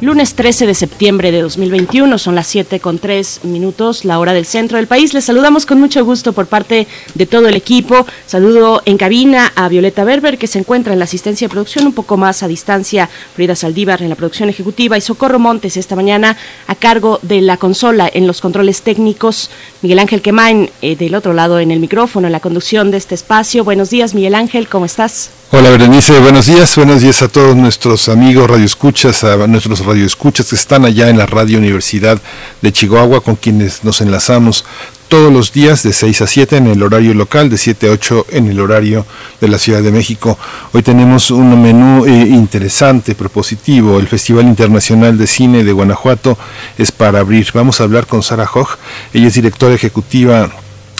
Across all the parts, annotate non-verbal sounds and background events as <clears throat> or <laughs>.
Lunes 13 de septiembre de 2021, son las 7 con 3 minutos, la hora del centro del país. Les saludamos con mucho gusto por parte de todo el equipo. Saludo en cabina a Violeta Berber, que se encuentra en la asistencia de producción, un poco más a distancia, Frida Saldívar en la producción ejecutiva y Socorro Montes esta mañana a cargo de la consola en los controles técnicos. Miguel Ángel Quemain eh, del otro lado en el micrófono, en la conducción de este espacio. Buenos días, Miguel Ángel, ¿cómo estás? Hola Berenice, buenos días, buenos días a todos nuestros amigos radioescuchas, a nuestros radioescuchas que están allá en la Radio Universidad de Chihuahua, con quienes nos enlazamos todos los días de 6 a 7 en el horario local, de 7 a 8 en el horario de la Ciudad de México. Hoy tenemos un menú eh, interesante, propositivo. El Festival Internacional de Cine de Guanajuato es para abrir. Vamos a hablar con Sara Hoch, ella es directora ejecutiva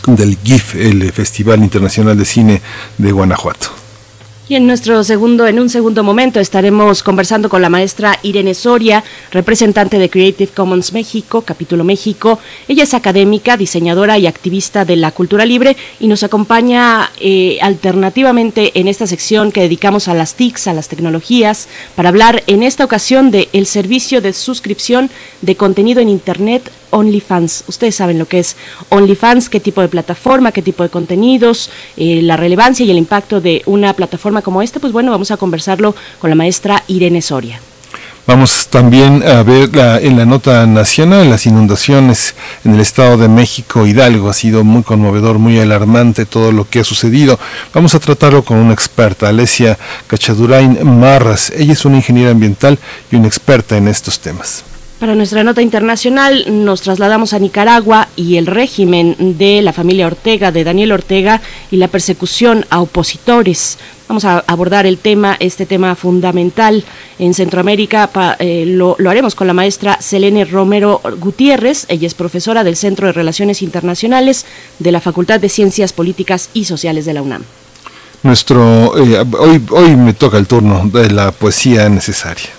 del GIF, el Festival Internacional de Cine de Guanajuato. Y en nuestro segundo, en un segundo momento, estaremos conversando con la maestra Irene Soria, representante de Creative Commons México, capítulo México. Ella es académica, diseñadora y activista de la cultura libre y nos acompaña eh, alternativamente en esta sección que dedicamos a las TICs, a las tecnologías, para hablar en esta ocasión de el servicio de suscripción de contenido en Internet OnlyFans. Ustedes saben lo que es OnlyFans, qué tipo de plataforma, qué tipo de contenidos, eh, la relevancia y el impacto de una plataforma como esta. Pues bueno, vamos a conversarlo con la maestra Irene Soria. Vamos también a ver en la nota nacional las inundaciones en el Estado de México, Hidalgo. Ha sido muy conmovedor, muy alarmante todo lo que ha sucedido. Vamos a tratarlo con una experta, Alesia Cachadurain Marras. Ella es una ingeniera ambiental y una experta en estos temas. Para nuestra nota internacional nos trasladamos a Nicaragua y el régimen de la familia Ortega, de Daniel Ortega, y la persecución a opositores. Vamos a abordar el tema, este tema fundamental en Centroamérica. Eh, lo, haremos con la maestra Selene Romero Gutiérrez. Ella es profesora del Centro de Relaciones Internacionales de la Facultad de Ciencias Políticas y Sociales de la UNAM. Nuestro, eh, hoy, hoy me toca el turno de la poesía necesaria.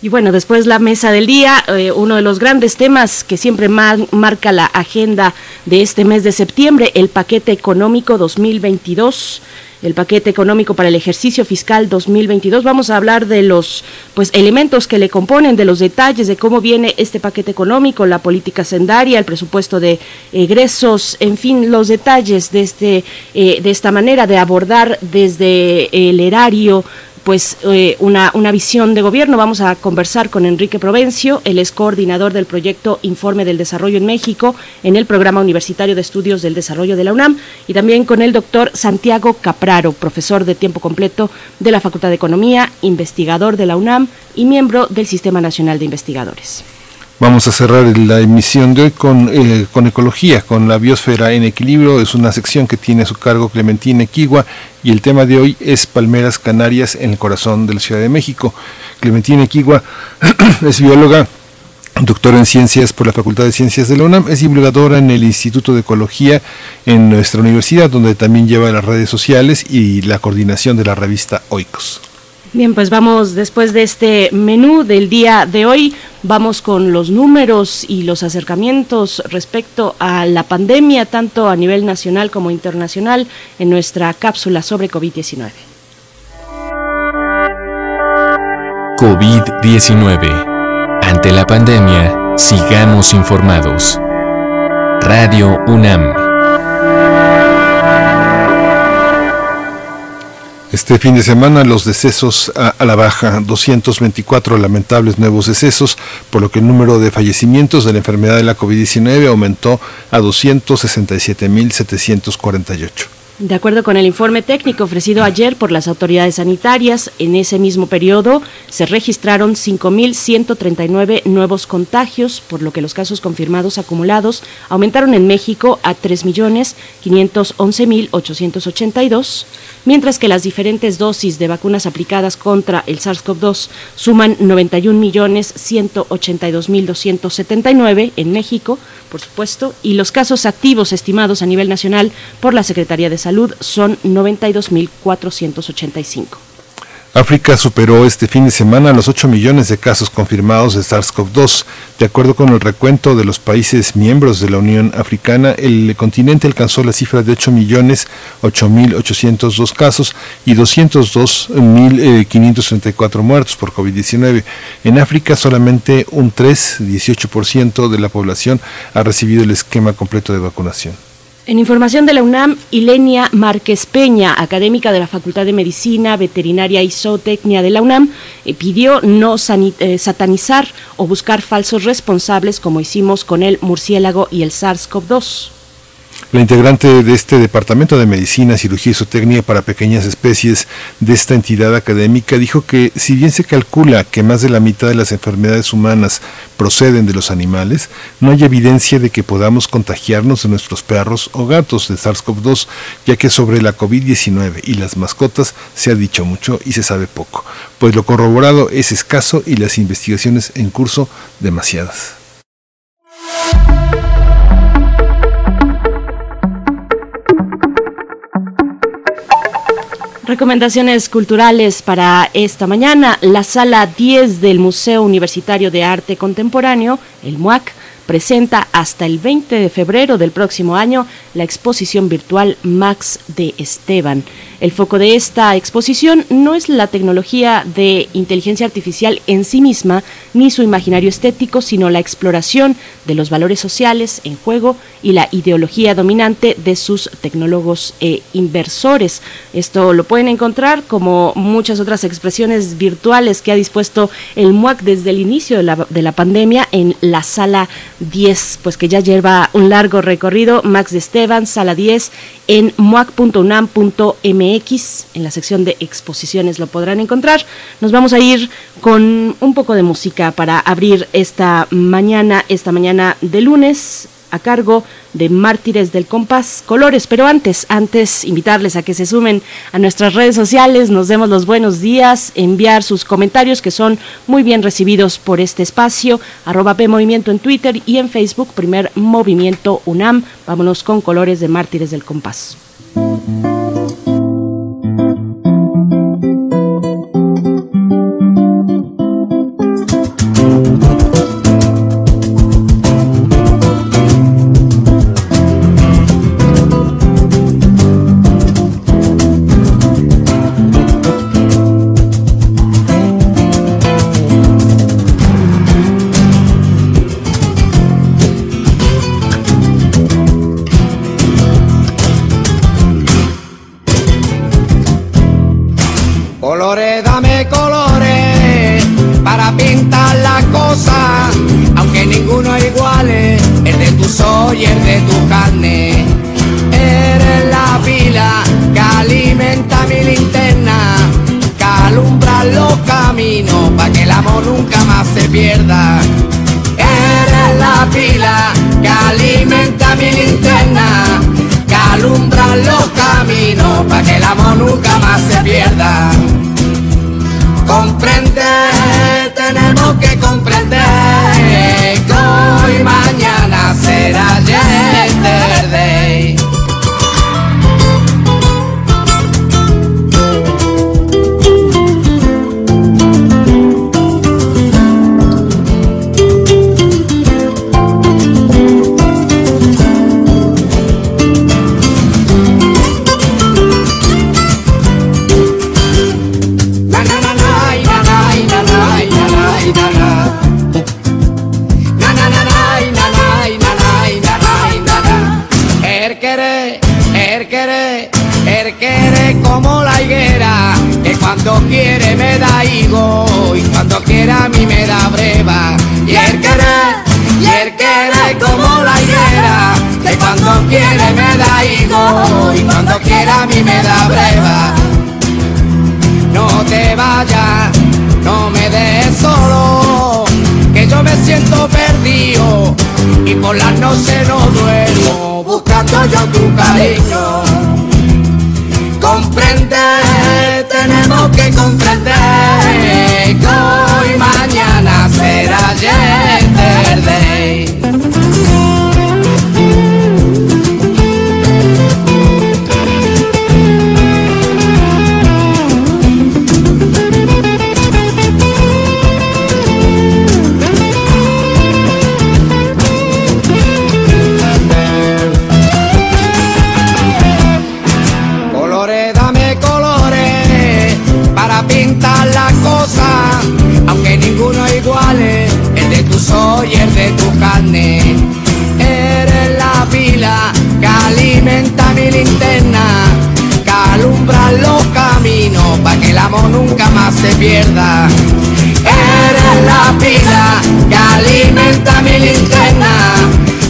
Y bueno, después la mesa del día, eh, uno de los grandes temas que siempre marca la agenda de este mes de septiembre, el paquete económico 2022 el paquete económico para el ejercicio fiscal 2022. Vamos a hablar de los pues elementos que le componen, de los detalles de cómo viene este paquete económico, la política sendaria, el presupuesto de egresos, en fin, los detalles de este eh, de esta manera de abordar desde el erario pues eh, una, una visión de gobierno. Vamos a conversar con Enrique Provencio, él es coordinador del proyecto Informe del Desarrollo en México en el Programa Universitario de Estudios del Desarrollo de la UNAM y también con el doctor Santiago Capraro, profesor de tiempo completo de la Facultad de Economía, investigador de la UNAM y miembro del Sistema Nacional de Investigadores. Vamos a cerrar la emisión de hoy con, eh, con ecología, con la biosfera en equilibrio. Es una sección que tiene a su cargo Clementina Equigua y el tema de hoy es Palmeras Canarias en el corazón de la Ciudad de México. Clementina Equigua <clears throat> es bióloga, doctora en ciencias por la Facultad de Ciencias de la UNAM, es divulgadora en el Instituto de Ecología en nuestra universidad, donde también lleva las redes sociales y la coordinación de la revista Oikos. Bien, pues vamos después de este menú del día de hoy, vamos con los números y los acercamientos respecto a la pandemia, tanto a nivel nacional como internacional, en nuestra cápsula sobre COVID-19. COVID-19. Ante la pandemia, sigamos informados. Radio UNAM. Este fin de semana los decesos a, la baja, 224 lamentables nuevos decesos, por lo que el número de fallecimientos de la enfermedad de la COVID-19 aumentó a 267.748. De acuerdo con el informe técnico ofrecido ayer por las autoridades sanitarias, en ese mismo periodo se registraron 5.139 nuevos contagios, por lo que los casos confirmados acumulados aumentaron en México a 3.511.882, mientras que las diferentes dosis de vacunas aplicadas contra el SARS-CoV-2 suman 91.182.279 en México, por supuesto, y los casos activos estimados a nivel nacional por la Secretaría de Salud son 92.485. África superó este fin de semana los 8 millones de casos confirmados de SARS-CoV-2. De acuerdo con el recuento de los países miembros de la Unión Africana, el continente alcanzó la cifra de 8 millones 8.802 casos y 202.534 muertos por COVID-19. En África solamente un 3, 18% de la población ha recibido el esquema completo de vacunación. En información de la UNAM, Ilenia Márquez Peña, académica de la Facultad de Medicina, Veterinaria y Zootecnia de la UNAM, eh, pidió no eh, satanizar o buscar falsos responsables como hicimos con el murciélago y el SARS-CoV-2. La integrante de este Departamento de Medicina, Cirugía y Zootecnia para Pequeñas Especies de esta entidad académica dijo que si bien se calcula que más de la mitad de las enfermedades humanas proceden de los animales, no hay evidencia de que podamos contagiarnos de nuestros perros o gatos de SARS-CoV-2, ya que sobre la COVID-19 y las mascotas se ha dicho mucho y se sabe poco, pues lo corroborado es escaso y las investigaciones en curso demasiadas. Recomendaciones culturales para esta mañana. La sala 10 del Museo Universitario de Arte Contemporáneo, el MUAC, presenta hasta el 20 de febrero del próximo año la exposición virtual Max de Esteban. El foco de esta exposición no es la tecnología de inteligencia artificial en sí misma, ni su imaginario estético, sino la exploración de los valores sociales en juego y la ideología dominante de sus tecnólogos e inversores. Esto lo pueden encontrar como muchas otras expresiones virtuales que ha dispuesto el MUAC desde el inicio de la, de la pandemia en la sala 10, pues que ya lleva un largo recorrido. Max de Esteban, sala 10, en muac.unam.mx, en la sección de exposiciones lo podrán encontrar. Nos vamos a ir con un poco de música para abrir esta mañana, esta mañana de lunes a cargo de Mártires del Compás Colores. Pero antes, antes invitarles a que se sumen a nuestras redes sociales, nos demos los buenos días, enviar sus comentarios que son muy bien recibidos por este espacio, arroba P Movimiento en Twitter y en Facebook, primer Movimiento UNAM. Vámonos con Colores de Mártires del Compás. pierde tu carne. Eres la pila que alimenta mi linterna, que alumbra los caminos para que el amor nunca más se pierda. Eres la pila que alimenta mi linterna, que alumbra los caminos para que el amor nunca más se pierda. Comprender, tenemos que comprender llegó y mañana será ayer. Quiere me da traigo y cuando quiera a mí me da breva. No te vayas, no me des solo, que yo me siento perdido y por las noches no duermo buscando yo tu cariño. Comprende, tenemos que comprender hoy mañana será yesterday. Pila que alimenta mi linterna, que alumbra los caminos para que el amor nunca más se pierda. Eres la pila que alimenta mi linterna,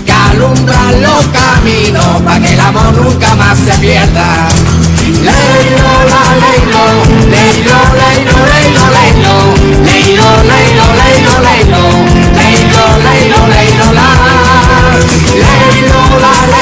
que alumbra los caminos para que el amor nunca más se pierda. Leilo, la leilo, leilo, leilo, leilo, leilo, leilo, leilo, leilo, leilo, leilo, leilo, leilo,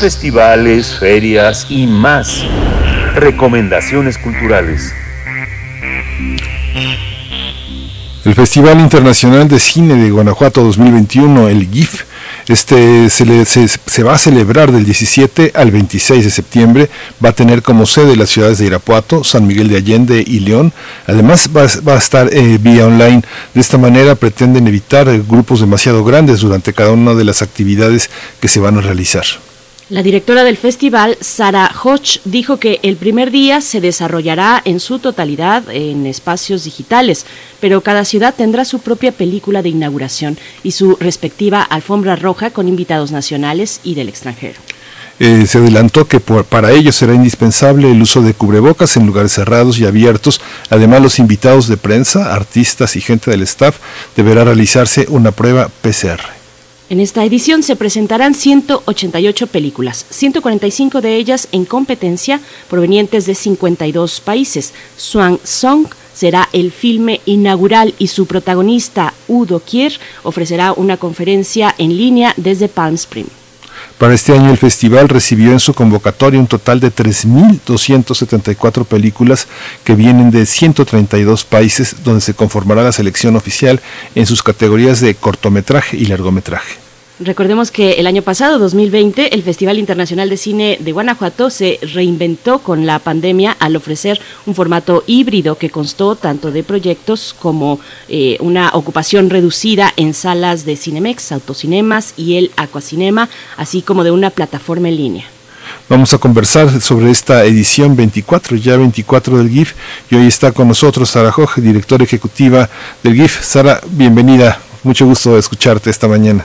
Festivales, ferias y más. Recomendaciones culturales. El Festival Internacional de Cine de Guanajuato 2021, el GIF, este se, va a celebrar del 17 al 26 de septiembre. Va a tener como sede las ciudades de Irapuato, San Miguel de Allende y León. Además va, a- va a estar eh, vía online. De esta manera pretenden evitar eh, grupos demasiado grandes durante cada una de las actividades que se van a realizar. La directora del festival, Sara Hodge, dijo que el primer día se desarrollará en su totalidad en espacios digitales, pero cada ciudad tendrá su propia película de inauguración y su respectiva alfombra roja con invitados nacionales y del extranjero. Eh, se adelantó que para ello será indispensable el uso de cubrebocas en lugares cerrados y abiertos. Además, los invitados de prensa, artistas y gente del staff deberá realizarse una prueba PCR. En esta edición se presentarán 188 películas, 145 de ellas en competencia provenientes de 52 países. Swan Song será el filme inaugural y su protagonista, Udo Kier, ofrecerá una conferencia en línea desde Palm Springs. Para este año el festival recibió en su convocatoria un total de 3.274 películas que vienen de 132 países donde se conformará la selección oficial en sus categorías de cortometraje y largometraje. Recordemos que el año pasado, 2020, el Festival Internacional de Cine de Guanajuato se reinventó con la pandemia al ofrecer un formato híbrido que constó tanto de proyectos como eh, una ocupación reducida en salas de Cinemex, autocinemas y el Aquacinema, así como de una plataforma en línea. Vamos a conversar sobre esta edición 24, ya 24 del GIF, y hoy está con nosotros Sara Hoge, directora ejecutiva del GIF. Sara, bienvenida, mucho gusto escucharte esta mañana.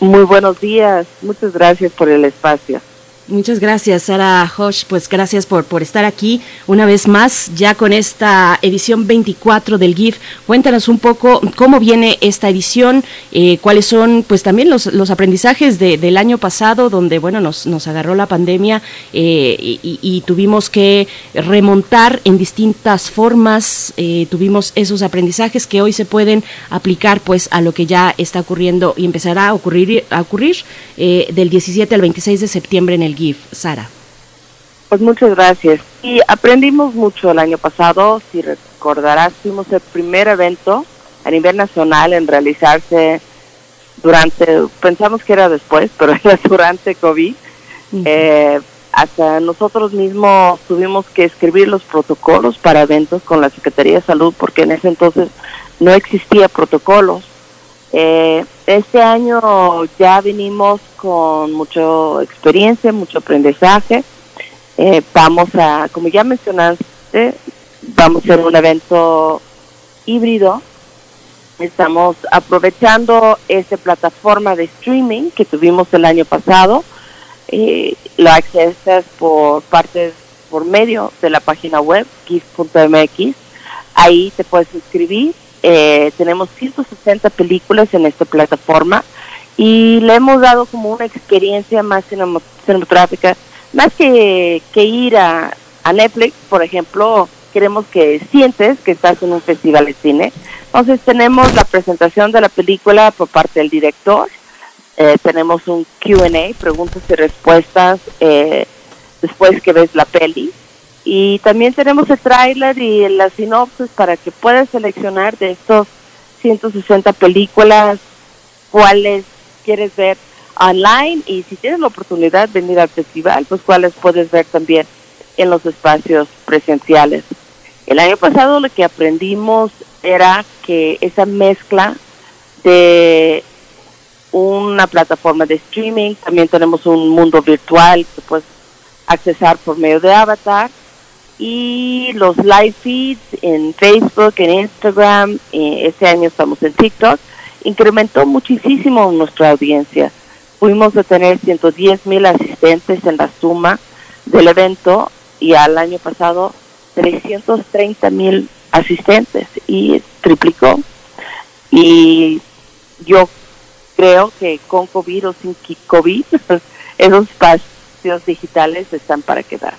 Muy buenos días, muchas gracias por el espacio. Muchas gracias, Sara Hosh. Pues gracias por, por estar aquí una vez más, ya con esta edición 24 del GIF. Cuéntanos un poco cómo viene esta edición, eh, cuáles son, pues también los, los aprendizajes de- del año pasado, donde, bueno, nos, nos agarró la pandemia eh, y, y- tuvimos que remontar en distintas formas. eh, tuvimos esos aprendizajes que hoy se pueden aplicar, pues, a lo que ya está ocurriendo y empezará a ocurrir, a ocurrir eh, del 17 al 26 de septiembre en el GIF. Sara. Pues muchas gracias. Y aprendimos mucho el año pasado, si recordarás, fuimos el primer evento a nivel nacional en realizarse durante, pensamos que era después, pero <laughs> era durante COVID. Eh, hasta nosotros mismos tuvimos que escribir los protocolos para eventos con la Secretaría de Salud porque en ese entonces no existía protocolos. Eh, este año ya venimos con mucha experiencia, mucho aprendizaje Eh, vamos a, como ya mencionaste, vamos a hacer un evento híbrido. Estamos aprovechando esa plataforma de streaming que tuvimos el año pasado. Eh, lo accesas por parte, por medio de la página web, gif.mx. Ahí te puedes inscribir. Eh, tenemos 160 películas en esta plataforma y le hemos dado como una experiencia más cinematográfica, más que, que ir a, a Netflix, por ejemplo, queremos que sientes que estás en un festival de cine. Entonces tenemos la presentación de la película por parte del director, eh, tenemos un QA, preguntas y respuestas eh, después que ves la peli. Y también tenemos el tráiler y la sinopsis para que puedas seleccionar de estos 160 películas cuáles quieres ver online y si tienes la oportunidad de venir al festival, pues cuáles puedes ver también en los espacios presenciales. El año pasado lo que aprendimos era que esa mezcla de una plataforma de streaming, también tenemos un mundo virtual que puedes accesar por medio de avatar y los live feeds en Facebook, en Instagram, este año estamos en TikTok, incrementó muchísimo nuestra audiencia. Fuimos a tener 110 mil asistentes en la suma del evento y al año pasado 330 mil asistentes y triplicó. Y yo creo que con COVID o sin COVID, <laughs> esos espacios digitales están para quedar.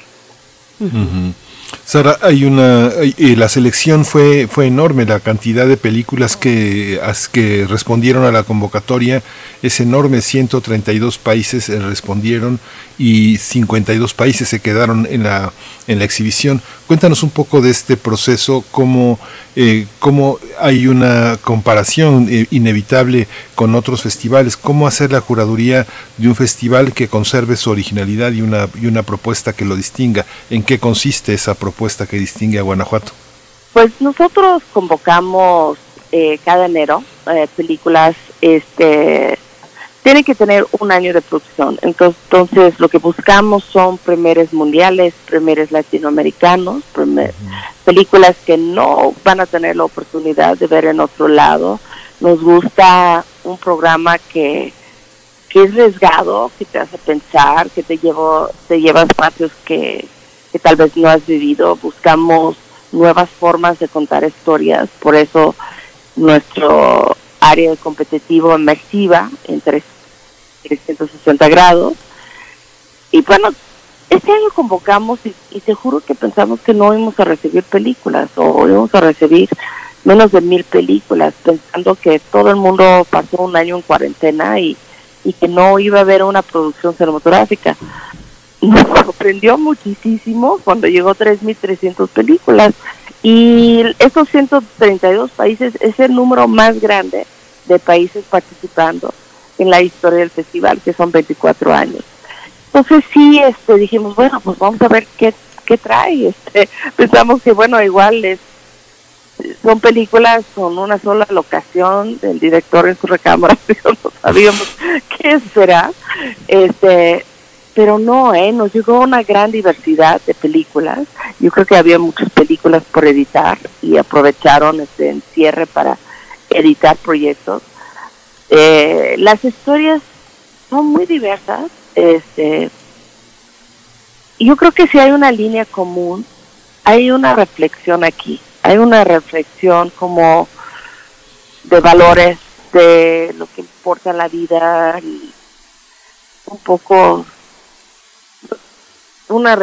Sara, hay una, la selección fue fue enorme, la cantidad de películas que que respondieron a la convocatoria es enorme, 132 países eh, respondieron y 52 países se quedaron en la en la exhibición. Cuéntanos un poco de este proceso, cómo, eh, cómo hay una comparación eh, inevitable con otros festivales, cómo hacer la curaduría de un festival que conserve su originalidad y una, y una propuesta que lo distinga. ¿En qué consiste esa propuesta que distingue a Guanajuato? Pues nosotros convocamos eh, cada enero películas este tiene que tener un año de producción. Entonces, lo que buscamos son primeros mundiales, primeros latinoamericanos, películas que no van a tener la oportunidad de ver en otro lado. Nos gusta un programa que, que es arriesgado, que te hace pensar, que te, llevo, te lleva a espacios que, que tal vez no has vivido. Buscamos nuevas formas de contar historias, por eso nuestro área de competitivo inmersiva entre 360 grados. Y bueno, este año convocamos y, te juro que pensamos que no íbamos a recibir películas o íbamos a recibir menos de mil películas, pensando que todo el mundo pasó un año en cuarentena y, y que no iba a haber una producción cinematográfica. Nos sorprendió muchísimo cuando llegó 3.300 películas y esos 132 países es el número más grande de países participando en la historia del festival, que son 24 años. Entonces sí, este, dijimos, bueno, pues vamos a ver qué, qué trae. <laughs> Este, pensamos que, bueno, igual es, son películas con una sola locación del director en su recámara, <laughs> no sabíamos <laughs> qué será. Este, pero no, ¿eh? nos llegó una gran diversidad de películas. Yo creo que había muchas películas por editar y aprovecharon este encierre para editar proyectos. Eh, las historias son muy diversas. Este, yo creo que si hay una línea común, hay una reflexión aquí, hay una reflexión como de valores, de lo que importa en la vida, un poco una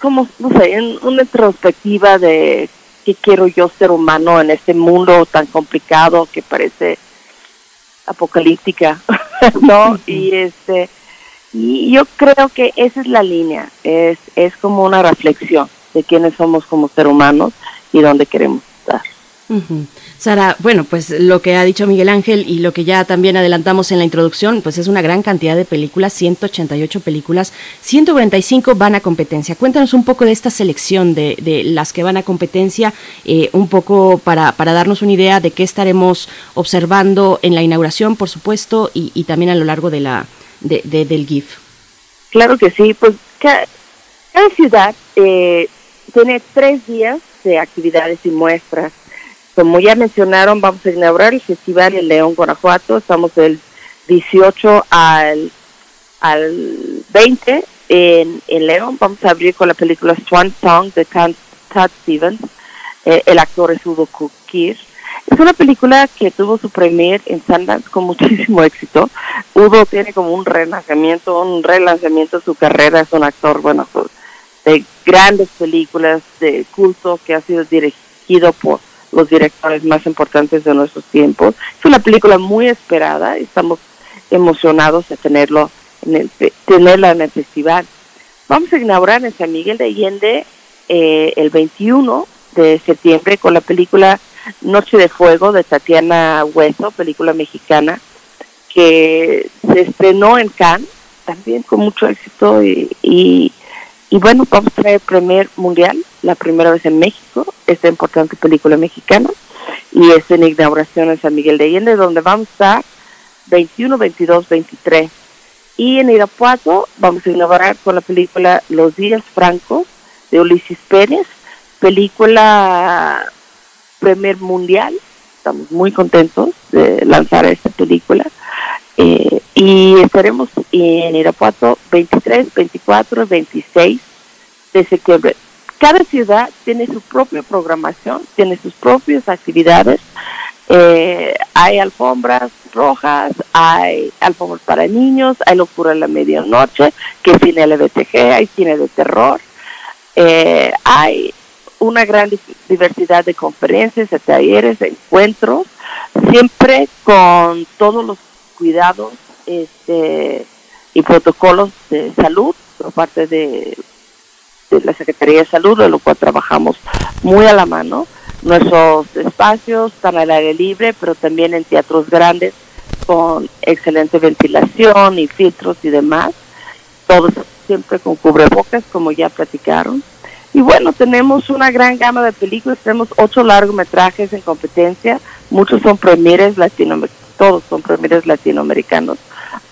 como no sé, una introspectiva de qué quiero yo ser humano en este mundo tan complicado que parece apocalíptica, <laughs> ¿no? Y este y yo creo que esa es la línea, es es como una reflexión de quiénes somos como ser humanos y dónde queremos estar. Sara, bueno, pues lo que ha dicho Miguel Ángel y lo que ya también adelantamos en la introducción, pues es una gran cantidad de películas, 188 películas, 145 van a competencia. Cuéntanos un poco de esta selección de, las que van a competencia, eh, un poco para, darnos una idea de qué estaremos observando en la inauguración, por supuesto, y, también a lo largo de la de, del GIF. Claro que sí, pues Cada ciudad eh, tiene tres días de actividades y muestras. Como ya mencionaron, vamos a inaugurar el festival en León, Guanajuato. Estamos del 18 al, al 20 en, León. Vamos a abrir con la película Swan Song de Todd Stevens. Eh, el actor es Udo Kukir. Es una película que tuvo su premier en Sundance con <laughs> muchísimo éxito. Udo tiene como un renacimiento, un relanzamiento de su carrera. Es un actor, bueno, de grandes películas de culto que ha sido dirigido por los directores más importantes de nuestros tiempos. Es una película muy esperada y estamos emocionados de tenerlo en el, tenerla en el festival. Vamos a inaugurar en San Miguel de Allende eh, el 21 de septiembre con la película Noche de Fuego de Tatiana Hueso, película mexicana, que se estrenó en Cannes, también con mucho éxito y y bueno, vamos a traer Premier Mundial, la primera vez en México, esta importante película mexicana, y es en inauguración en San Miguel de Allende, donde vamos a estar 21, 22, 23. Y en Irapuato vamos a inaugurar con la película Los Días Francos de Ulises Pérez, película Premier Mundial. Estamos muy contentos de lanzar esta película. Eh, y estaremos en Irapuato 23, 24, 26 de septiembre. Cada ciudad tiene su propia programación, tiene sus propias actividades. Eh, hay alfombras rojas, hay alfombras para niños, hay locura en la medianoche, que es cine LBTG, hay cine de terror. Eh, hay una gran diversidad de conferencias, de talleres, de encuentros, siempre con todos los cuidados este, y protocolos de salud por parte de, la Secretaría de Salud, de lo cual trabajamos muy a la mano. Nuestros espacios están al aire libre, pero también en teatros grandes con excelente ventilación y filtros y demás. Todos siempre con cubrebocas, como ya platicaron. Y bueno, tenemos una gran gama de películas, tenemos ocho largometrajes en competencia, muchos son premieres latinoamericanos todos son premios latinoamericanos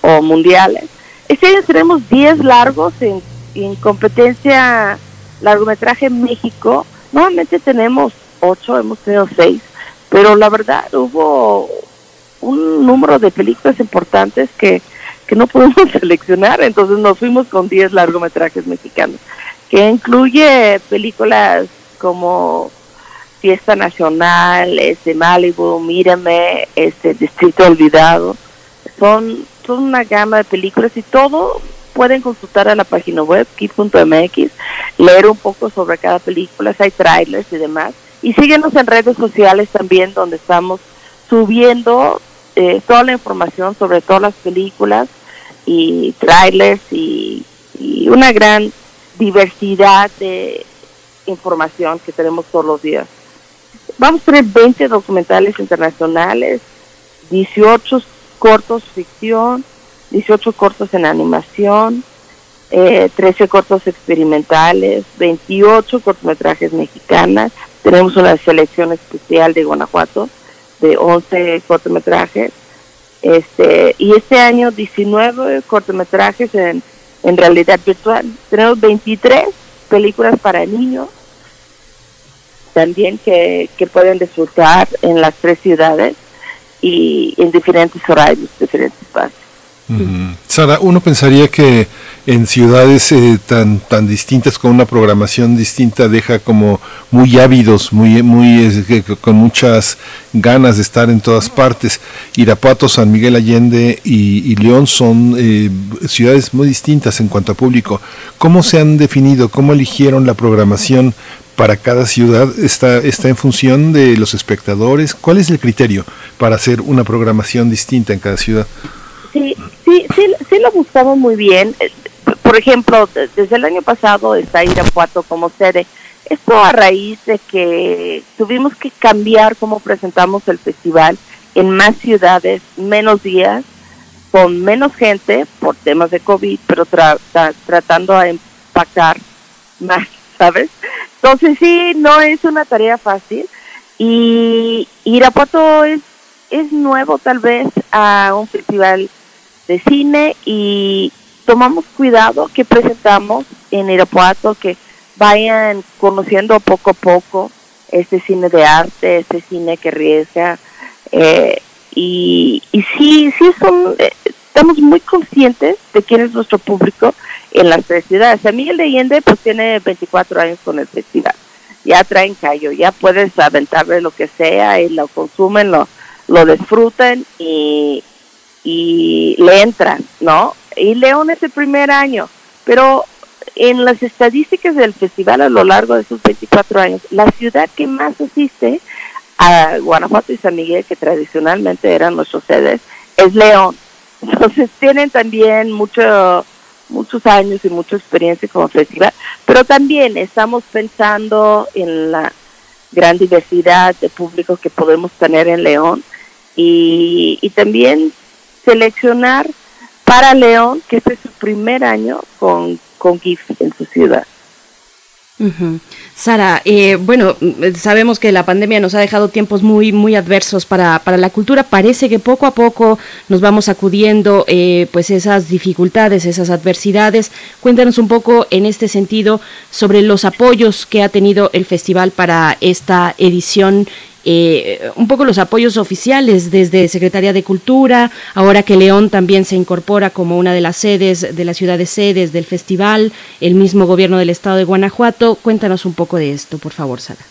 o mundiales. Este año tenemos 10 largos en, en competencia largometraje México. Normalmente tenemos 8, hemos tenido 6, pero la verdad hubo un número de películas importantes que, que no <laughs> pudimos seleccionar, entonces nos fuimos con 10 largometrajes mexicanos, que incluye películas como Fiesta Nacional, este Malibu, Mírame, este Distrito Olvidado. Son, son una gama de películas y todo pueden consultar a la página web kit.mx, leer un poco sobre cada película, hay trailers y demás. Y síguenos en redes sociales también donde estamos subiendo eh, toda la información sobre todas las películas y trailers y una gran diversidad de información que tenemos todos los días. Vamos a tener 20 documentales internacionales, 18 cortos ficción, 18 cortos en animación, 13 eh, cortos experimentales, 28 cortometrajes mexicanas. Tenemos una selección especial de Guanajuato de 11 cortometrajes. Este, y este año 19 cortometrajes en, en realidad virtual. Tenemos 23 películas para niños también que, que pueden disfrutar en las tres ciudades y en diferentes horarios, diferentes espacios. Sara, uno pensaría que en ciudades eh, tan tan distintas con una programación distinta deja como muy ávidos, muy muy con muchas ganas de estar en todas partes. Irapuato, San Miguel Allende y, León son eh, ciudades muy distintas en cuanto a público. ¿Cómo se han definido? ¿Cómo eligieron la programación para cada ciudad está, está en función de los espectadores. ¿Cuál es el criterio para hacer una programación distinta en cada ciudad? Sí, sí, sí, sí lo buscamos muy bien. Eh, por ejemplo, desde el año pasado está Irapuato como sede. Esto a raíz de que tuvimos que cambiar cómo presentamos el festival en más ciudades, menos días, con menos gente por temas de COVID, pero tratando de impactar más, ¿sabes? Entonces sí, no es una tarea fácil y Irapuato es, es nuevo tal vez a un festival de cine y tomamos cuidado que presentamos en Irapuato que vayan conociendo poco a poco este cine de arte, este cine que riesga. Eh, y, y sí, sí son, eh, estamos muy conscientes de quién es nuestro público en las tres ciudades. A Miguel de Allende pues tiene 24 años con el festival. Ya traen callo, ya puedes aventarle lo que sea y lo consumen, lo, lo disfrutan y, y le entran, ¿no? Y León es el primer año, pero en las estadísticas del festival a lo largo de esos 24 años, la ciudad que más asiste a Guanajuato y San Miguel, que tradicionalmente eran nuestros sedes, es León. Entonces tienen también mucho, muchos años y mucha experiencia como festival, pero también estamos pensando en la gran diversidad de público que podemos tener en León y, y también seleccionar para León, que este es su primer año con, con GIF en su ciudad. Sara, eh, bueno, sabemos que la pandemia nos ha dejado tiempos muy, muy adversos para, para la cultura. Parece que poco a poco nos vamos acudiendo, eh, pues esas dificultades, esas adversidades. Cuéntanos un poco en este sentido sobre los apoyos que ha tenido el festival para esta edición eh, un poco los apoyos oficiales desde Secretaría de Cultura, ahora que León también se incorpora como una de las sedes, de las ciudades sedes del festival, el mismo gobierno del estado de Guanajuato. Cuéntanos un poco de esto, por favor, Sara.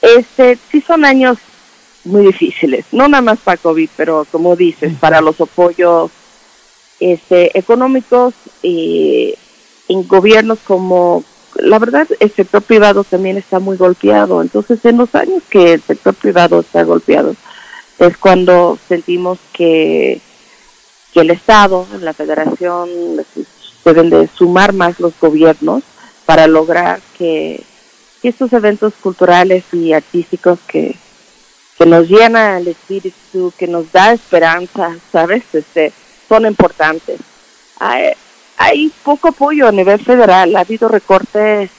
Este, sí son años muy difíciles, no nada más para COVID, pero como dices, para los apoyos este, económicos eh, en gobiernos como la verdad el sector privado también está muy golpeado. Entonces, en los años que el sector privado está golpeado, es cuando sentimos que, que el Estado, la Federación, deben de sumar más los gobiernos para lograr que, estos eventos culturales y artísticos que, que nos llena el espíritu, que nos da esperanza, ¿sabes? Este, son importantes hay poco apoyo a nivel federal. Ha habido recortes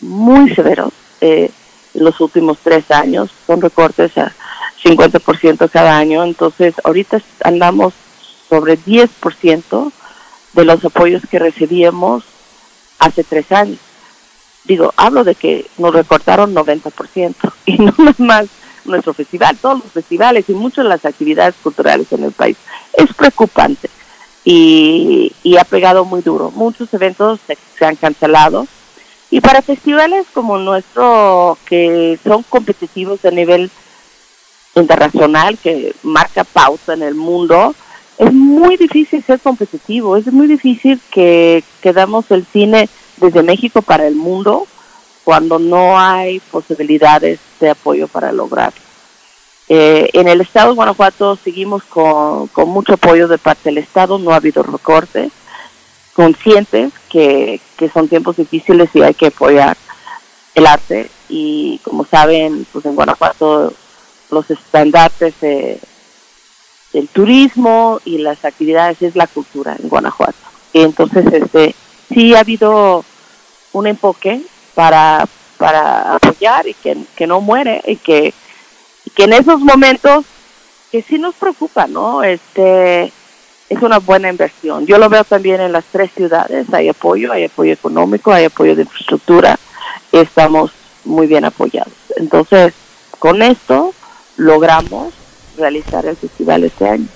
muy severos eh, en los últimos tres años. Son recortes a 50% cada año. Entonces, ahorita andamos sobre 10% de los apoyos que recibíamos hace tres años. Digo, hablo de que nos recortaron 90% <laughs> y no más nuestro festival, todos los festivales y muchas de las actividades culturales en el país. Es preocupante y, ha pegado muy duro. Muchos eventos se, han cancelado. Y para festivales como nuestro, que son competitivos a nivel internacional, que marca pausa en el mundo, es muy difícil ser competitivo, es muy difícil que, que damos el cine desde México para el mundo cuando no hay posibilidades de apoyo para lograrlo. Eh, en el estado de Guanajuato seguimos con, mucho apoyo de parte del estado, no ha habido recortes, conscientes que, son tiempos difíciles y hay que apoyar el arte y como saben, pues en Guanajuato los estandartes del turismo y las actividades es la cultura en Guanajuato. Entonces este sí ha habido un enfoque para, para apoyar y que, que no muere y que que en esos momentos que sí nos preocupa, ¿no? Este es una buena inversión. Yo lo veo también en las tres ciudades, hay apoyo, hay apoyo económico, hay apoyo de infraestructura, estamos muy bien apoyados. Entonces, con esto logramos realizar el festival este año.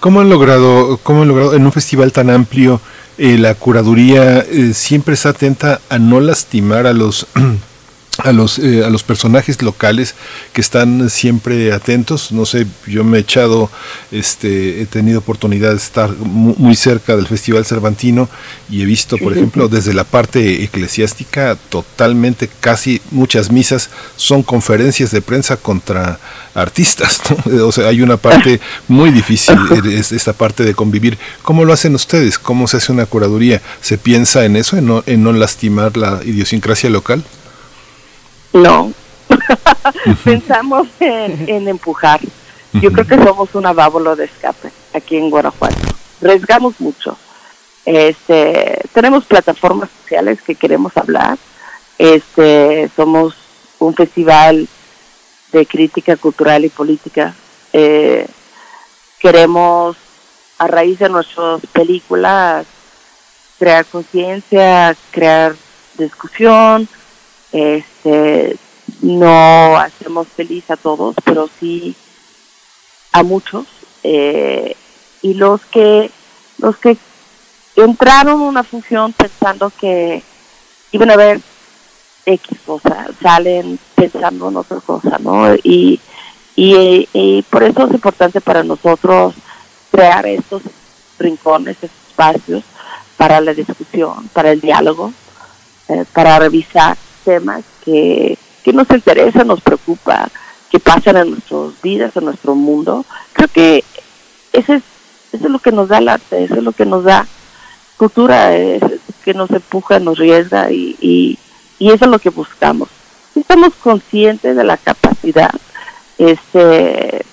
¿Cómo han logrado, cómo han logrado en un festival tan amplio eh, la curaduría eh, siempre está atenta a no lastimar a los <clears throat> a los, eh, a los personajes locales que están siempre atentos. No sé, yo me he echado, este, he tenido oportunidad de estar muy, cerca del Festival Cervantino y he visto, por ejemplo, desde la parte eclesiástica, totalmente, casi muchas misas son conferencias de prensa contra artistas. <laughs> O sea, hay una parte muy difícil, <laughs> es esta parte de convivir. ¿Cómo lo hacen ustedes? ¿Cómo se hace una curaduría? ¿Se piensa en eso, en no, en no lastimar la idiosincrasia local? No, pensamos en, empujar. Yo creo que somos una válvula de escape aquí en Guanajuato. Resgamos mucho. Este, tenemos plataformas sociales que queremos hablar. Este, somos un festival de crítica cultural y política. Eh, queremos, a raíz de nuestras películas, crear conciencia, crear discusión, este, no hacemos feliz a todos, pero sí a muchos. Eh, y los que, los que entraron en una función pensando que iban a ver X cosa, salen pensando en otra cosa, ¿no? Y, y, por eso es importante para nosotros crear estos rincones, espacios para la discusión, para el diálogo, eh, para revisar temas que, que nos interesan, nos preocupa, que pasan en nuestras vidas, en nuestro mundo. Creo que ese es, eso es lo que nos da el arte, eso es lo que nos da cultura, es que nos empuja, nos riesga y, y, y eso es lo que buscamos. Estamos conscientes de la capacidad este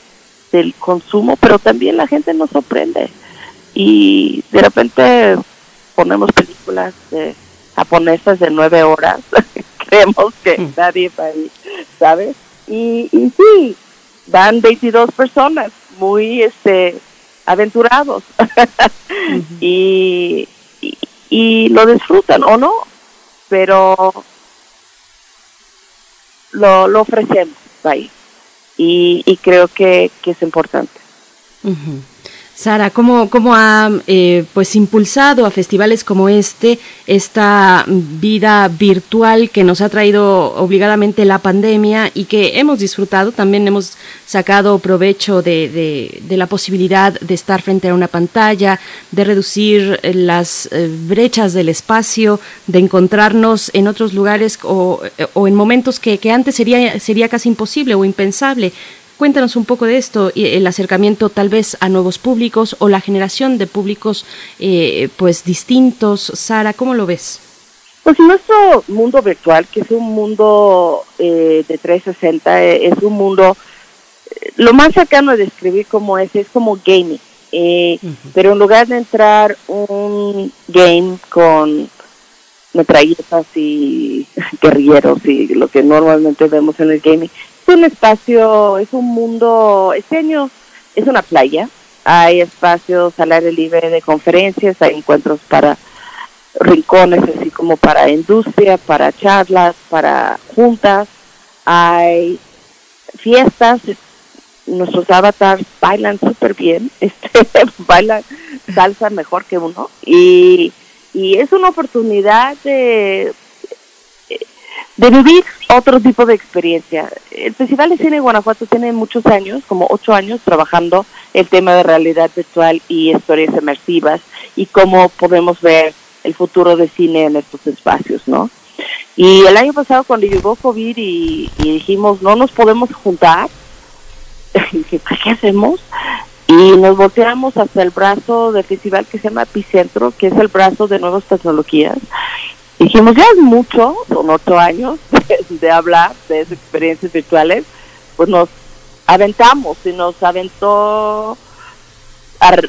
del consumo, pero también la gente nos sorprende y de repente ponemos películas japonesas de nueve horas, <laughs> creemos que mm. nadie va ahí, ¿sabes? Y, y sí, van 22 personas muy este aventurados <laughs> y, y, lo disfrutan o no, pero lo, lo ofrecemos ahí y, y creo que, que es importante. Sara, ¿cómo, cómo ha eh, pues impulsado a festivales como este esta vida virtual que nos ha traído obligadamente la pandemia y que hemos disfrutado? También hemos sacado provecho de, de, la posibilidad de estar frente a una pantalla, de reducir las eh, brechas del espacio, de encontrarnos en otros lugares o, o en momentos que, que antes sería, sería casi imposible o impensable. Cuéntanos un poco de esto, el acercamiento tal vez a nuevos públicos o la generación de públicos eh, pues distintos. Sara, ¿cómo lo ves? Pues nuestro mundo virtual, que es un mundo eh, de 360, eh, es un mundo, lo más cercano a describir como es, es como gaming. Pero en lugar de entrar un game con metralletas y <laughs> guerrilleros y lo que normalmente vemos en el gaming, es un espacio, es un mundo, es una playa, hay espacios al aire libre de conferencias, hay encuentros para rincones, así como para industria, para charlas, para juntas, hay fiestas, nuestros avatars bailan súper bien, <laughs> este, bailan salsa mejor que uno. Y, y es una oportunidad de de vivir otro tipo de experiencia. El Festival de Cine de Guanajuato tiene muchos años, como ocho años, trabajando el tema de realidad virtual y historias inmersivas y cómo podemos ver el futuro de cine en estos espacios, ¿no? Y el año pasado cuando llegó COVID y, dijimos, no nos podemos juntar, <laughs> ¿qué hacemos? Y nos volteamos hacia el brazo del festival que se llama Epicentro, que es el brazo de nuevas tecnologías, dijimos, ya es mucho, son ocho años <laughs> de, hablar de esas experiencias virtuales, pues nos aventamos y nos aventó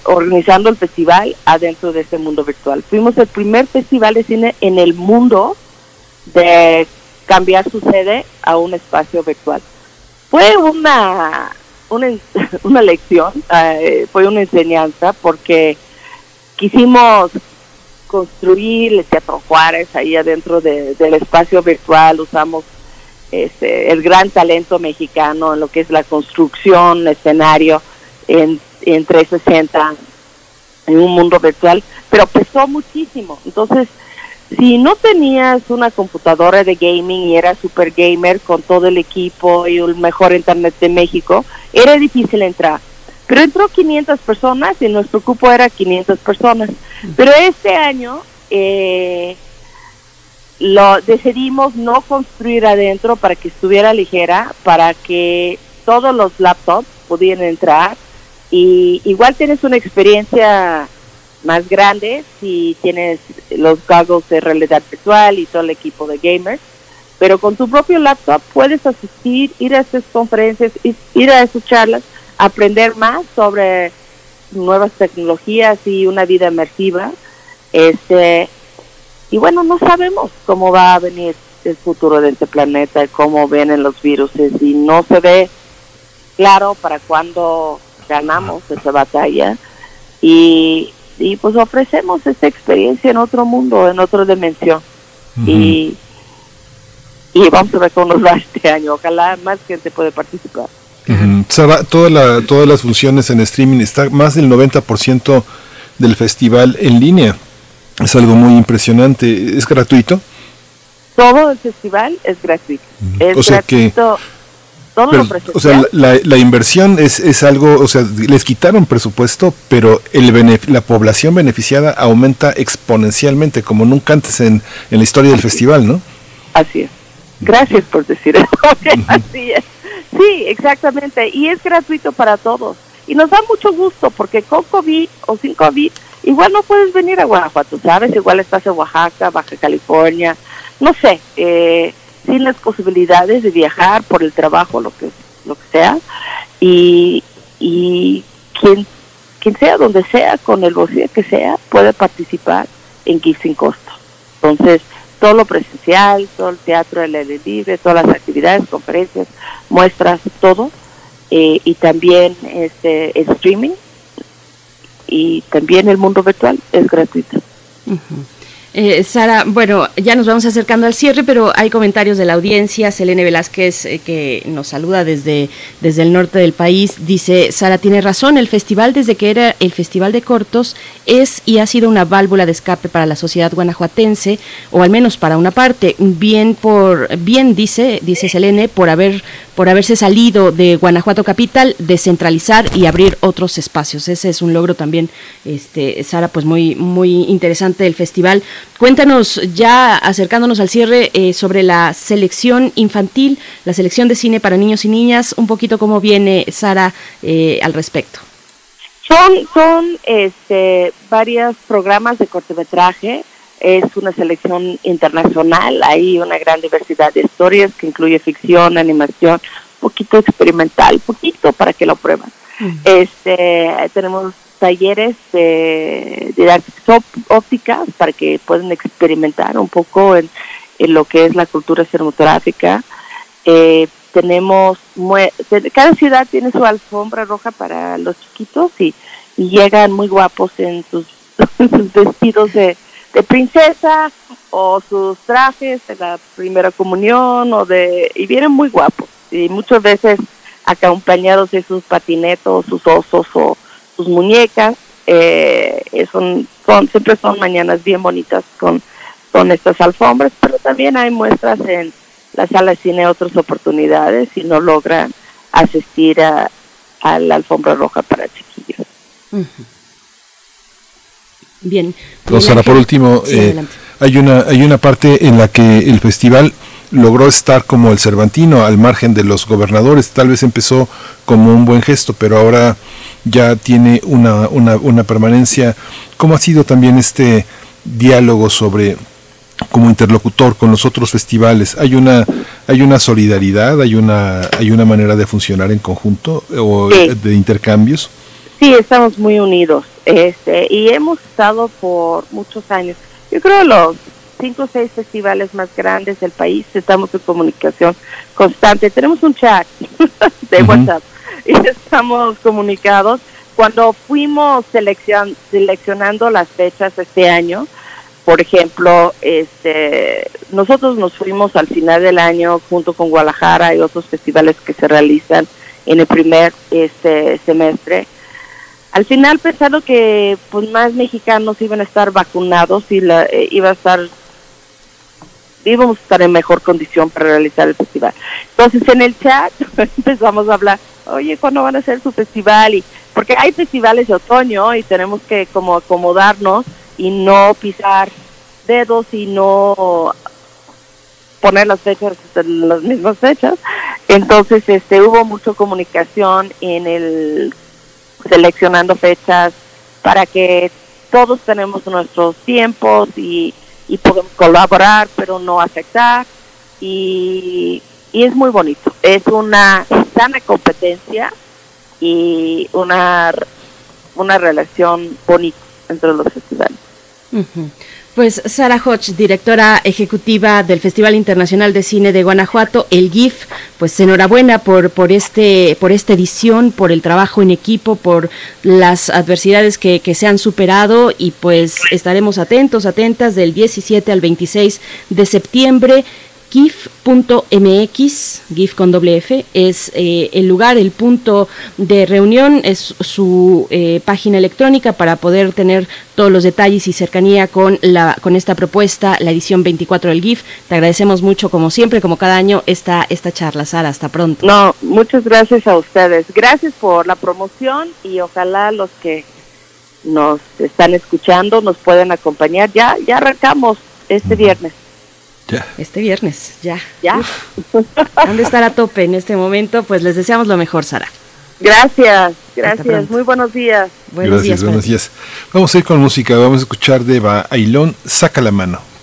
organizando el festival adentro de ese mundo virtual. Fuimos el primer festival de cine en el mundo de cambiar su sede a un espacio virtual. Fue una, una, <laughs> una lección, eh, fue una enseñanza porque quisimos construir el Teatro Juárez ahí adentro del espacio virtual, usamos este, el gran talento mexicano en lo que es la construcción, escenario en, en 360 en un mundo virtual, pero pesó muchísimo. Entonces, si no tenías una computadora de gaming y eras super gamer con todo el equipo y el mejor internet de México, era difícil entrar. Pero entró 500 personas y nuestro cupo era 500 personas. Pero este año eh, lo decidimos no construir adentro para que estuviera ligera, para que todos los laptops pudieran entrar y igual tienes una experiencia más grande si tienes los goggles de realidad virtual y todo el equipo de gamers, pero con tu propio laptop puedes asistir, ir a esas conferencias, ir a esas charlas, aprender más sobre nuevas tecnologías y una vida inmersiva. Este, y bueno, no sabemos cómo va a venir el futuro de este planeta, cómo vienen los virus y no se ve claro para cuándo ganamos esa batalla. Y, y pues ofrecemos esta experiencia en otro mundo, en otra dimensión. Y y vamos a ver cómo nos va este año. Ojalá más gente pueda participar. Sara, toda todas las funciones en streaming, está más del 90% del festival en línea. Es algo muy impresionante. ¿Es gratuito? Todo el festival es gratuito. Es o sea gratuito. Que, todo lo o sea, la, la, inversión es, es algo, o sea, les quitaron presupuesto, pero el la población beneficiada aumenta exponencialmente, como nunca antes en, en la historia del festival, ¿no? Así es. Gracias por decir eso. <laughs> Así es. Sí, exactamente. Y es gratuito para todos. Y nos da mucho gusto porque con COVID o sin COVID, igual no puedes venir a Guanajuato, ¿sabes? Igual estás en Oaxaca, Baja California, no sé, eh, sin las posibilidades de viajar por el trabajo, lo que, lo que sea. Y, y quien, quien sea, donde sea, con el bolsillo que sea, puede participar en GIF sin costo. Entonces, todo lo presencial, todo el teatro el aire libre, todas las actividades, conferencias, muestras, todo, eh, y también este streaming y también el mundo virtual es gratuito. Eh, Sara, bueno, ya nos vamos acercando al cierre, pero hay comentarios de la audiencia. Selene Velázquez, eh, que nos saluda desde, desde el norte del país, dice, Sara tiene razón, el festival desde que era el Festival de Cortos es y ha sido una válvula de escape para la sociedad guanajuatense, o al menos para una parte. Bien por, bien dice, dice Selene, por haber por haberse salido de Guanajuato Capital, descentralizar y abrir otros espacios. Ese es un logro también, este, Sara, pues muy, muy interesante del festival. Cuéntanos, ya acercándonos al cierre, eh, sobre la selección infantil, la selección de cine para niños y niñas, un poquito cómo viene, Sara, eh, al respecto. Son, son este, varios programas de cortometraje, es una selección internacional, hay una gran diversidad de historias que incluye ficción, animación, un poquito experimental, poquito para que lo prueben. Este, tenemos talleres de didácticas ópticas para que puedan experimentar un poco en, lo que es la cultura cinematográfica. Eh, tenemos, cada ciudad tiene su alfombra roja para los chiquitos y, llegan muy guapos en sus, <laughs> vestidos de, de, princesa o sus trajes de la primera comunión o de, y vienen muy guapos y muchas veces acompañados de sus patinetos, sus osos o sus muñecas. Eh, son, son, siempre son mañanas bien bonitas con, con estas alfombras, pero también hay muestras en la sala de cine otras oportunidades y no logran asistir a, la alfombra roja para chiquillos. Bien. Rosana, por último, eh, hay una hay una parte en la que el festival logró estar como el Cervantino al margen de los gobernadores. Tal vez empezó como un buen gesto, pero ahora ya tiene una, una, una permanencia. ¿Cómo ha sido también este diálogo sobre como interlocutor con los otros festivales hay una hay una solidaridad hay una hay una manera de funcionar en conjunto o de intercambios sí estamos muy unidos este y hemos estado por muchos años yo creo los cinco o seis festivales más grandes del país estamos en comunicación constante tenemos un chat <laughs> de WhatsApp y <laughs> estamos comunicados. Cuando fuimos seleccion, seleccionando las fechas este año, por ejemplo, este, nosotros nos fuimos al final del año junto con Guadalajara y otros festivales que se realizan en el primer este semestre. Al final pensaron que pues más mexicanos iban a estar vacunados y la, eh, iba a estar íbamos a estar en mejor condición para realizar el festival. Entonces en el chat <laughs> empezamos a hablar, oye, ¿cuándo van a hacer su festival? Y, porque hay festivales de otoño y tenemos que como acomodarnos y no pisar dedos y no poner las fechas las mismas fechas. Entonces este hubo mucha comunicación en el seleccionando fechas para que todos tenemos nuestros tiempos y y podemos colaborar, pero no afectar. Y, y es muy bonito. Es una sana competencia y una, una relación bonita entre los festivales. Pues Sara Hodge, directora ejecutiva del Festival Internacional de Cine de Guanajuato, el GIF, pues enhorabuena por, por, este, por esta edición, por el trabajo en equipo, por las adversidades que, que se han superado y pues estaremos atentos, atentas del 17 al 26 de septiembre gif.mx, gif con doble F, es eh, el lugar, el punto de reunión, es su eh, página electrónica para poder tener todos los detalles y cercanía con, la, con esta propuesta, la edición 24 del GIF. Te agradecemos mucho, como siempre, como cada año, esta, esta charla, Sara. Hasta pronto. No, muchas gracias a ustedes. Gracias por la promoción y ojalá los que nos están escuchando nos pueden acompañar. Ya, ya arrancamos este viernes. Este viernes, ya. Ya. Han de estar a tope en este momento, pues les deseamos lo mejor, Sara. Gracias, gracias. Muy buenos días. Buenos días, buenos días. Vamos a ir con música, vamos a escuchar de Bailón, Saca la mano.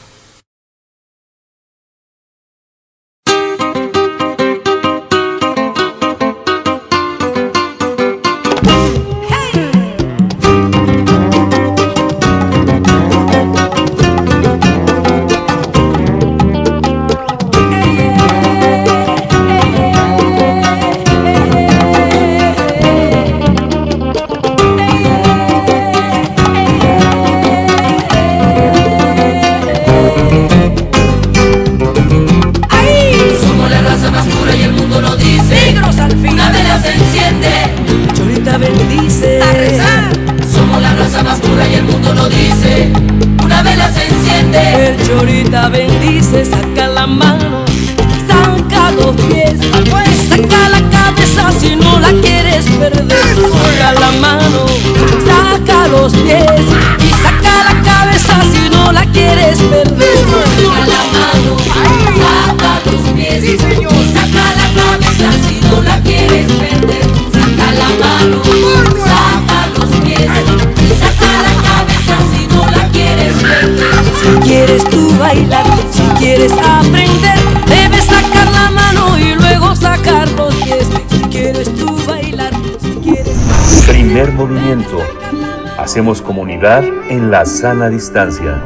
Hacemos comunidad en la sana distancia.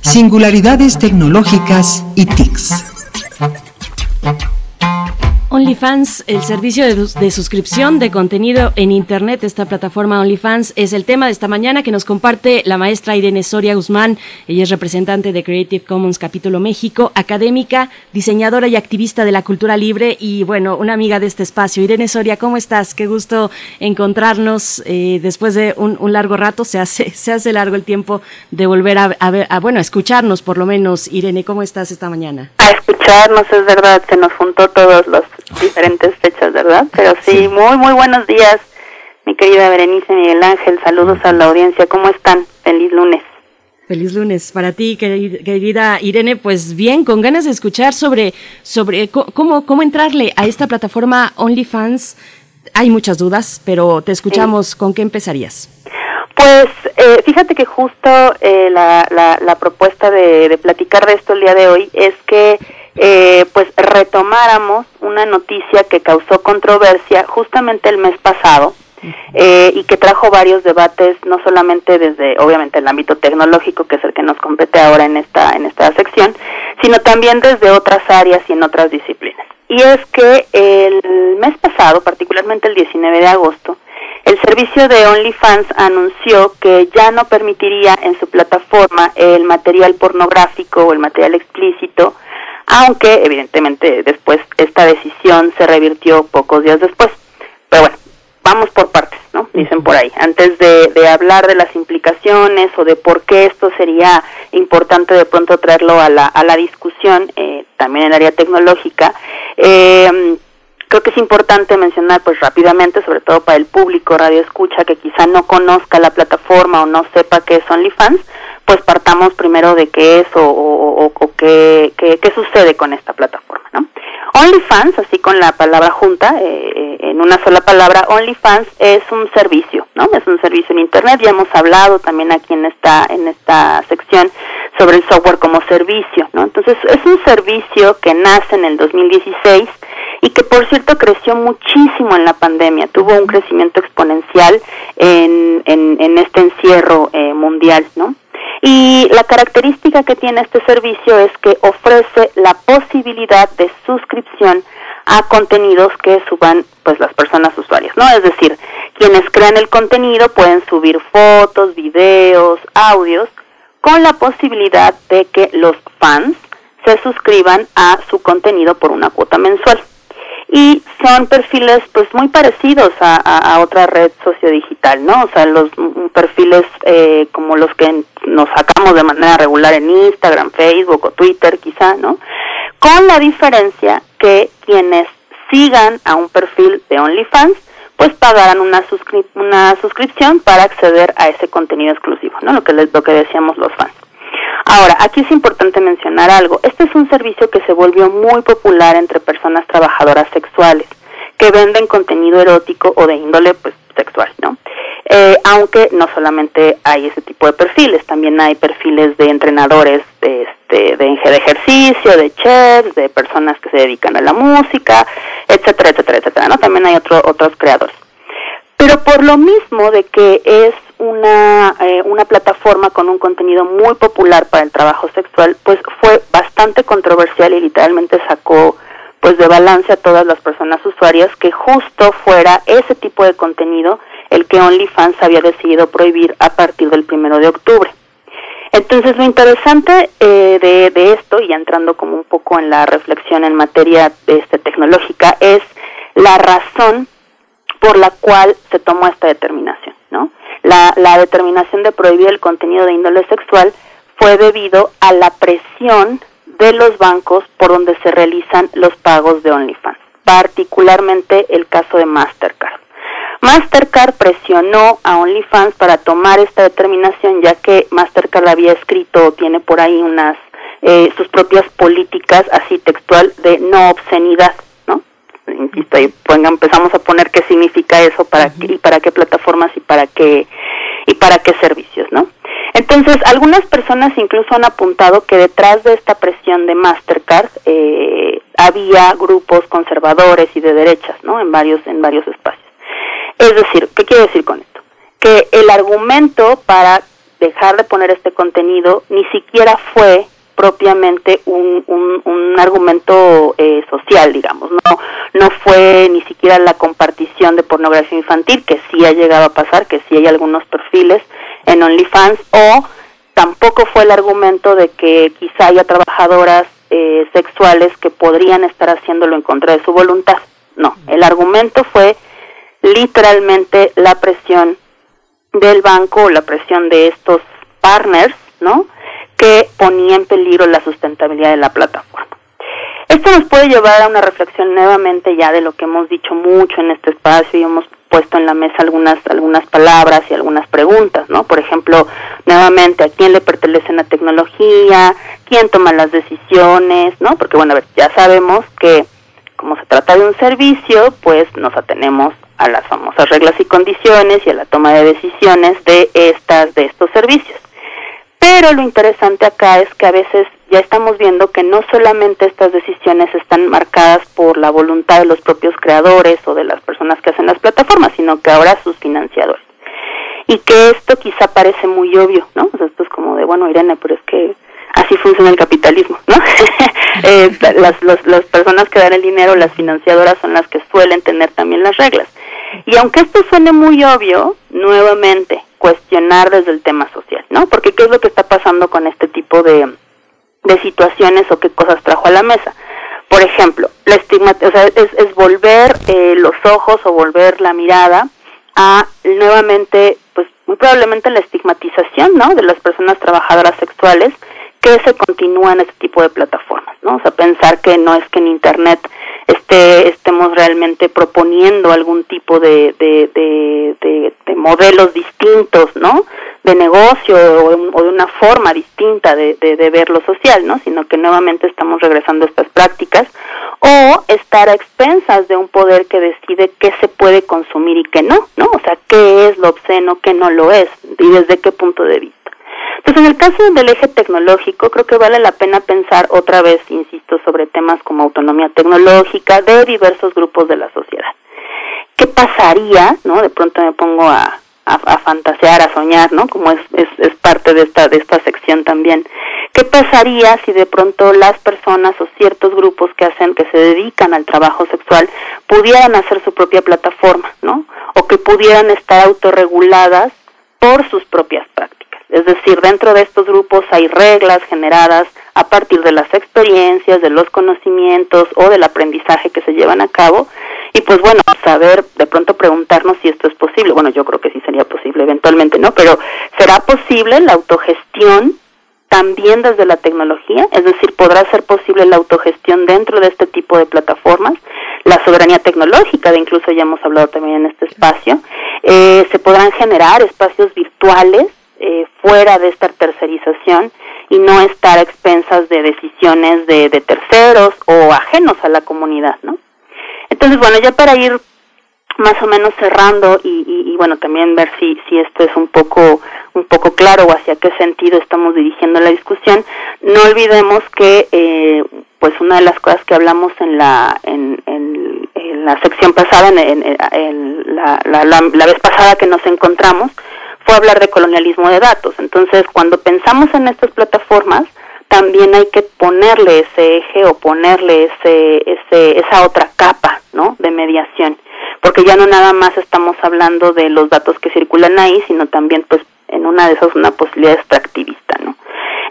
Singularidades tecnológicas y TICs. OnlyFans, el servicio de, suscripción de contenido en Internet, esta plataforma OnlyFans, es el tema de esta mañana que nos comparte la maestra Irene Soria Guzmán. Ella es representante de Creative Commons Capítulo México, académica, diseñadora y activista de la cultura libre y, bueno, una amiga de este espacio. Irene Soria, ¿cómo estás? Qué gusto encontrarnos eh, después de un, largo rato. Se hace, <laughs> se hace largo el tiempo de volver a, ver, a, bueno, a escucharnos por lo menos. Irene, ¿cómo estás esta mañana? A escucharnos, es verdad, se nos juntó todos los diferentes fechas, ¿verdad? Pero sí, muy, muy buenos días, mi querida Berenice Miguel Ángel. Saludos a la audiencia. ¿Cómo están? Feliz lunes. Feliz lunes para ti, querida Irene. Pues bien, con ganas de escuchar sobre, sobre cómo, cómo entrarle a esta plataforma OnlyFans. Hay muchas dudas, pero te escuchamos. ¿Con qué empezarías? Pues eh, fíjate que justo eh, la, la, propuesta de, de platicar de esto el día de hoy es que eh, pues retomáramos una noticia que causó controversia justamente el mes pasado eh, y que trajo varios debates, no solamente desde, obviamente, el ámbito tecnológico, que es el que nos compete ahora en esta, en esta sección, sino también desde otras áreas y en otras disciplinas. Y es que el mes pasado, particularmente el 19 de agosto, el servicio de OnlyFans anunció que ya no permitiría en su plataforma el material pornográfico o el material explícito aunque evidentemente después esta decisión se revirtió pocos días después. Pero bueno, vamos por partes, ¿no? Dicen por ahí. Antes de, hablar de las implicaciones o de por qué esto sería importante de pronto traerlo a la, a la discusión, eh, también en el área tecnológica, eh, creo que es importante mencionar pues rápidamente, sobre todo para el público radio escucha que quizá no conozca la plataforma o no sepa qué es OnlyFans, pues partamos primero de qué es o, qué, qué, qué, sucede con esta plataforma. ¿no? OnlyFans, así con la palabra junta, eh, eh, en una sola palabra, OnlyFans es un servicio, ¿no? Es un servicio en Internet, ya hemos hablado también aquí en esta, en esta sección sobre el software como servicio, ¿no? Entonces, es un servicio que nace en el 2016 y que por cierto creció muchísimo en la pandemia, tuvo un crecimiento exponencial en, en, este encierro eh, mundial, ¿no? Y la característica que tiene este servicio es que ofrece la posibilidad de suscripción a contenidos que suban pues las personas usuarias, ¿no? Es decir, quienes crean el contenido pueden subir fotos, videos, audios con la posibilidad de que los fans se suscriban a su contenido por una cuota mensual. Y son perfiles pues muy parecidos a, otra red sociodigital, ¿no? O sea, los perfiles eh, como los que nos sacamos de manera regular en Instagram, Facebook o Twitter quizá, ¿no? Con la diferencia que quienes sigan a un perfil de OnlyFans pues pagarán una, una suscripción para acceder a ese contenido exclusivo, ¿no? Lo que, lo que decíamos los fans. Ahora, aquí es importante mencionar algo. Este es un servicio que se volvió muy popular entre personas trabajadoras sexuales que venden contenido erótico o de índole pues sexual, ¿no? Eh, aunque no solamente hay ese tipo de perfiles, también hay perfiles de entrenadores de, este, de, ejercicio, de chefs, de personas que se dedican a la música, etcétera, etcétera, etcétera, ¿no? También hay otro, otros creadores. Pero por lo mismo de que es una, eh, una plataforma con un contenido muy popular para el trabajo sexual, pues fue bastante controversial y literalmente sacó pues de balance a todas las personas usuarias que justo fuera ese tipo de contenido el que OnlyFans había decidido prohibir a partir del primero de octubre. Entonces, lo interesante eh, de, esto, y entrando como un poco en la reflexión en materia este, tecnológica, es la razón por la cual se tomó esta determinación. La, la determinación de prohibir el contenido de índole sexual fue debido a la presión de los bancos por donde se realizan los pagos de OnlyFans, particularmente el caso de Mastercard. Mastercard presionó a OnlyFans para tomar esta determinación, ya que Mastercard había escrito, tiene por ahí unas eh, sus propias políticas, así textual, de no obscenidad, y empezamos a poner qué significa eso, para qué, y para qué plataformas y para qué y para qué servicios, ¿no? Entonces, algunas personas incluso han apuntado que detrás de esta presión de Mastercard eh, había grupos conservadores y de derechas, ¿no? En varios en varios espacios. Es decir, ¿qué quiero decir con esto? Que el argumento para dejar de poner este contenido ni siquiera fue propiamente un, un, argumento eh, social, digamos, no no fue ni siquiera la compartición de pornografía infantil, que sí ha llegado a pasar, que sí hay algunos perfiles en OnlyFans, o tampoco fue el argumento de que quizá haya trabajadoras eh, sexuales que podrían estar haciéndolo en contra de su voluntad. No, el argumento fue literalmente la presión del banco o la presión de estos partners, ¿no? Que ponía en peligro la sustentabilidad de la plataforma. Esto nos puede llevar a una reflexión nuevamente ya de lo que hemos dicho mucho en este espacio y hemos puesto en la mesa algunas algunas palabras y algunas preguntas, ¿no? Por ejemplo, nuevamente, ¿a quién le pertenece la tecnología? ¿Quién toma las decisiones? ¿No? Porque, bueno, a ver, ya sabemos que como se trata de un servicio, pues nos atenemos a las famosas reglas y condiciones y a la toma de decisiones de estas de estos servicios. Pero lo interesante acá es que a veces ya estamos viendo que no solamente estas decisiones están marcadas por la voluntad de los propios creadores o de las personas que hacen las plataformas, sino que ahora sus financiadores. Y que esto quizá parece muy obvio, ¿no? esto es como de, bueno, Irene, pero es que así funciona el capitalismo, ¿no? <laughs> eh, las, las personas que dan el dinero, las financiadoras, son las que suelen tener también las reglas. Y aunque esto suene muy obvio, nuevamente, cuestionar desde el tema social, ¿no? Porque ¿qué es lo que está pasando con este tipo de, de situaciones o qué cosas trajo a la mesa? Por ejemplo, la estigma, o sea, es, es volver eh, los ojos o volver la mirada a nuevamente, pues muy probablemente la estigmatización, ¿no? De las personas trabajadoras sexuales que se continúa en este tipo de plataformas, ¿no? O sea, pensar que no es que en Internet esté, estemos realmente proponiendo algún tipo de, modelos distintos, ¿no? De negocio o, de una forma distinta de, de, ver lo social, ¿no? Sino que nuevamente estamos regresando a estas prácticas o estar a expensas de un poder que decide qué se puede consumir y qué no, ¿no? O sea, qué es lo obsceno, qué no lo es y desde qué punto de vista. Entonces, en el caso del eje tecnológico, creo que vale la pena pensar otra vez, insisto, sobre temas como autonomía tecnológica de diversos grupos de la sociedad. ¿Qué pasaría, no? De pronto me pongo a, a, fantasear, a soñar, ¿no? Como es, es, es, parte de esta, de esta sección también. ¿Qué pasaría si de pronto las personas o ciertos grupos que hacen, que se dedican al trabajo sexual, pudieran hacer su propia plataforma, ¿no? O que pudieran estar autorreguladas por sus propias prácticas. Es decir, dentro de estos grupos hay reglas generadas a partir de las experiencias, de los conocimientos o del aprendizaje que se llevan a cabo y pues bueno, saber, de pronto preguntarnos si esto es posible. Bueno, yo creo que sí sería posible eventualmente, ¿no? Pero ¿será posible la autogestión también desde la tecnología? Es decir, ¿podrá ser posible la autogestión dentro de este tipo de plataformas? La soberanía tecnológica, de incluso ya hemos hablado también en este espacio. Eh, ¿Se podrán generar espacios virtuales eh, fuera de esta tercerización y no estar a expensas de decisiones de, de terceros o ajenos a la comunidad, ¿no? Entonces, bueno, ya para ir más o menos cerrando y, bueno también ver si si esto es un poco un poco claro o hacia qué sentido estamos dirigiendo la discusión no olvidemos que eh, pues una de las cosas que hablamos en la en, la sección pasada en, la, la, la vez pasada que nos encontramos fue hablar de colonialismo de datos entonces cuando pensamos en estas plataformas también hay que ponerle ese eje o ponerle ese, ese, esa otra capa, ¿no? De mediación, porque ya no nada más estamos hablando de los datos que circulan ahí, sino también, pues, en una de esas una posibilidad extractivista, ¿no?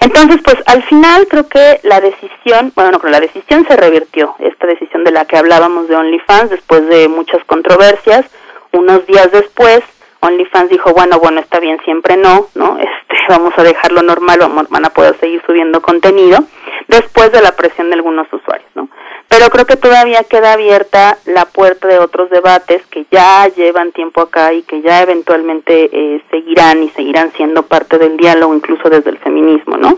Entonces, pues, al final creo que la decisión, bueno, no, la decisión se revirtió, esta decisión de la que hablábamos de OnlyFans, después de muchas controversias, unos días después, OnlyFans dijo, bueno, bueno, está bien, siempre no, ¿no? <laughs> Este, vamos a dejarlo normal, vamos, van a poder seguir subiendo contenido después de la presión de algunos usuarios, ¿no? Pero creo que todavía queda abierta la puerta de otros debates que ya llevan tiempo acá y que ya eventualmente eh, seguirán y seguirán siendo parte del diálogo, incluso desde el feminismo, ¿no?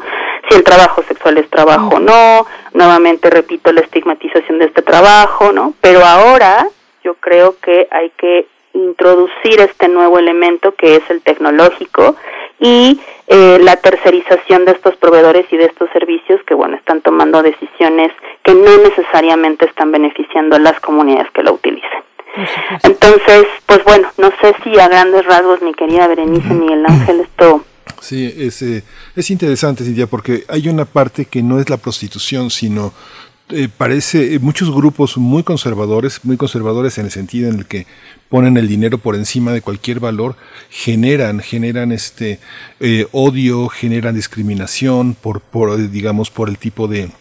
Si el trabajo sexual es trabajo o no, nuevamente repito la estigmatización de este trabajo, ¿no? Pero ahora yo creo que hay que introducir este nuevo elemento que es el tecnológico y eh, la tercerización de estos proveedores y de estos servicios que bueno están tomando decisiones que no necesariamente están beneficiando a las comunidades que lo utilicen. Entonces, pues bueno, no sé si a grandes rasgos, mi querida Berenice Miguel Ángel, esto Sí, es, eh, es interesante, Cintia, porque hay una parte que no es la prostitución, sino eh, parece muchos grupos muy conservadores, muy conservadores en el sentido en el que ponen el dinero por encima de cualquier valor, generan, generan este eh, odio, generan discriminación por, por, digamos, por el tipo de,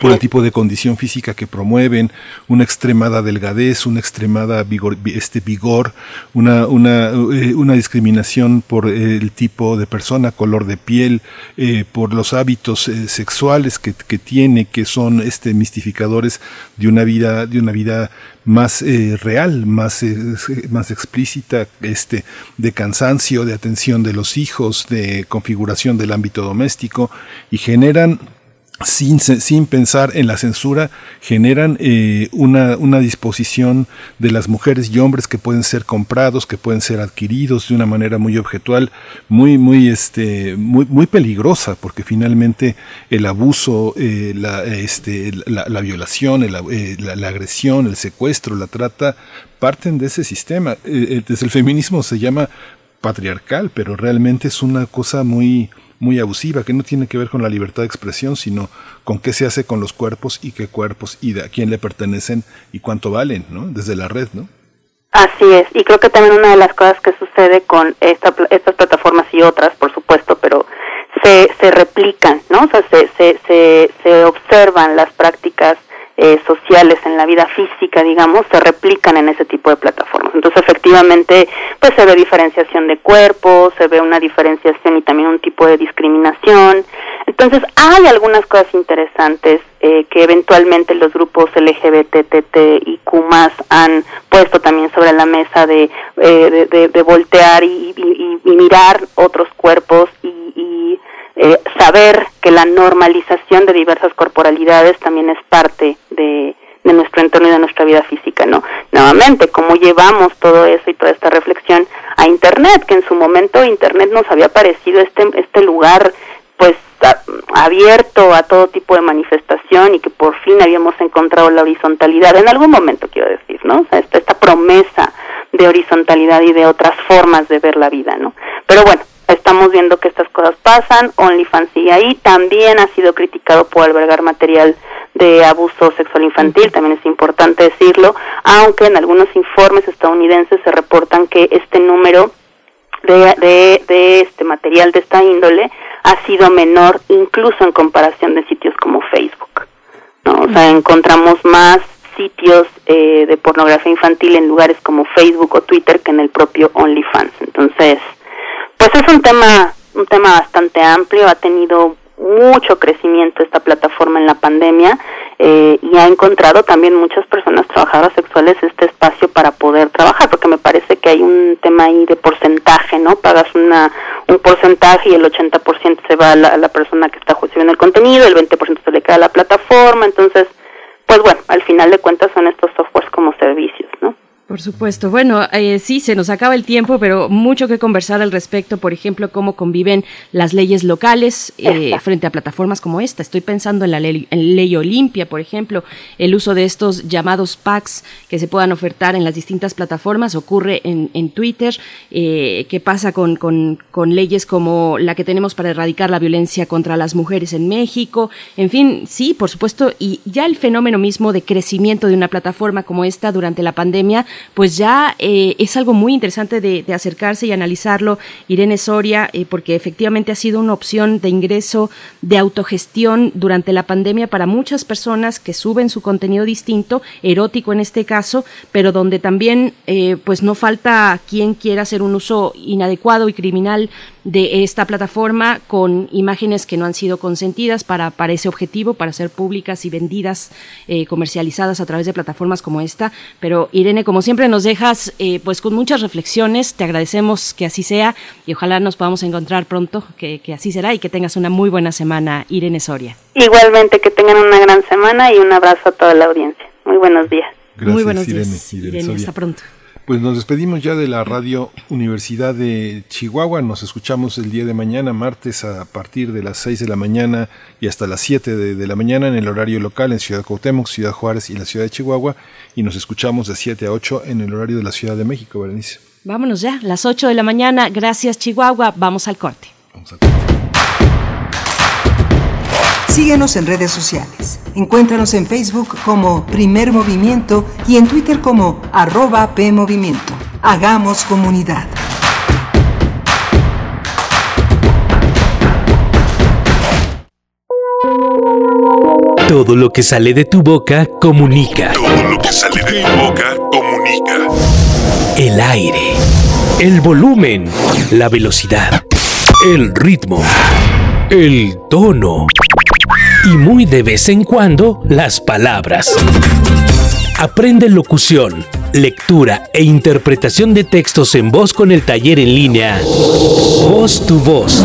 por el tipo de condición física que promueven, una extremada delgadez, una extremada vigor, este vigor, una, una, eh, una discriminación por el tipo de persona, color de piel, eh, por los hábitos eh, sexuales que, que, tiene, que son este mistificadores de una vida, de una vida más real, más, más explícita, este, de cansancio, de atención de los hijos, de configuración del ámbito doméstico, y generan sin, pensar en la censura, generan eh, una, disposición de las mujeres y hombres que pueden ser comprados, que pueden ser adquiridos de una manera muy objetual, muy, muy, este, muy, muy peligrosa, porque finalmente el abuso, eh, la, este, la, la, violación, eh, la, la, agresión, el secuestro, la trata, parten de ese sistema. desde el feminismo se llama patriarcal, pero realmente es una cosa muy muy abusiva, que no tiene que ver con la libertad de expresión, sino con qué se hace con los cuerpos y qué cuerpos y de a quién le pertenecen y cuánto valen, ¿no? Desde la red, ¿no? Así es, y creo que también una de las cosas que sucede con esta, estas plataformas y otras, por supuesto, pero se, se replican, ¿no? O sea, se, se, se, se observan las prácticas eh, sociales en la vida física, digamos, se replican en ese tipo de plataformas. Entonces, efectivamente, pues se ve diferenciación de cuerpos, se ve una diferenciación y también un tipo de discriminación. Entonces, hay algunas cosas interesantes eh, que eventualmente los grupos y Kumas han puesto también sobre la mesa de, eh, de, voltear y, y, mirar otros cuerpos y, y eh, saber que la normalización de diversas corporalidades también es parte de, de nuestro entorno y de nuestra vida física, ¿no? Nuevamente, cómo llevamos todo eso y toda esta reflexión a Internet, que en su momento Internet nos había parecido este, este lugar pues abierto a todo tipo de manifestación y que por fin habíamos encontrado la horizontalidad, en algún momento quiero decir, ¿no? Esta, esta promesa de horizontalidad y de otras formas de ver la vida, ¿no? Pero bueno, estamos viendo que estas cosas pasan, OnlyFans sigue ahí, también ha sido criticado por albergar material de abuso sexual infantil, también es importante decirlo, aunque en algunos informes estadounidenses se reportan que este número de, de, de este material de esta índole ha sido menor incluso en comparación de sitios como Facebook. ¿no? O sea, encontramos más sitios eh, de pornografía infantil en lugares como Facebook o Twitter que en el propio OnlyFans. Entonces, pues es un tema un tema bastante amplio, ha tenido mucho crecimiento esta plataforma en la pandemia eh, y ha encontrado también muchas personas trabajadoras sexuales este espacio para poder trabajar, porque me parece que hay un tema ahí de porcentaje, ¿no? Pagas una, un porcentaje y el 80% se va a la, persona que está recibiendo el contenido, el 20% se le queda a la plataforma, entonces, pues bueno, al final de cuentas son estos softwares como servicios, ¿no? Por supuesto. Bueno, eh, sí, se nos acaba el tiempo, pero mucho que conversar al respecto. Por ejemplo, cómo conviven las leyes locales eh, frente a plataformas como esta. Estoy pensando en la ley, en ley Olimpia, por ejemplo. El uso de estos llamados packs que se puedan ofertar en las distintas plataformas ocurre en, en Twitter. Eh, ¿Qué pasa con, con, con leyes como la que tenemos para erradicar la violencia contra las mujeres en México? En fin, sí, por supuesto. Y ya el fenómeno mismo de crecimiento de una plataforma como esta durante la pandemia pues ya eh, es algo muy interesante de, acercarse y analizarlo, Irene Soria, eh, porque efectivamente ha sido una opción de ingreso de autogestión durante la pandemia para muchas personas que suben su contenido distinto, erótico en este caso, pero donde también eh, pues no falta quien quiera hacer un uso inadecuado y criminal de esta plataforma con imágenes que no han sido consentidas para, para ese objetivo, para ser públicas y vendidas, comercializadas a través de plataformas como esta. Pero Irene, como siempre nos dejas eh, pues con muchas reflexiones, te agradecemos que así sea y ojalá nos podamos encontrar pronto, que, que así será y que tengas una muy buena semana, Irene Soria. Igualmente, que tengan una gran semana y un abrazo a toda la audiencia. Muy buenos días. Gracias, muy buenos Irene, días, Irene, Irene hasta pronto. Pues nos despedimos ya de la Radio Universidad de Chihuahua. Nos escuchamos el día de mañana, martes, a partir de las 6 de la mañana y hasta las 7 de, de la mañana en el horario local en Ciudad Cuauhtémoc, Ciudad Juárez y la Ciudad de Chihuahua. Y nos escuchamos de 7 a 8 en el horario de la Ciudad de México, Berenice. Vámonos ya, las 8 de la mañana. Gracias, Chihuahua. Vamos al corte. Vamos al corte. Síguenos en redes sociales. Encuéntranos en Facebook como Primer Movimiento y en Twitter como arroba PMovimiento. Hagamos comunidad. Todo lo que sale de tu boca comunica. Todo lo que sale de tu boca comunica. El aire, el volumen, la velocidad, el ritmo, el tono y muy de vez en cuando las palabras. Aprende locución, lectura e interpretación de textos en voz con el taller en línea. Voz tu Voz,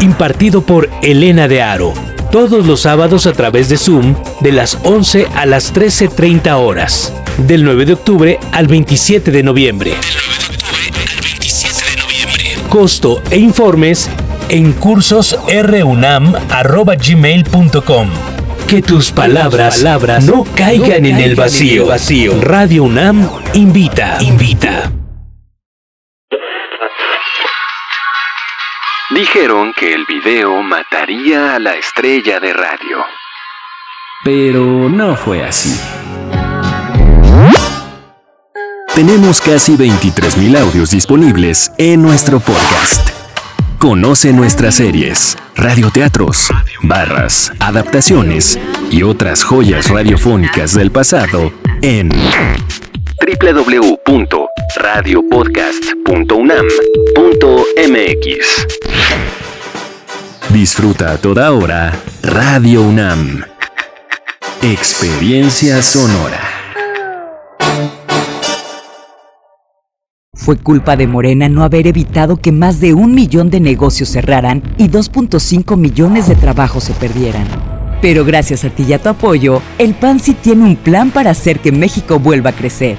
impartido por Elena de Aro, todos los sábados a través de Zoom de las 11 a las 13.30 horas, del 9 de octubre al 27 de noviembre. Costo e informes en cursosrunam.gmail.com Que tus palabras, palabras no caigan en el vacío. vacío. Radio UNAM invita, invita. Dijeron que el video mataría a la estrella de radio. Pero no fue así. Tenemos casi 23.000 audios disponibles en nuestro podcast. Conoce nuestras series, radioteatros, barras, adaptaciones y otras joyas radiofónicas del pasado en www.radiopodcast.unam.mx. Disfruta a toda hora Radio UNAM. Experiencia sonora. Fue culpa de Morena no haber evitado que más de un millón de negocios cerraran y 2.5 millones de trabajos se perdieran. Pero gracias a ti y a tu apoyo, el PAN sí tiene un plan para hacer que México vuelva a crecer.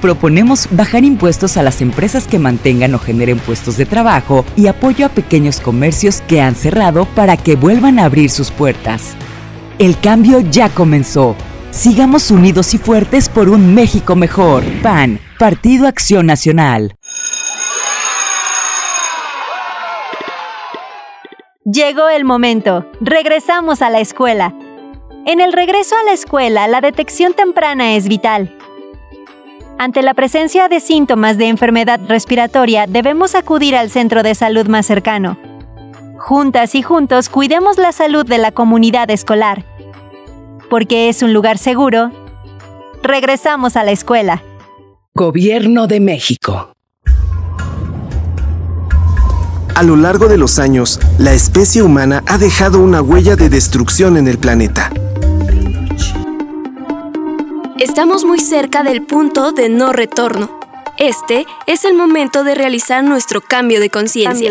Proponemos bajar impuestos a las empresas que mantengan o generen puestos de trabajo y apoyo a pequeños comercios que han cerrado para que vuelvan a abrir sus puertas. El cambio ya comenzó. Sigamos unidos y fuertes por un México mejor. PAN, Partido Acción Nacional. Llegó el momento. Regresamos a la escuela. En el regreso a la escuela, la detección temprana es vital. Ante la presencia de síntomas de enfermedad respiratoria, debemos acudir al centro de salud más cercano. Juntas y juntos cuidemos la salud de la comunidad escolar. Porque es un lugar seguro, regresamos a la escuela. Gobierno de México. A lo largo de los años, la especie humana ha dejado una huella de destrucción en el planeta. Estamos muy cerca del punto de no retorno. Este es el momento de realizar nuestro cambio de conciencia.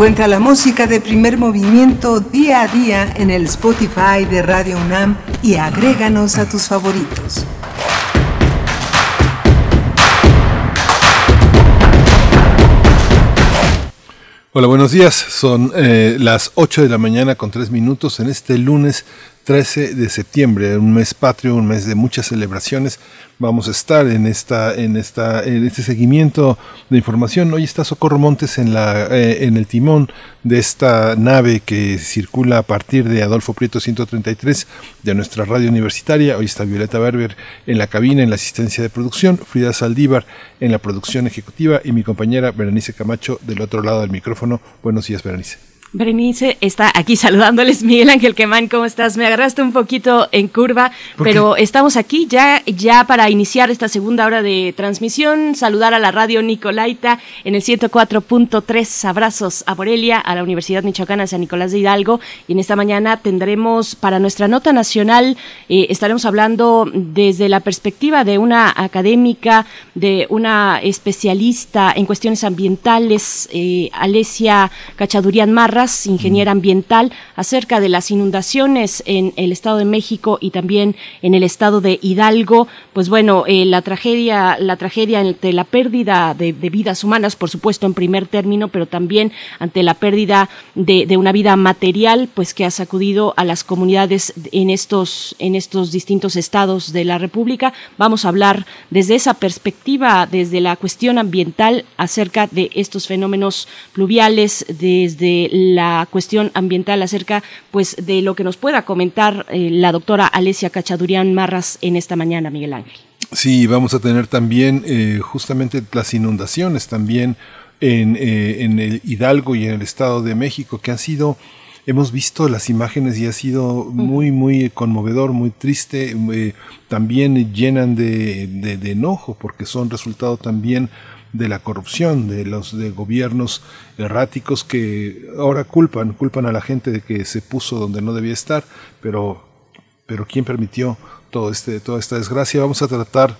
Encuentra la música de primer movimiento día a día en el Spotify de Radio UNAM y agréganos a tus favoritos. Hola, buenos días. Son eh, las 8 de la mañana con 3 minutos en este lunes 13 de septiembre, un mes patrio, un mes de muchas celebraciones. Vamos a estar en esta, en esta, en este seguimiento de información. Hoy está Socorro Montes en la, eh, en el timón de esta nave que circula a partir de Adolfo Prieto 133 de nuestra radio universitaria. Hoy está Violeta Berber en la cabina, en la asistencia de producción, Frida Saldívar en la producción ejecutiva y mi compañera Berenice Camacho del otro lado del micrófono. Buenos días, Berenice. Berenice está aquí saludándoles. Miguel Ángel Quemán, ¿cómo estás? Me agarraste un poquito en curva, pero estamos aquí ya, ya para iniciar esta segunda hora de transmisión. Saludar a la radio Nicolaita en el 104.3. Abrazos a Morelia, a la Universidad Michoacana San Nicolás de Hidalgo. Y en esta mañana tendremos para nuestra nota nacional, eh, estaremos hablando desde la perspectiva de una académica, de una especialista en cuestiones ambientales, eh, Alesia Cachadurian Marra ingeniera ambiental, acerca de las inundaciones en el Estado de México y también en el Estado de Hidalgo. Pues bueno, eh, la tragedia, la tragedia ante la pérdida de, vidas humanas, por supuesto, en primer término, pero también ante la pérdida de, de, una vida material, pues que ha sacudido a las comunidades en estos, en estos distintos estados de la República. Vamos a hablar desde esa perspectiva, desde la cuestión ambiental, acerca de estos fenómenos pluviales, desde la cuestión ambiental acerca pues de lo que nos pueda comentar eh, la doctora Alesia Cachadurian Marras en esta mañana, Miguel Ángel. Sí, vamos a tener también eh, justamente las inundaciones también en, eh, en el Hidalgo y en el Estado de México, que han sido hemos visto las imágenes y ha sido muy, muy conmovedor, muy triste. también llenan de, de, de, enojo porque son resultado también de la corrupción, de los de gobiernos erráticos que ahora culpan, culpan a la gente de que se puso donde no debía estar, pero, pero ¿quién permitió todo este, toda esta desgracia? Vamos a tratar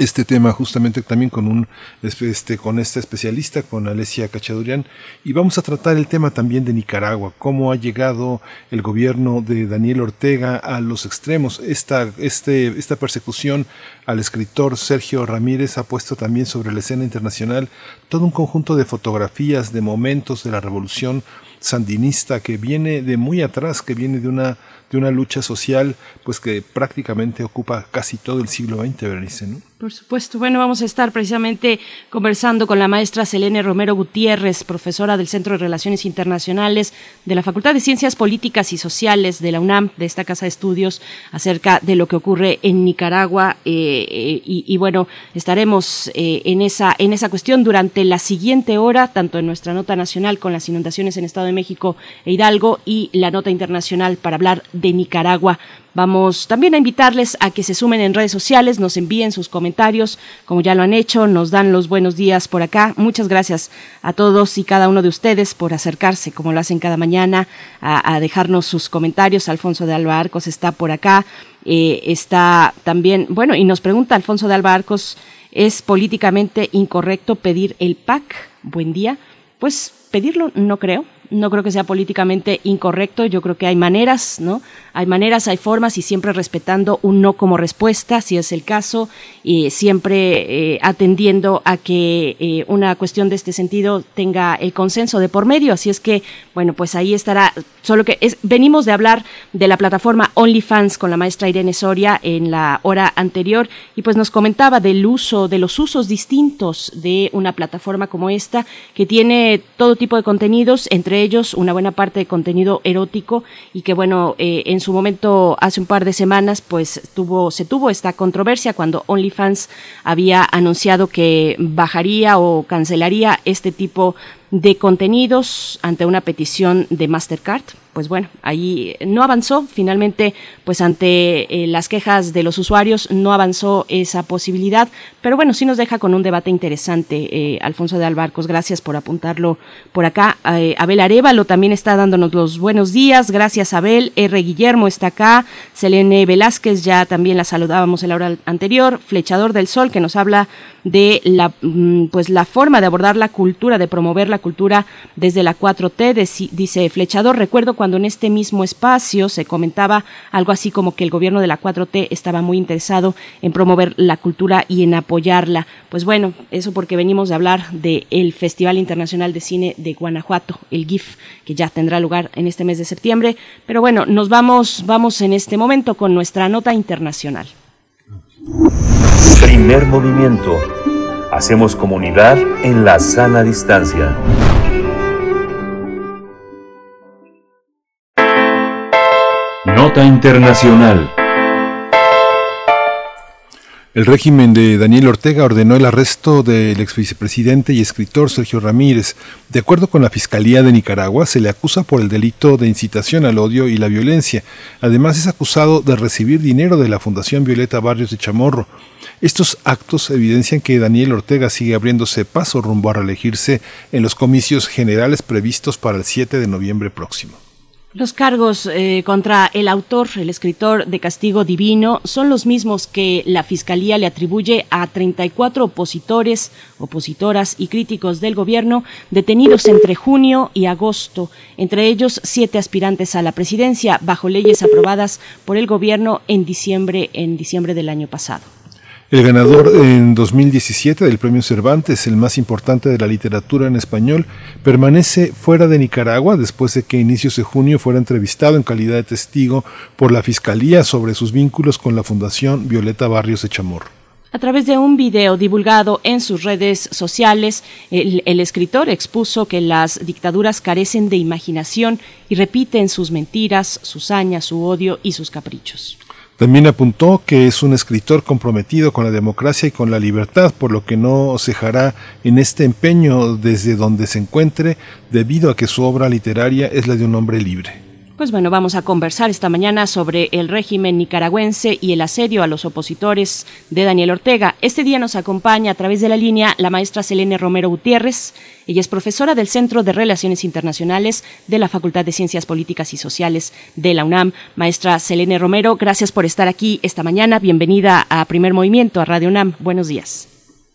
este tema justamente también con un este con esta especialista con Alesia Cachadurian y vamos a tratar el tema también de Nicaragua cómo ha llegado el gobierno de Daniel Ortega a los extremos esta este esta persecución al escritor Sergio Ramírez ha puesto también sobre la escena internacional todo un conjunto de fotografías de momentos de la revolución sandinista que viene de muy atrás que viene de una de una lucha social pues que prácticamente ocupa casi todo el siglo XX, Berenice, ¿no? Por supuesto. Bueno, vamos a estar precisamente conversando con la maestra Selene Romero Gutiérrez, profesora del Centro de Relaciones Internacionales de la Facultad de Ciencias Políticas y Sociales de la UNAM, de esta casa de estudios, acerca de lo que ocurre en Nicaragua. Eh, eh, y, bueno, estaremos eh, en, esa, en esa cuestión durante la siguiente hora, tanto en nuestra nota nacional con las inundaciones en Estado Estado de México e Hidalgo y la nota internacional para hablar de Nicaragua. Vamos también a invitarles a que se sumen en redes sociales, nos envíen sus comentarios, como ya lo han hecho, nos dan los buenos días por acá. Muchas gracias a todos y cada uno de ustedes por acercarse, como lo hacen cada mañana, a, dejarnos sus comentarios. Alfonso de Alba Arcos está por acá. Eh, está también, bueno, y nos pregunta Alfonso de Alba Arcos, ¿es políticamente incorrecto pedir el PAC? Buen día. Pues pedirlo no creo, no creo que sea políticamente incorrecto, yo creo que hay maneras, ¿no? Hay maneras, hay formas y siempre respetando un no como respuesta, si es el caso, y siempre eh, atendiendo a que eh, una cuestión de este sentido tenga el consenso de por medio. Así es que, bueno, pues ahí estará. Solo que es, venimos de hablar de la plataforma OnlyFans con la maestra Irene Soria en la hora anterior y pues nos comentaba del uso, de los usos distintos de una plataforma como esta que tiene todo tipo de contenidos, entre ellos una buena parte de contenido erótico y que bueno, eh, en su momento, hace un par de semanas, pues tuvo, se tuvo esta controversia cuando OnlyFans había anunciado que bajaría o cancelaría este tipo de contenidos ante una petición de Mastercard pues bueno, ahí no avanzó. Finalmente, pues ante eh, las quejas de los usuarios, no avanzó esa posibilidad. Pero bueno, sí nos deja con un debate interesante, eh, Alfonso de Albarcos. Gracias por apuntarlo por acá. Eh, Abel Arevalo también está dándonos los buenos días. Gracias, Abel. R. Guillermo está acá. Selene Velázquez, ya también la saludábamos en la hora anterior. Flechador del Sol, que nos habla de la, mm, pues la forma de abordar la cultura, de promover la cultura desde la 4T. dice Flechador, recuerdo cuando en este mismo espacio se comentaba algo así como que el gobierno de la 4T estaba muy interesado en promover la cultura y en apoyarla. Pues bueno, eso porque venimos de hablar del Festival Internacional de Cine de Guanajuato, el GIF, que ya tendrá lugar en este mes de septiembre. Pero bueno, nos vamos, vamos en este momento con nuestra nota internacional. Primer movimiento. Hacemos comunidad en la sana distancia. Nota Internacional. El régimen de Daniel Ortega ordenó el arresto del ex vicepresidente y escritor Sergio Ramírez. De acuerdo con la Fiscalía de Nicaragua, se le acusa por el delito de incitación al odio y la violencia. Además, es acusado de recibir dinero de la Fundación Violeta Barrios de Chamorro. Estos actos evidencian que Daniel Ortega sigue abriéndose paso rumbo a reelegirse en los comicios generales previstos para el 7 de noviembre próximo. Los cargos eh, contra el autor, el escritor de Castigo Divino, son los mismos que la Fiscalía le atribuye a 34 opositores, opositoras y críticos del gobierno detenidos entre junio y agosto, entre ellos siete aspirantes a la presidencia bajo leyes aprobadas por el gobierno en diciembre, en diciembre del año pasado. El ganador en 2017 del Premio Cervantes, el más importante de la literatura en español, permanece fuera de Nicaragua después de que a inicios de junio fuera entrevistado en calidad de testigo por la Fiscalía sobre sus vínculos con la Fundación Violeta Barrios de Chamorro. A través de un video divulgado en sus redes sociales, el, el, escritor expuso que las dictaduras carecen de imaginación y repiten sus mentiras, sus hañas, su odio y sus caprichos. También apuntó que es un escritor comprometido con la democracia y con la libertad, por lo que no cejará en este empeño desde donde se encuentre, debido a que su obra literaria es la de un hombre libre. Pues bueno, vamos a conversar esta mañana sobre el régimen nicaragüense y el asedio a los opositores de Daniel Ortega. Este día nos acompaña a través de la línea la maestra Selene Romero Gutiérrez. Ella es profesora del Centro de Relaciones Internacionales de la Facultad de Ciencias Políticas y Sociales de la UNAM. Maestra Selene Romero, gracias por estar aquí esta mañana. Bienvenida a Primer Movimiento, a Radio UNAM. Buenos días.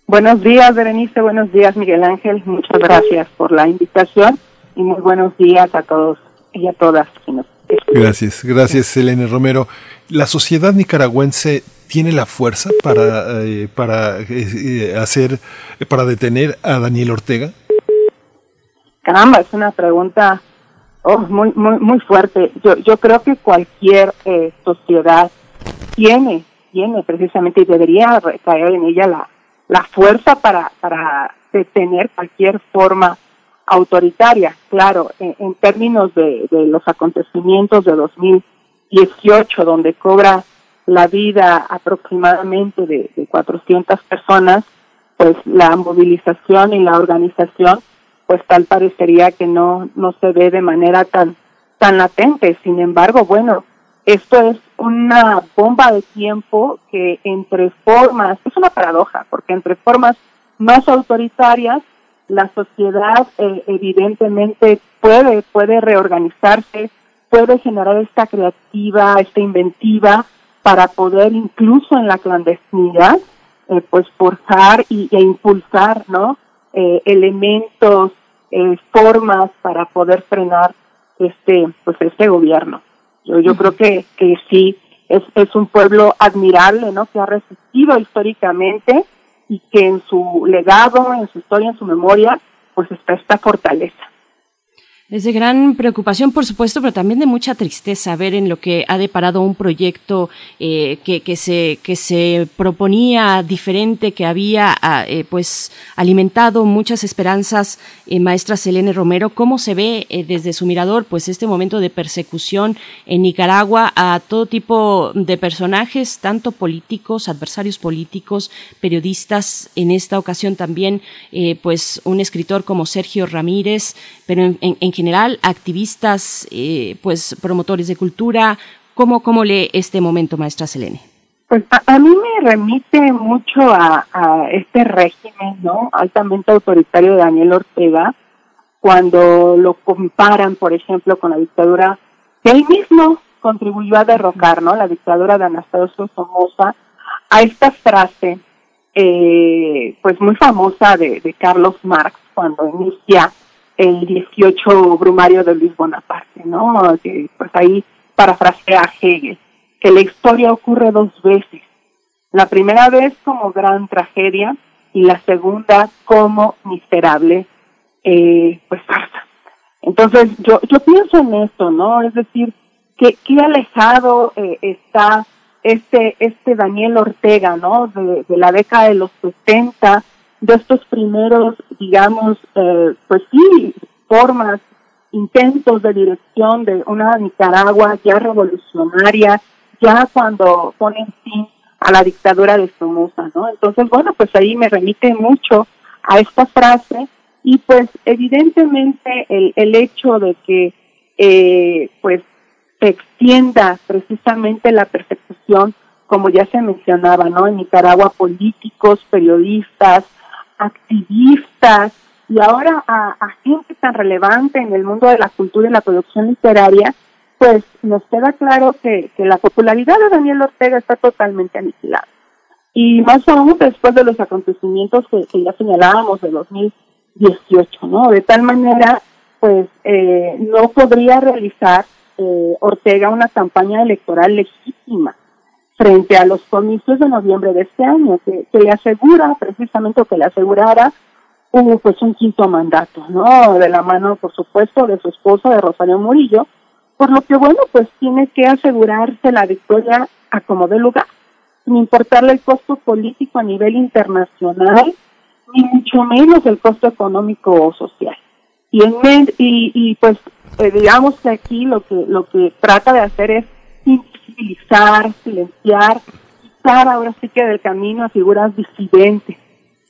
Buenos días, Berenice. Buenos días, Miguel Ángel. Muchas gracias por la invitación y muy buenos días a todos y a todas. Gracias, gracias Selene Romero. ¿La sociedad nicaragüense tiene la fuerza para, eh, para eh, hacer, para detener a Daniel Ortega? Caramba, es una pregunta oh, muy, muy, muy fuerte. Yo, yo creo que cualquier eh, sociedad tiene, tiene precisamente y debería recaer en ella la, la fuerza para, para detener cualquier forma autoritaria, claro, en, términos de, los acontecimientos de 2018, donde cobra la vida aproximadamente de, de 400 personas, pues la movilización y la organización pues tal parecería que no, no se ve de manera tan, tan latente. Sin embargo, bueno, esto es una bomba de tiempo que entre formas, es una paradoja, porque entre formas más autoritarias, la sociedad eh, evidentemente puede, puede reorganizarse, puede generar esta creativa, esta inventiva para poder incluso en la clandestinidad, eh, pues forjar y, e impulsar, ¿no? Eh, elementos, formas para poder frenar este, pues este gobierno. Yo, yo creo que, que sí, es, es un pueblo admirable, ¿no? Que ha resistido históricamente y que en su legado, en su historia, en su memoria, pues está esta fortaleza. Es de gran preocupación, por supuesto, pero también de mucha tristeza ver en lo que ha deparado un proyecto eh, que, que, se, que se proponía diferente, que había ah, eh, pues alimentado muchas esperanzas. Eh, maestra Selene Romero, ¿cómo se ve desde su mirador pues este momento de persecución en Nicaragua a todo tipo de personajes, tanto políticos, adversarios políticos, periodistas, en esta ocasión también pues un escritor como Sergio Ramírez, pero en, en, en general, activistas, eh, pues promotores de cultura. ¿Cómo, ¿Cómo lee este momento, maestra Selene? Pues a, mí me remite mucho a, este régimen, ¿no? Altamente autoritario de Daniel Ortega, cuando lo comparan, por ejemplo, con la dictadura que él mismo contribuyó a derrocar, ¿no? La dictadura de Anastasio Somoza, a esta frase, eh, pues muy famosa de Carlos Marx, cuando inicia el 18 Brumario de Luis Bonaparte, ¿no? Que, pues ahí parafrasea a Hegel, que la historia ocurre dos veces. La primera vez como gran tragedia y la segunda como miserable, eh, pues farsa. Entonces yo, yo pienso en esto, ¿no? Es decir, que qué alejado eh, está este, este Daniel Ortega, ¿no? De, de la década de los 70, de estos primeros, digamos, eh, pues sí, formas, intentos de dirección de una Nicaragua ya revolucionaria, ya cuando ponen fin a la dictadura de Somoza, ¿no? Entonces, bueno, pues ahí me remite mucho a esta frase y pues evidentemente el, el hecho de que eh, pues se extienda precisamente la persecución, como ya se mencionaba, ¿no? En Nicaragua políticos, periodistas, activistas y ahora a, gente tan relevante en el mundo de la cultura y la producción literaria, pues nos queda claro que, la popularidad de Daniel Ortega está totalmente aniquilada. Y más aún después de los acontecimientos que, ya señalábamos de 2018, ¿no? De tal manera, pues eh, no podría realizar eh, Ortega una campaña electoral legítima frente a los comicios de noviembre de este año, que, le asegura, precisamente, que le asegurara hubo pues un quinto mandato, ¿no? De la mano, por supuesto, de su esposa, de Rosario Murillo, por lo que, bueno, pues tiene que asegurarse la victoria a como de lugar, sin importarle el costo político a nivel internacional, ni mucho menos el costo económico o social. Y, en, y, y pues eh, digamos que aquí lo que, lo que trata de hacer es invisibilizar, silenciar, quitar ahora sí que del camino a figuras disidentes,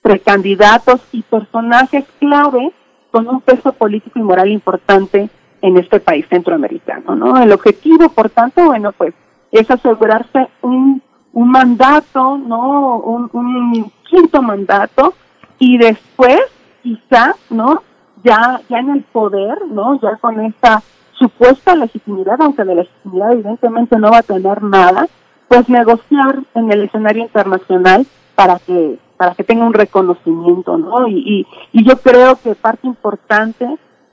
precandidatos y personajes clave con un peso político y moral importante en este país centroamericano, ¿no? El objetivo, por tanto, bueno, pues es asegurarse un, un mandato, ¿no? Un, un quinto mandato y después, quizá, ¿no? Ya, ya en el poder, ¿no? Ya con esta supuesta legitimidad, aunque de legitimidad evidentemente no va a tener nada, pues negociar en el escenario internacional para que para que tenga un reconocimiento, ¿no? Y, y, yo creo que parte importante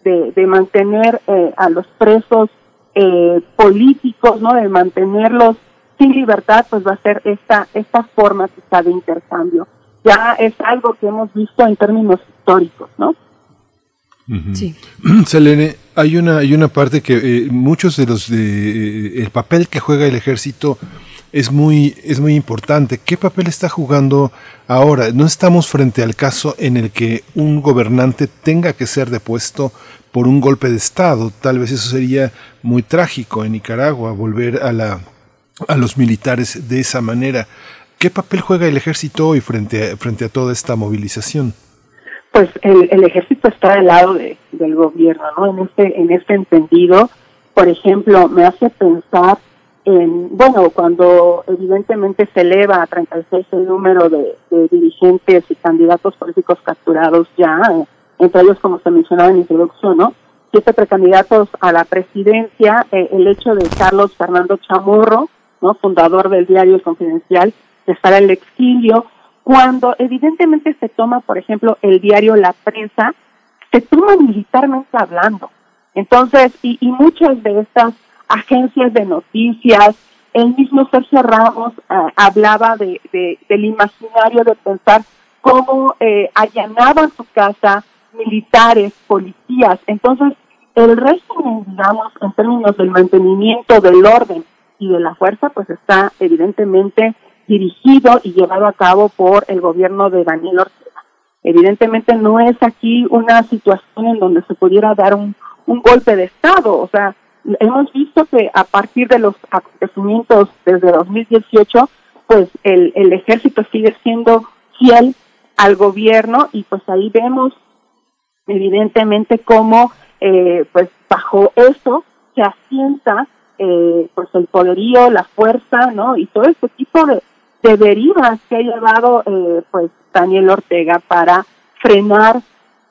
de, de mantener eh, a los presos eh, políticos, ¿no? De mantenerlos sin libertad, pues va a ser esta esta forma quizá de intercambio. Ya es algo que hemos visto en términos históricos, ¿no? Sí. <clears throat> Selene, hay una, hay una parte que eh, muchos de los de eh, el papel que juega el ejército es muy, es muy importante. ¿Qué papel está jugando ahora? No estamos frente al caso en el que un gobernante tenga que ser depuesto por un golpe de Estado. Tal vez eso sería muy trágico en Nicaragua, volver a, la, a los militares de esa manera. ¿Qué papel juega el ejército hoy frente a, frente a toda esta movilización? Pues el, ejército está del lado de, del gobierno, ¿no? En este, en este entendido, por ejemplo, me hace pensar en, bueno, cuando evidentemente se eleva a 36 el número de, dirigentes y candidatos políticos capturados ya, entre ellos como se mencionaba en la introducción, ¿no? Siete precandidatos a la presidencia, eh, el hecho de Carlos Fernando Chamorro, ¿no? Fundador del diario Confidencial, de estar en el exilio, cuando evidentemente se toma, por ejemplo, el diario La Prensa, se toma militarmente hablando. Entonces, y, y muchas de estas agencias de noticias, el mismo Sergio Ramos eh, hablaba de, de, del imaginario de pensar cómo eh, allanaban su casa militares, policías. Entonces, el régimen, digamos, en términos del mantenimiento del orden y de la fuerza, pues está evidentemente dirigido y llevado a cabo por el gobierno de Daniel Ortega. Evidentemente no es aquí una situación en donde se pudiera dar un, un golpe de Estado, o sea, hemos visto que a partir de los acontecimientos desde 2018, pues el, el ejército sigue siendo fiel al gobierno y pues ahí vemos evidentemente cómo eh, pues bajo eso se asienta eh, pues el poderío, la fuerza, ¿no? Y todo este tipo de, de derivas que ha llevado eh, pues Daniel Ortega para frenar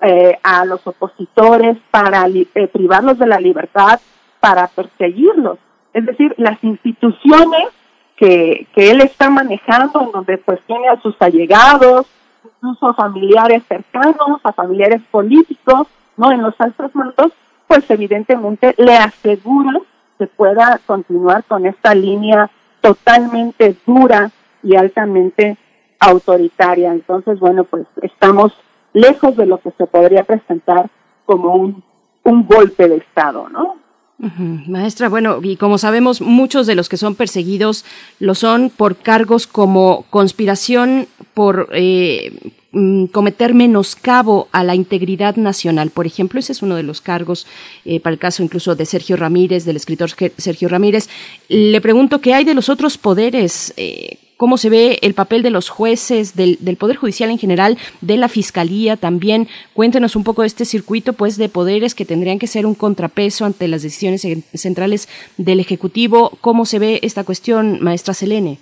eh, a los opositores, para eh, privarlos de la libertad, para perseguirlos. Es decir, las instituciones que, que él está manejando, donde pues tiene a sus allegados, incluso familiares cercanos, a familiares políticos, ¿no? En los altos mandos, pues evidentemente le aseguran que pueda continuar con esta línea totalmente dura y altamente autoritaria. Entonces, bueno, pues estamos lejos de lo que se podría presentar como un, un golpe de Estado, ¿no? Maestra, bueno, y como sabemos, muchos de los que son perseguidos lo son por cargos como conspiración por eh, mm, cometer menoscabo a la integridad nacional. Por ejemplo, ese es uno de los cargos eh, para el caso incluso de Sergio Ramírez, del escritor Sergio Ramírez. Le pregunto qué hay de los otros poderes. Eh, cómo se ve el papel de los jueces, del, Poder Judicial en general, de la Fiscalía también. Cuéntenos un poco de este circuito pues, de poderes que tendrían que ser un contrapeso ante las decisiones centrales del Ejecutivo. ¿Cómo se ve esta cuestión, maestra Selene?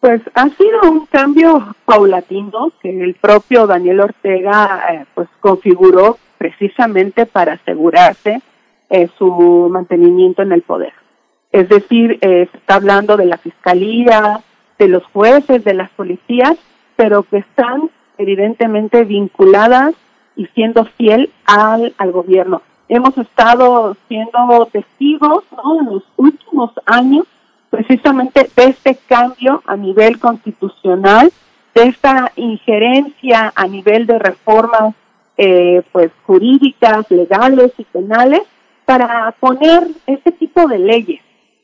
Pues ha sido un cambio paulatino que el propio Daniel Ortega eh, pues configuró precisamente para asegurarse eh, su mantenimiento en el poder. Es decir, eh, se está hablando de la fiscalía, de los jueces, de las policías, pero que están evidentemente vinculadas y siendo fiel al, al gobierno. Hemos estado siendo testigos en los últimos años precisamente de este cambio a nivel constitucional, de esta injerencia a nivel de reformas eh, pues jurídicas, legales y penales para poner este tipo de leyes,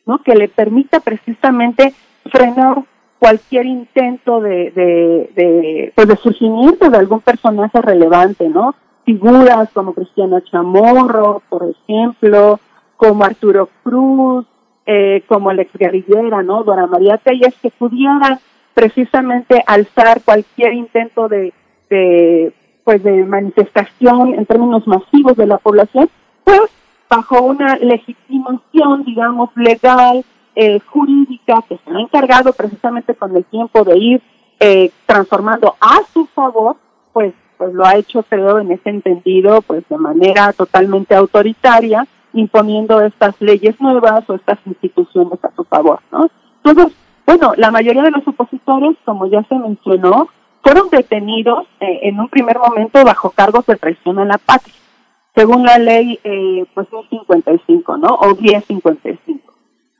¿no? Que le permita precisamente frenar cualquier intento de, de, de, pues de surgimiento de algún personaje relevante, ¿no? Figuras como Cristiano Chamorro, por ejemplo, como Arturo Cruz, eh, como la exguerrillera, ¿no? Dora María Telles, que pudieran precisamente alzar cualquier intento de, de, pues de manifestación en términos masivos de la población, pues bajo una legitimación, digamos, legal, eh, jurídica que se ha encargado precisamente con el tiempo de ir eh, transformando a su favor, pues, pues lo ha hecho, creo, en ese entendido, pues de manera totalmente autoritaria, imponiendo estas leyes nuevas o estas instituciones a su favor, ¿no? Entonces, bueno, la mayoría de los opositores, como ya se mencionó, fueron detenidos eh, en un primer momento bajo cargos de traición a la patria, según la ley eh, pues 1055, ¿no? O 1055.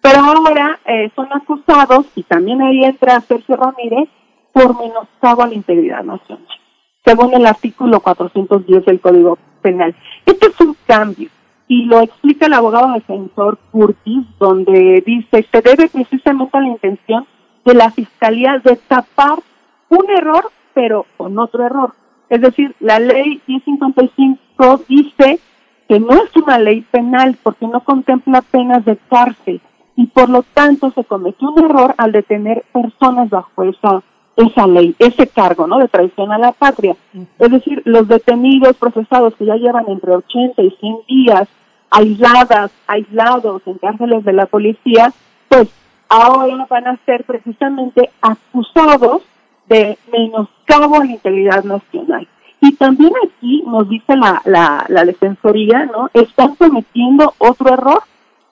Pero ahora eh, son acusados, y también ahí entra Sergio Ramírez, por menoscabo a la integridad nacional, según el artículo 410 del Código Penal. Este es un cambio, y lo explica el abogado defensor Curtis, donde dice, se debe precisamente a la intención de la Fiscalía de tapar un error, pero con otro error. Es decir, la ley 1055 dice que no es una ley penal porque no contempla penas de cárcel y por lo tanto se cometió un error al detener personas bajo esa esa ley, ese cargo, ¿no? De traición a la patria. Es decir, los detenidos procesados que ya llevan entre 80 y 100 días aisladas, aislados en cárceles de la policía, pues ahora van a ser precisamente acusados de menoscabo a la integridad nacional. Y también aquí nos dice la, la, la defensoría, ¿no? Están cometiendo otro error,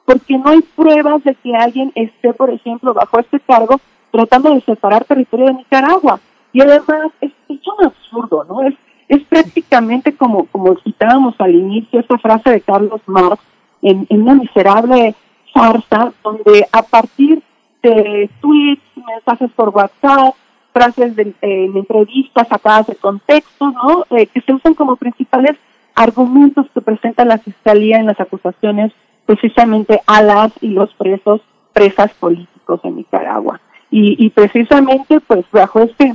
porque no hay pruebas de que alguien esté, por ejemplo, bajo este cargo tratando de separar territorio de Nicaragua. Y además es, es un absurdo, ¿no? Es, es prácticamente como, como citábamos al inicio esa frase de Carlos Marx en, en una miserable farsa donde a partir de tweets, mensajes por WhatsApp, frases de, en entrevistas sacadas de contexto, ¿no? Eh, que se usan como principales argumentos que presenta la fiscalía en las acusaciones precisamente a las y los presos, presas políticos en Nicaragua. Y, y precisamente, pues bajo este,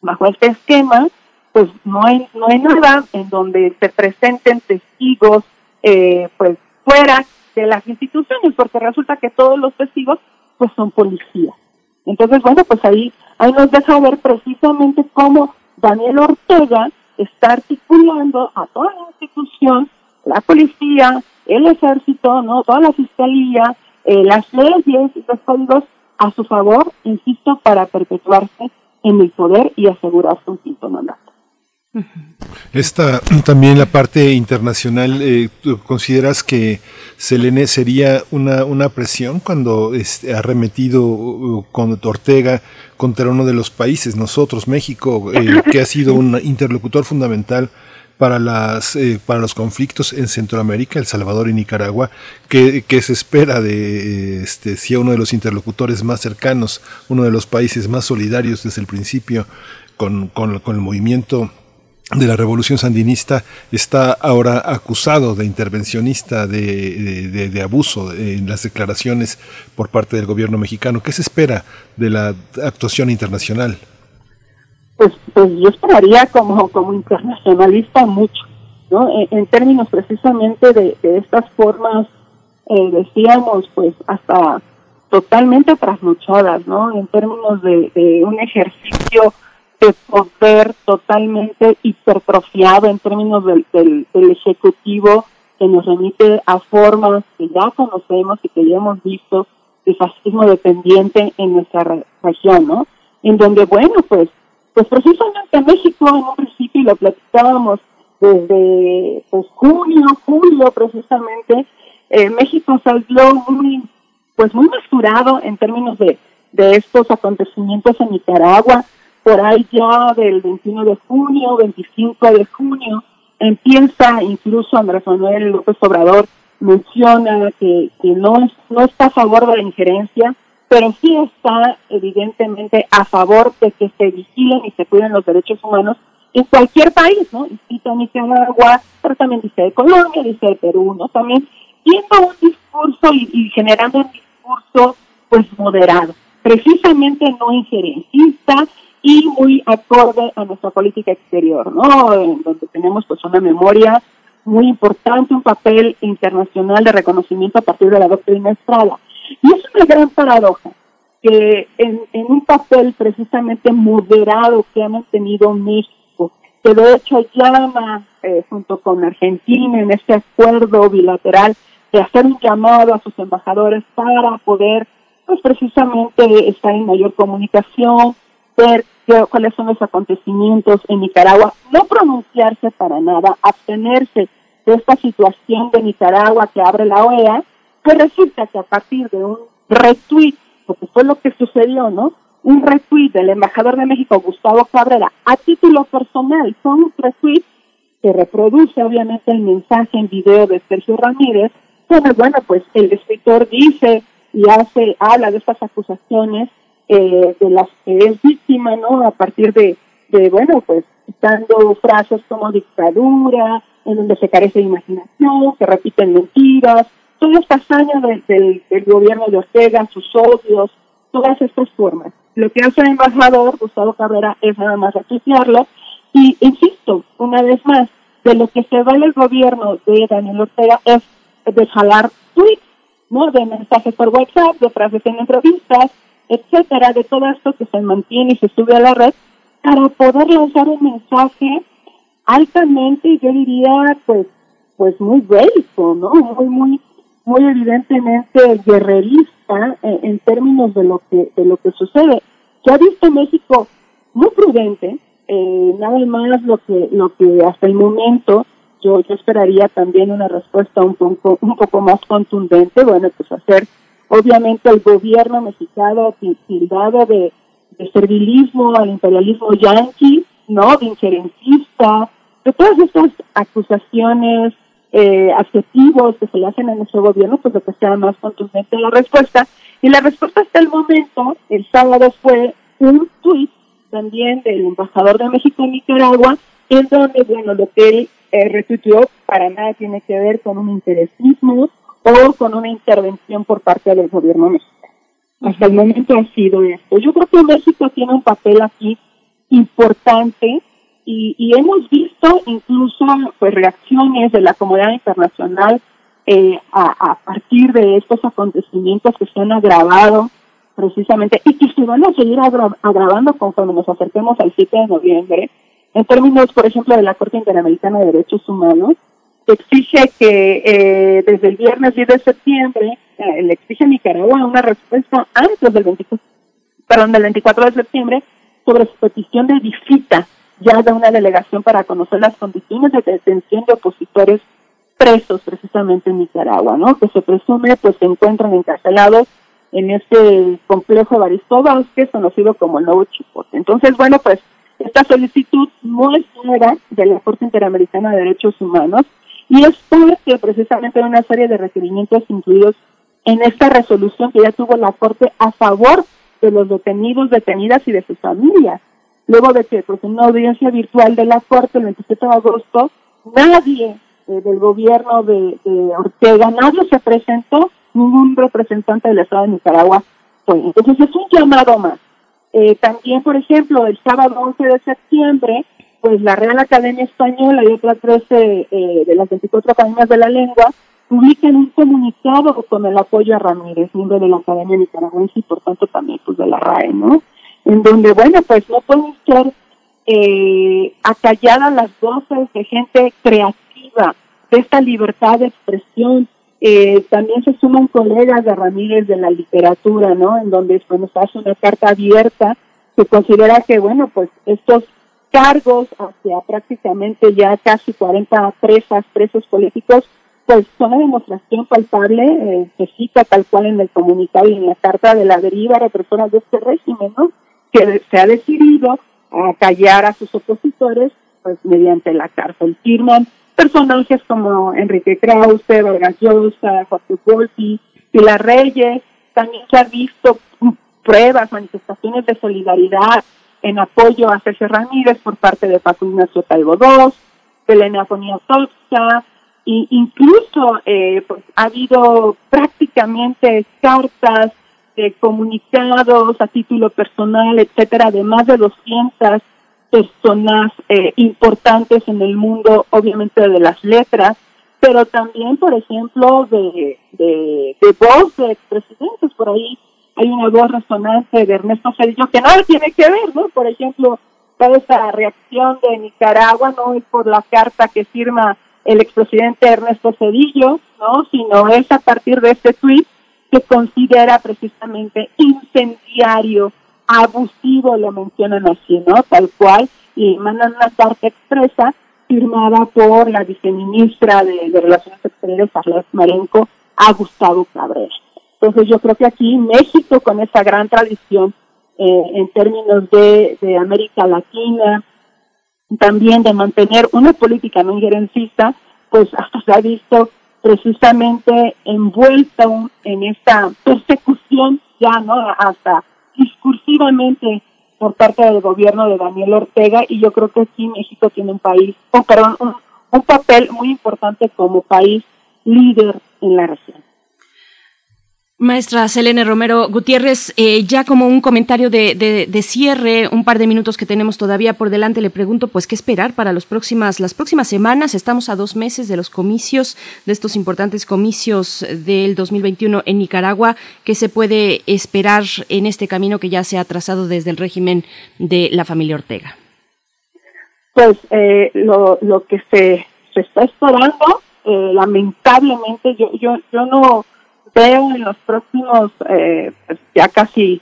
bajo este esquema, pues no hay, no hay nada en donde se presenten testigos, eh, pues fuera de las instituciones, porque resulta que todos los testigos, pues son policías. Entonces, bueno, pues ahí, ahí nos deja ver precisamente cómo Daniel Ortega está articulando a toda la institución, la policía, el ejército, no, toda la fiscalía, eh, las leyes y los códigos a su favor, insisto, para perpetuarse en el poder y asegurarse un quinto mandato. Esta también la parte internacional, eh, consideras que Selene sería una, una presión cuando este, ha remetido uh, con Ortega contra uno de los países, nosotros, México, eh, que ha sido un interlocutor fundamental para, las, eh, para los conflictos en Centroamérica, El Salvador y Nicaragua, que, se espera de este, si uno de los interlocutores más cercanos, uno de los países más solidarios desde el principio con, con, el movimiento de la revolución sandinista está ahora acusado de intervencionista, de, de, abuso en las declaraciones por parte del gobierno mexicano. ¿Qué se espera de la actuación internacional? Pues, pues yo esperaría como, como internacionalista mucho, ¿no? En, términos precisamente de, estas formas, eh, decíamos, pues hasta totalmente trasnochadas, ¿no? En términos de, un ejercicio de poder totalmente hipertrofiado en términos del, del, del, ejecutivo que nos remite a formas que ya conocemos y que ya hemos visto de fascismo dependiente en nuestra región, ¿no? En donde, bueno, pues pues precisamente México en un principio lo platicábamos desde pues, junio, julio precisamente, eh, México salió muy, pues muy mesurado en términos de, de estos acontecimientos en Nicaragua. Por ahí ya del 21 de junio, 25 de junio, empieza incluso Andrés Manuel López Obrador menciona que, que no, no está a favor de la injerencia, pero sí está evidentemente a favor de que se vigilen y se cuiden los derechos humanos en cualquier país, ¿no? Y cita Nicaragua, pero también dice de Colombia, dice de Perú, ¿no? También viendo un discurso y, generando un discurso pues moderado, precisamente no injerencista y muy acorde a nuestra política exterior, ¿no? En donde tenemos pues una memoria muy importante, un papel internacional de reconocimiento a partir de la doctrina Estrada. Y es una gran paradoja que en, un papel precisamente moderado que ha mantenido México, que de hecho llama eh, junto con Argentina en este acuerdo bilateral de hacer un llamado a sus embajadores para poder, pues precisamente estar en mayor comunicación, ver cuáles son los acontecimientos en Nicaragua, no pronunciarse para nada, abstenerse de esta situación de Nicaragua que abre la OEA, que resulta que a partir de un retweet, porque fue lo que sucedió, ¿no? Un retweet del embajador de México, Gustavo Cabrera, a título personal, son un retweet que reproduce obviamente el mensaje en video de Sergio Ramírez, bueno, bueno, pues el escritor dice y hace, habla de estas acusaciones eh, de las que es víctima, ¿no? A partir de, de, bueno, pues dando frases como dictadura, en donde se carece de imaginación, se repiten mentiras, toda esta hazaña del, gobierno de Ortega, sus odios, todas estas formas. Lo que hace el embajador Gustavo Cabrera es nada más apreciarlo y insisto, una vez más, de lo que se vale el gobierno de Daniel Ortega es de jalar tweets, ¿no? De mensajes por WhatsApp, de frases en entrevistas, etcétera, de todo esto que se mantiene y se sube a la red, para poder lanzar un mensaje altamente, yo diría, pues, pues muy bélico, ¿no? Muy, muy, muy evidentemente guerrerista en, términos de lo que, de lo que sucede. Se ha visto México muy prudente, eh, nada más lo que, lo que hasta el momento yo, yo esperaría también una respuesta un poco, un poco más contundente, bueno, pues hacer obviamente el gobierno mexicano tildado de, de servilismo al imperialismo yanqui, ¿no? De injerencista, de todas estas acusaciones, eh, adjetivos que se le hacen a nuestro gobierno, pues lo que sea más contundente la respuesta. Y la respuesta hasta el momento, el sábado, fue un tuit también del embajador de México en Nicaragua, en donde, bueno, lo que él eh, para nada tiene que ver con un interesismo o con una intervención por parte del gobierno mexicano. Hasta el momento ha sido esto. Yo creo que México tiene un papel aquí importante y, y hemos visto incluso pues reacciones de la comunidad internacional eh, a, partir de estos acontecimientos que se han agravado precisamente y que se van a seguir agravando conforme nos acerquemos al 7 de noviembre, en términos, por ejemplo, de la Corte Interamericana de Derechos Humanos, exige que eh, desde el viernes 10 de septiembre eh, le exige a Nicaragua una respuesta antes del 24, perdón, del 24 de septiembre sobre su petición de visita ya de una delegación para conocer las condiciones de detención de opositores presos precisamente en Nicaragua, ¿no? Que se presume pues se encuentran encarcelados en este complejo que es conocido como el Nuevo Chipote. Entonces, bueno, pues esta solicitud no es fuera de la Corte Interamericana de Derechos Humanos y es parte precisamente de una serie de requerimientos incluidos en esta resolución que ya tuvo la Corte a favor de los detenidos, detenidas y de sus familias. Luego de que, pues, en una audiencia virtual de la Corte el 27 de agosto, nadie eh, del gobierno de, Ortega, nadie se presentó ningún representante del Estado de Nicaragua fue. Entonces es un llamado más. Eh, también, por ejemplo, el sábado 11 de septiembre, pues la Real Academia Española y otras 13 eh, de las 24 academias de la lengua publican un comunicado con el apoyo a Ramírez, miembro de la Academia Nicaragüense y por tanto también pues de la RAE, ¿no? En donde, bueno, pues no pueden ser eh, acalladas las voces de gente creativa, de esta libertad de expresión, eh, también se suman colegas de Ramírez de la literatura, ¿no? En donde nos hace una carta abierta que considera que, bueno, pues estos cargos hacia prácticamente ya casi 40 presas, presos políticos, pues son una demostración palpable, eh, cita tal cual en el comunicado y en la carta de la deriva represora de este régimen, ¿no? Que se ha decidido a callar a sus opositores, pues mediante la cárcel. Firman personajes como Enrique Krause, Vargas Llosa, Jorge Volpi, Pilar Reyes, también se ha visto pruebas, manifestaciones de solidaridad en apoyo a César Ramírez por parte de Paco Ignacio Taibo II, de Elena Poniatowska, e incluso eh, pues, ha habido prácticamente cartas, de comunicados a título personal, etcétera, de más de 200 personas eh, importantes en el mundo, obviamente de las letras, pero también, por ejemplo, de, de, de voz de expresidentes. Por ahí hay una voz resonante de Ernesto Cedillo que nada tiene que ver, ¿no? Por ejemplo, toda esa reacción de Nicaragua no es por la carta que firma el expresidente Ernesto Cedillo, ¿no? Sino es a partir de este tuit que considera precisamente incendiario abusivo lo mencionan así, ¿no? Tal cual, y mandan una carta expresa firmada por la viceministra de, Relaciones Exteriores, Arles Marenco, a Gustavo Cabrera. Entonces yo creo que aquí México, con esa gran tradición eh, en términos de, de América Latina, también de mantener una política no injerencista, pues hasta se ha visto precisamente envuelto en esta persecución ya, ¿no? Hasta discursivamente por parte del gobierno de Daniel Ortega y yo creo que sí México tiene un país, oh, perdón, un papel muy importante como país líder en la región. Maestra Selene Romero Gutiérrez, eh, ya como un comentario de, cierre, un par de minutos que tenemos todavía por delante, le pregunto, pues, ¿qué esperar para los próximas, las próximas semanas? Estamos a dos meses de los comicios, de estos importantes comicios del 2021 en Nicaragua. ¿Qué se puede esperar en este camino que ya se ha trazado desde el régimen de la familia Ortega? Pues eh, lo, lo que se, se está esperando, eh, lamentablemente, yo, yo, yo no veo en los próximos, eh, pues, ya casi,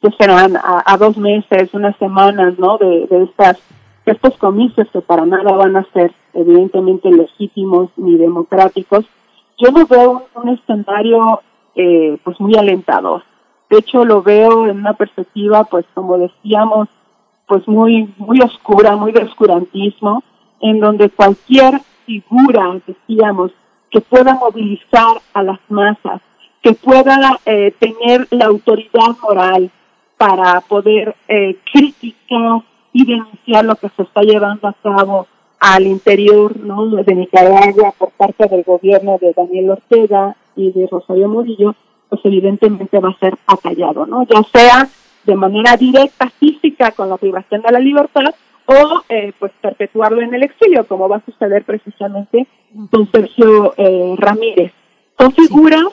que serán a, dos meses, unas semanas, ¿no? De, estas, estos comicios que para nada van a ser evidentemente legítimos ni democráticos, yo no veo un, escenario eh, pues muy alentador. De hecho, lo veo en una perspectiva, pues como decíamos, pues muy, muy oscura, muy de oscurantismo, en donde cualquier figura, decíamos, que pueda movilizar a las masas, que pueda eh, tener la autoridad moral para poder eh, criticar y denunciar lo que se está llevando a cabo al interior ¿no? de Nicaragua por parte del gobierno de Daniel Ortega y de Rosario Murillo, pues evidentemente va a ser acallado, ¿no? Ya sea de manera directa, física, con la privación de la libertad, o eh, pues perpetuarlo en el exilio, como va a suceder precisamente con Sergio eh, Ramírez. Son figuras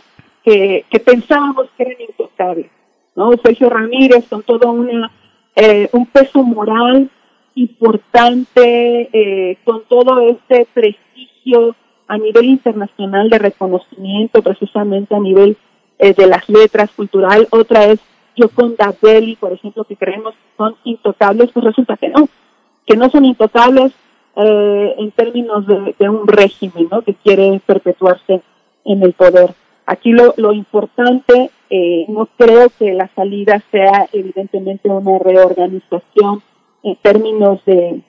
que, pensábamos que eran intocables. ¿no? Sergio Ramírez con todo una, eh, un peso moral importante, eh, con todo este prestigio a nivel internacional de reconocimiento, precisamente a nivel eh, de las letras cultural. Otra es Yoconda Belli, por ejemplo, que creemos que son intocables, pues resulta que no, que no son intocables eh, en términos de, de, un régimen ¿no? que quiere perpetuarse en el poder. Aquí lo, lo importante, eh, no creo que la salida sea evidentemente una reorganización en términos de,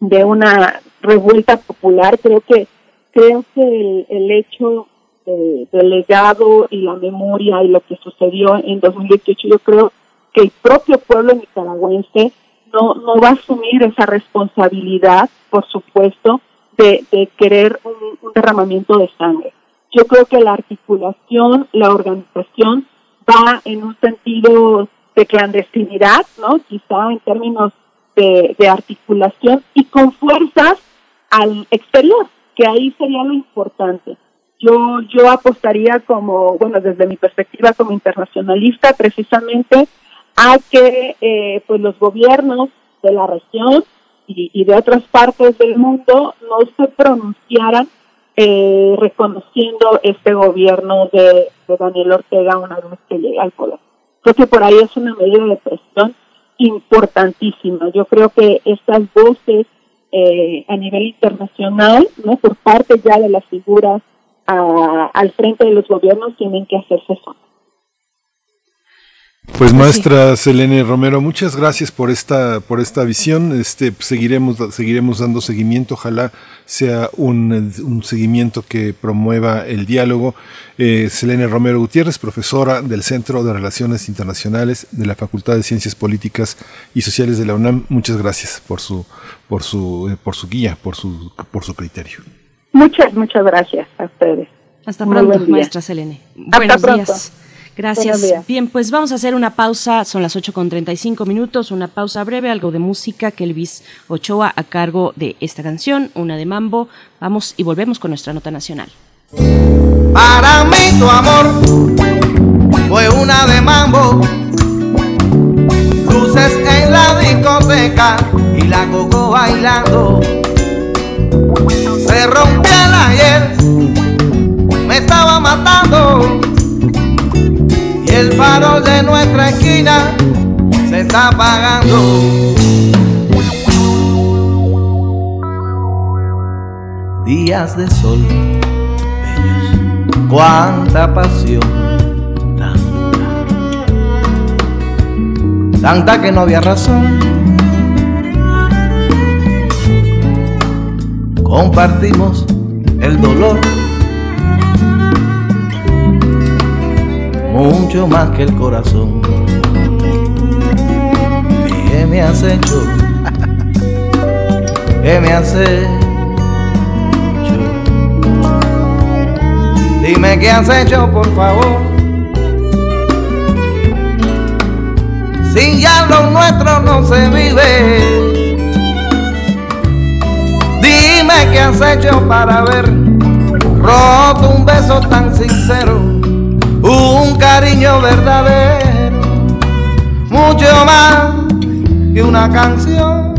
de una revuelta popular. Creo que creo que el, el hecho del legado y la memoria y lo que sucedió en 2018, yo creo que el propio pueblo nicaragüense no, no va a asumir esa responsabilidad, por supuesto, de, querer un derramamiento de sangre. Yo creo que la articulación, la organización va en un sentido de clandestinidad, ¿no? Quizá en términos de, articulación y con fuerzas al exterior, que ahí sería lo importante. Yo, yo apostaría como, bueno, desde mi perspectiva como internacionalista, precisamente a que eh, pues los gobiernos de la región y, y de otras partes del mundo no se pronunciaran eh, reconociendo este gobierno de, Daniel Ortega una vez que llegue al poder. Creo que por ahí es una medida de presión importantísima. Yo creo que estas voces eh, a nivel internacional, no por parte ya de las figuras al frente de los gobiernos, tienen que hacerse son. Pues maestra Selene Romero, muchas gracias por esta por esta visión. Este seguiremos seguiremos dando seguimiento. Ojalá sea un, un seguimiento que promueva el diálogo. Eh, Selene Romero Gutiérrez, profesora del Centro de Relaciones Internacionales de la Facultad de Ciencias Políticas y Sociales de la UNAM. Muchas gracias por su por su eh, por su guía, por su por su criterio. Muchas muchas gracias a ustedes. Hasta pronto, maestra Selene. Buenos días. Gracias. Bien, pues vamos a hacer una pausa, son las 8 con 35 minutos, una pausa breve, algo de música, que Elvis Ochoa a cargo de esta canción, una de mambo. Vamos y volvemos con nuestra nota nacional. Para mí tu amor fue una de mambo, luces en la discoteca y la coco bailando. Se rompió el ayer, me estaba matando el farol de nuestra esquina se está apagando. Días de sol, bellos, cuánta pasión, tanta, tanta que no había razón. Compartimos el dolor mucho más que el corazón. ¿Qué me has hecho? ¿Qué me has hecho? Dime qué has hecho, por favor. Si ya lo nuestro no se vive, dime qué has hecho para ver roto un beso tan sincero un cariño verdadero, mucho más que una canción.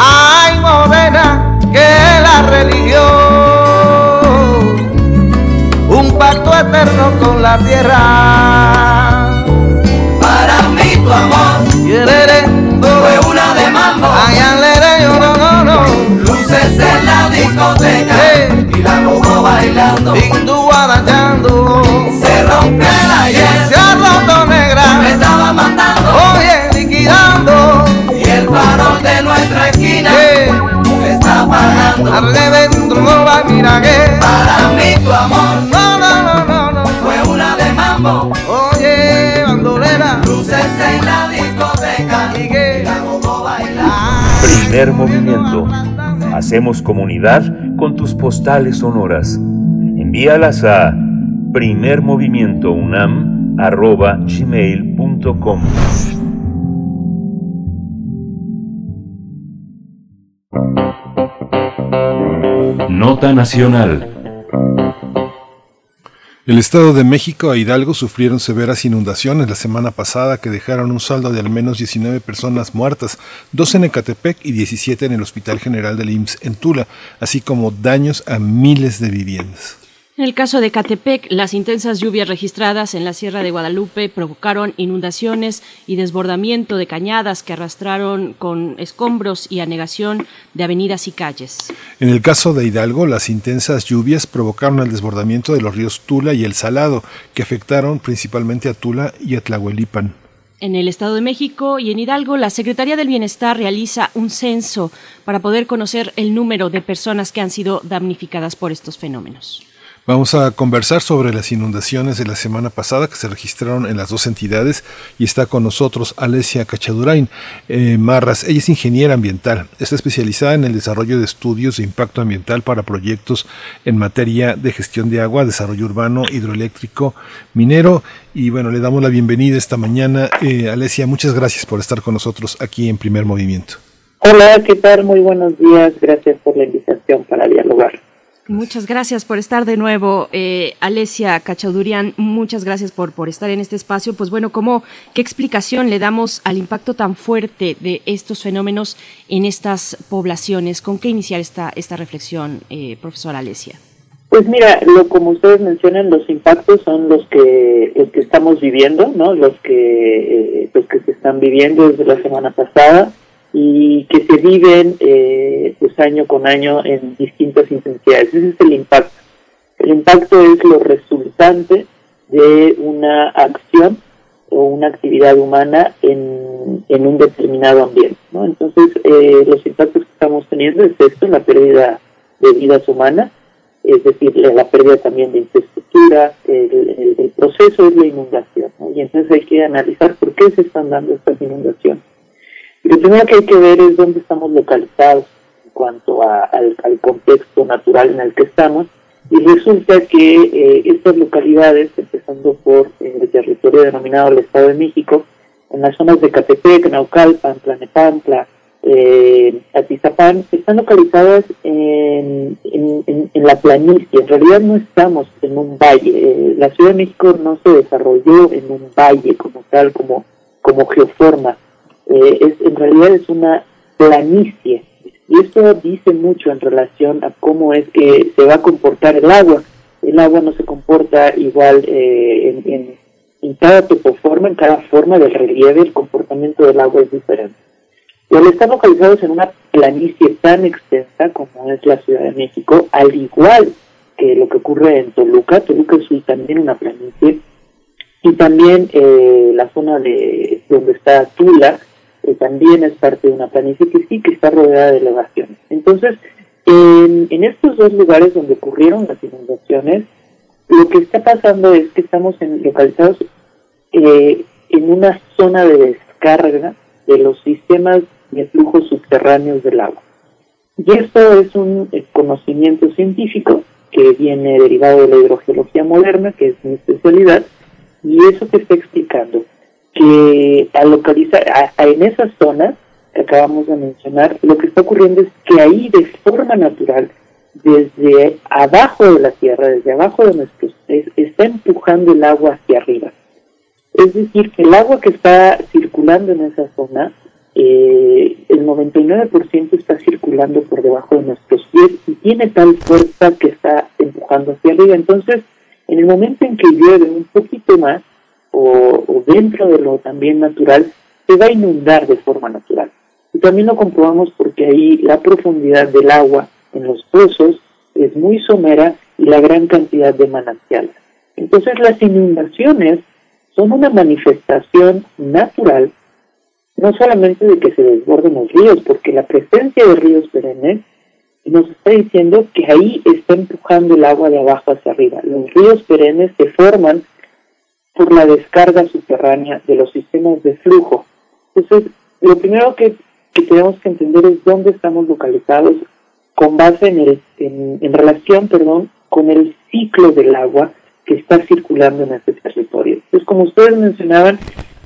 Hay morena que la religión, un pacto eterno con la tierra. Para mí tu amor fue una de mambo. Luces en la discoteca y la gogo bailando. Primer movimiento. Hacemos comunidad con tus postales sonoras. Envíalas a primermovimientounam.gmail.com Nota Nacional El Estado de México e Hidalgo sufrieron severas inundaciones la semana pasada que dejaron un saldo de al menos 19 personas muertas, 12 en Ecatepec y 17 en el Hospital General del IMSS en Tula, así como daños a miles de viviendas. En el caso de Catepec, las intensas lluvias registradas en la Sierra de Guadalupe provocaron inundaciones y desbordamiento de cañadas que arrastraron con escombros y anegación de avenidas y calles. En el caso de Hidalgo, las intensas lluvias provocaron el desbordamiento de los ríos Tula y El Salado, que afectaron principalmente a Tula y a Tlahuelipan. En el Estado de México y en Hidalgo, la Secretaría del Bienestar realiza un censo para poder conocer el número de personas que han sido damnificadas por estos fenómenos. Vamos a conversar sobre las inundaciones de la semana pasada que se registraron en las dos entidades y está con nosotros Alesia Cachadurain eh, Marras. Ella es ingeniera ambiental, está especializada en el desarrollo de estudios de impacto ambiental para proyectos en materia de gestión de agua, desarrollo urbano, hidroeléctrico, minero y bueno, le damos la bienvenida esta mañana. Eh, Alesia, muchas gracias por estar con nosotros aquí en Primer Movimiento. Hola, ¿qué tal? Muy buenos días. Gracias por la invitación para dialogar. Muchas gracias por estar de nuevo, eh, Alesia Cachadurian. Muchas gracias por, por estar en este espacio. Pues bueno, ¿cómo, ¿qué explicación le damos al impacto tan fuerte de estos fenómenos en estas poblaciones? ¿Con qué iniciar esta, esta reflexión, eh, profesora Alesia? Pues mira, lo como ustedes mencionan, los impactos son los que los que estamos viviendo, ¿no? Los que eh, los que se están viviendo desde la semana pasada y que se viven eh, pues año con año en distintas intensidades. Ese es el impacto. El impacto es lo resultante de una acción o una actividad humana en, en un determinado ambiente. Entonces, eh, los impactos que estamos teniendo es esto, la pérdida de vidas humanas, es decir, la pérdida también de infraestructura, el, el proceso es la inundación. Y entonces hay que analizar por qué se están dando estas inundaciones. Lo primero que hay que ver es dónde estamos localizados en cuanto a, al, contexto natural en el que estamos. Y resulta que eh, estas localidades, empezando por eh, el territorio denominado el Estado de México, en las zonas de Catepec, Naucalpan, Tlanepantla, eh, Atizapán, están localizadas en, la planicie. En realidad no estamos en un valle. Eh, la Ciudad de México no se desarrolló en un valle como tal, como geoforma eh, es, en realidad es una planicie. Y esto dice mucho en relación a cómo es que se va a comportar el agua. El agua no se comporta igual eh, en, en, en, cada topoforma, en cada forma del relieve, el comportamiento del agua es diferente. Y al estar localizados en una planicie tan extensa como es la Ciudad de México, al igual que lo que ocurre en Toluca, Toluca es también una planicie, y también eh, la zona de donde está Tula, que también es parte de una planicie sí que está rodeada de elevaciones. Entonces, en, estos dos lugares donde ocurrieron las inundaciones, lo que está pasando es que estamos localizados eh, en una zona de descarga de los sistemas de flujos subterráneos del agua. Y esto es un eh, conocimiento científico que viene derivado de la hidrogeología moderna, que es mi especialidad, y eso que está explicando que al localizar en esas zonas que acabamos de mencionar, lo que está ocurriendo es que ahí de forma natural, desde abajo de la tierra, desde abajo de nuestros pies, está empujando el agua hacia arriba. Es decir, que el agua que está circulando en esa zona, eh, el 99% está circulando por debajo de nuestros pies y tiene tal fuerza que está empujando hacia arriba. Entonces, en el momento en que llueve un poquito más, o, dentro de lo también natural, se va a inundar de forma natural. Y también lo comprobamos porque ahí la profundidad del agua en los pozos es muy somera y la gran cantidad de manantiales. Entonces las inundaciones son una manifestación natural, no solamente de que se desborden los ríos, porque la presencia de ríos perennes nos está diciendo que ahí está empujando el agua de abajo hacia arriba. Los ríos perennes se forman por la descarga subterránea de los sistemas de flujo. Entonces, lo primero que, tenemos que entender es dónde estamos localizados con base en, el, en, relación perdón, con el ciclo del agua que está circulando en este territorio. Entonces, como ustedes mencionaban,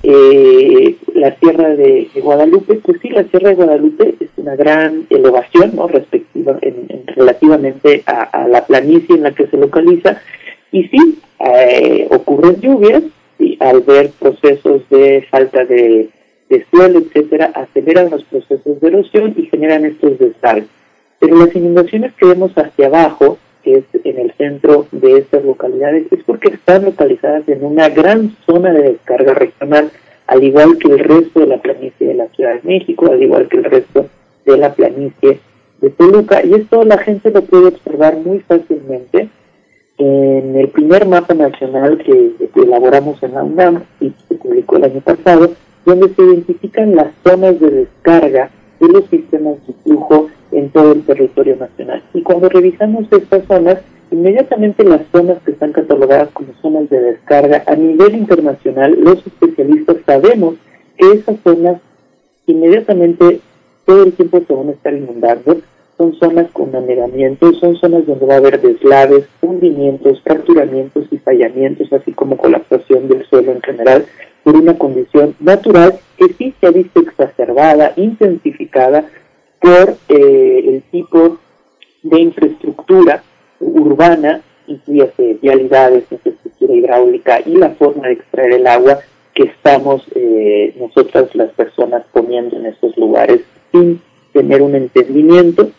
eh, la Sierra de, Guadalupe, pues sí, la Sierra de Guadalupe es una gran elevación, ¿no? Respectiva, en, relativamente a, la planicie en la que se localiza, y sí, eh, ocurren lluvias y al ver procesos de falta de, suelo, etcétera, aceleran los procesos de erosión y generan estos desastres. Pero las inundaciones que vemos hacia abajo, que es en el centro de estas localidades, es porque están localizadas en una gran zona de descarga regional, al igual que el resto de la planicie de la Ciudad de México, al igual que el resto de la planicie de Toluca, y esto la gente lo puede observar muy fácilmente en el primer mapa nacional que, elaboramos en la UNAM y se publicó el año pasado, donde se identifican las zonas de descarga de los sistemas de flujo en todo el territorio nacional. Y cuando revisamos estas zonas, inmediatamente las zonas que están catalogadas como zonas de descarga a nivel internacional, los especialistas sabemos que esas zonas inmediatamente todo el tiempo se van a estar inundando son zonas con anegamientos, son zonas donde va a haber deslaves, hundimientos, fracturamientos y fallamientos, así como colapsación del suelo en general, por una condición natural que sí se ha visto exacerbada, intensificada por eh, el tipo de infraestructura urbana, incluye vialidades, infraestructura hidráulica y la forma de extraer el agua que estamos eh, nosotras las personas poniendo en estos lugares sin tener un entendimiento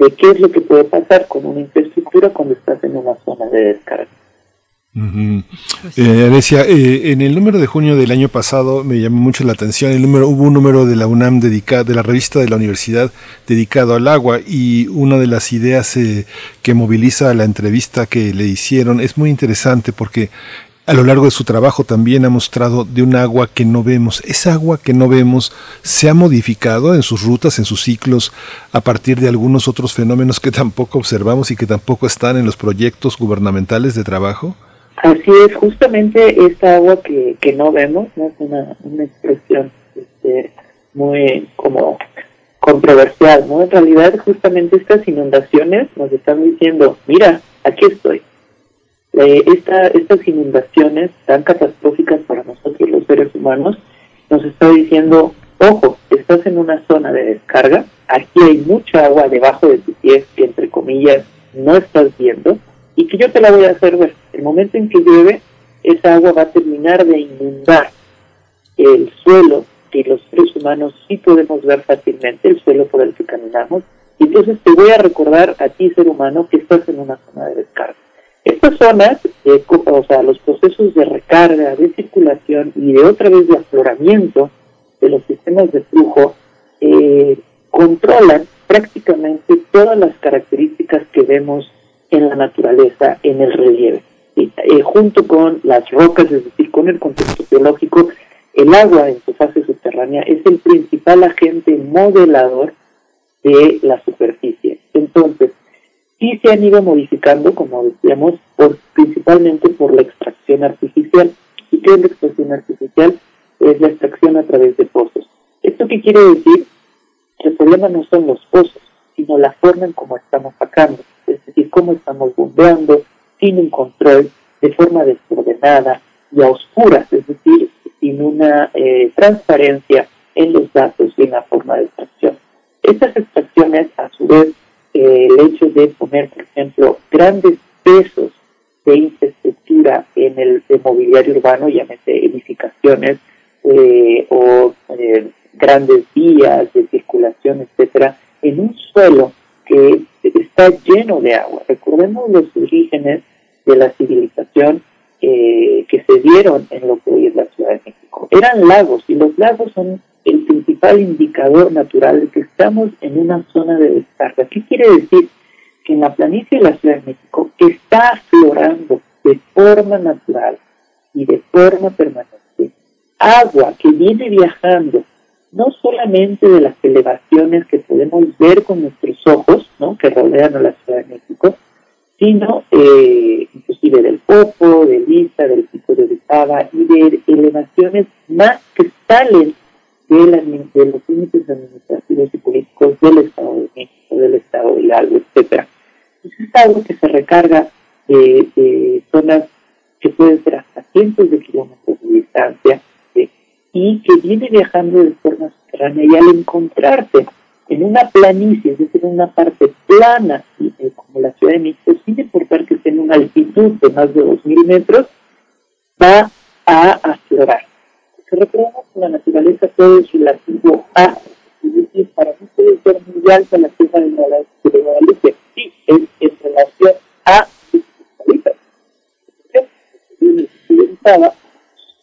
de qué es lo que puede pasar con una infraestructura cuando estás en una zona de descarga. Uh en el número de junio del año pasado me llamó mucho la atención, el número, hubo un número de la UNAM dedicado, de la revista de la universidad dedicado al agua y una de las ideas eh, que moviliza la entrevista que le hicieron es muy interesante porque a lo largo de su trabajo también ha mostrado de un agua que no vemos. Esa agua que no vemos se ha modificado en sus rutas, en sus ciclos, a partir de algunos otros fenómenos que <laughs> tampoco observamos y que tampoco están en los proyectos gubernamentales de trabajo. Así es, justamente esta agua que, que no vemos, es una, una expresión este, muy como controversial, ¿no? En realidad justamente estas inundaciones nos están diciendo, mira, aquí estoy, eh, esta, estas inundaciones tan catastróficas para nosotros los seres humanos nos está diciendo, ojo, estás en una zona de descarga, aquí hay mucha agua debajo de tus pies que entre comillas no estás viendo y que yo te la voy a hacer ver. El momento en que llueve, esa agua va a terminar de inundar el suelo que los seres humanos sí podemos ver fácilmente, el suelo por el que caminamos, y entonces te voy a recordar a ti, ser humano, que estás en una zona de descarga. Estas zonas, eh, o sea, los procesos de recarga, de circulación y de otra vez de afloramiento de los sistemas de flujo, eh, controlan prácticamente todas las características que vemos en la naturaleza, en el relieve. Eh, junto con las rocas, es decir, con el contexto geológico, el agua en su fase subterránea es el principal agente modelador de la superficie. Entonces, sí se han ido modificando, como decíamos, por, principalmente por la extracción artificial. ¿Y qué es la extracción artificial? Es la extracción a través de pozos. ¿Esto qué quiere decir? Que el problema no son los pozos, sino la forma en cómo estamos sacando, es decir, cómo estamos bombeando sin un control, de forma desordenada y a oscuras, es decir, sin una eh, transparencia en los datos y en la forma de extracción. Estas extracciones, a su vez, eh, el hecho de poner, por ejemplo, grandes pesos de infraestructura en el mobiliario urbano, llámese edificaciones eh, o grandes vías de circulación, etcétera, en un suelo que está lleno de agua. Recordemos los orígenes de la civilización eh, que se dieron en lo que hoy es la Ciudad de México. Eran lagos y los lagos son el principal indicador natural de que estamos en una zona de descarga. ¿Qué quiere decir? Que en la planicie de la Ciudad de México está aflorando de forma natural y de forma permanente agua que viene viajando no solamente de las elevaciones que podemos ver con nuestros ojos, ¿no? que rodean a la Ciudad de México, sino eh, inclusive del Popo, de Lisa, del Pico de Orizaba y de elevaciones más que salen de, los límites administrativos y políticos del Estado de México, del Estado de Hidalgo, etc. es algo que se recarga de, zonas que pueden ser hasta cientos de kilómetros de distancia y que viene viajando de forma subterránea y al encontrarse en una planicie, es decir, en una parte plana, eh, como la Ciudad de México, sin importar que esté en una altitud de más de 2.000 metros, va a aflorar. Recordamos que la naturaleza todo su latido A, es decir, para no puede ser muy alta la tierra de Guadalupe, sí, es en relación a su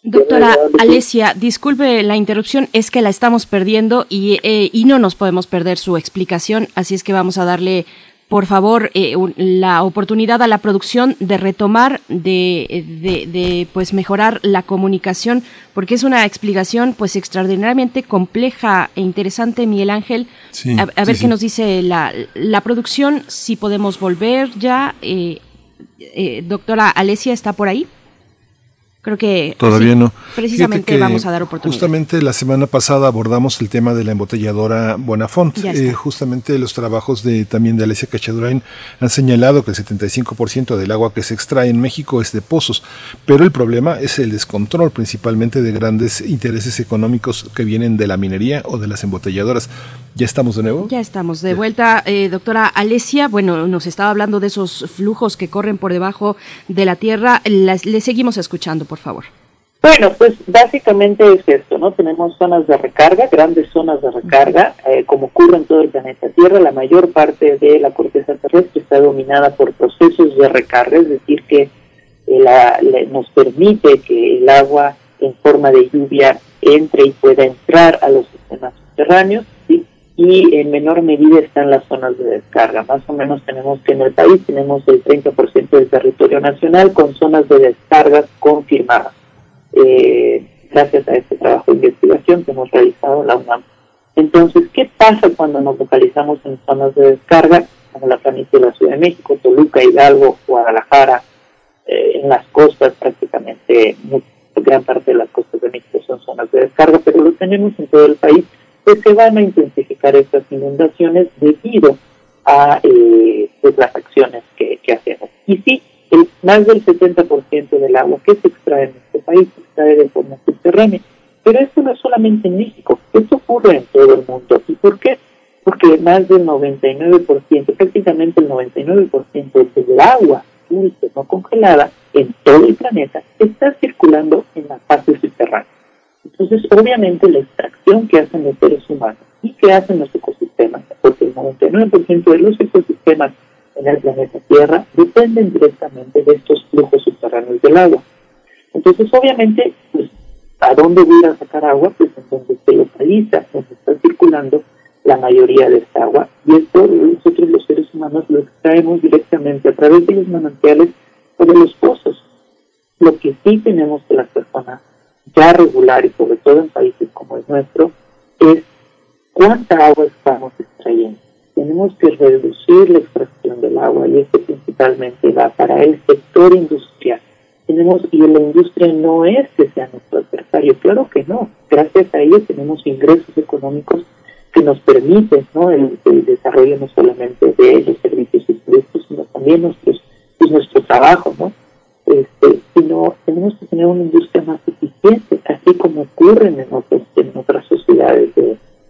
Doctora Alesia, disculpe la interrupción, es que la estamos perdiendo y, eh, y no nos podemos perder su explicación, así es que vamos a darle, por favor, eh, la oportunidad a la producción de retomar, de, de, pues mejorar la comunicación, porque es una explicación pues extraordinariamente compleja e interesante, Miguel Ángel. a, ver qué nos dice la, la producción, si podemos volver ya. Eh, doctora Alesia, ¿está por ahí? Creo que todavía no. Precisamente vamos a dar oportunidad. Justamente la semana pasada abordamos el tema de la embotelladora Bonafont. Eh, justamente los trabajos de también de Alicia Cachadurain han señalado que el 75% del agua que se extrae en México es de pozos, pero el problema es el descontrol principalmente de grandes intereses económicos que vienen de la minería o de las embotelladoras. ¿Ya estamos de nuevo? Ya estamos de vuelta, eh, doctora Alesia. Bueno, nos estaba hablando de esos flujos que corren por debajo de la tierra. le seguimos escuchando, por favor. Bueno, pues básicamente es esto, ¿no? Tenemos zonas de recarga, grandes zonas de recarga, eh, como ocurre en todo el planeta Tierra. La mayor parte de la corteza terrestre está dominada por procesos de recarga, es decir, que eh, nos permite que el agua en forma de lluvia entre y pueda entrar a los sistemas subterráneos y en menor medida están las zonas de descarga. Más o menos tenemos que en el país tenemos el 30% del territorio nacional con zonas de descargas confirmadas. Eh, gracias a este trabajo de investigación que hemos realizado en la UNAM. Entonces, ¿qué pasa cuando nos localizamos en zonas de descarga, como la planicie de la Ciudad de México, Toluca, Hidalgo, Guadalajara, eh, en las costas prácticamente, gran parte de las costas de México son zonas de descarga, pero lo tenemos en todo el país pues se van a intensificar estas inundaciones debido a eh, pues las acciones que, hacemos. Y sí, el, más del 70% del agua que se extrae en este país se extrae de forma subterránea. Pero esto no es solamente en México, esto ocurre en todo el mundo. ¿Y por qué? Porque más del 99%, prácticamente el 99% del agua dulce no congelada en todo el planeta está circulando en la fase subterránea. Entonces, obviamente, la extracción que hacen los seres humanos y que hacen los ecosistemas, porque el 99% de los ecosistemas en el planeta Tierra dependen directamente de estos flujos subterráneos del agua. Entonces, obviamente, pues, ¿a dónde voy a sacar agua? Pues en donde se localiza, donde está circulando la mayoría de esta agua. Y esto nosotros los seres humanos lo extraemos directamente a través de los manantiales o de los pozos. Lo que sí tenemos que las personas ya regular y sobre todo en países como el nuestro es cuánta agua estamos extrayendo. Tenemos que reducir la extracción del agua y esto principalmente va para el sector industrial. Tenemos, y la industria no es que sea nuestro adversario, claro que no. Gracias a ello tenemos ingresos económicos que nos permiten ¿no? el, desarrollo no solamente de los servicios y productos, sino también nuestros, nuestro trabajo, ¿no? Este, sino tenemos que tener una industria más eficiente. Así como ocurren en, otros, en otras sociedades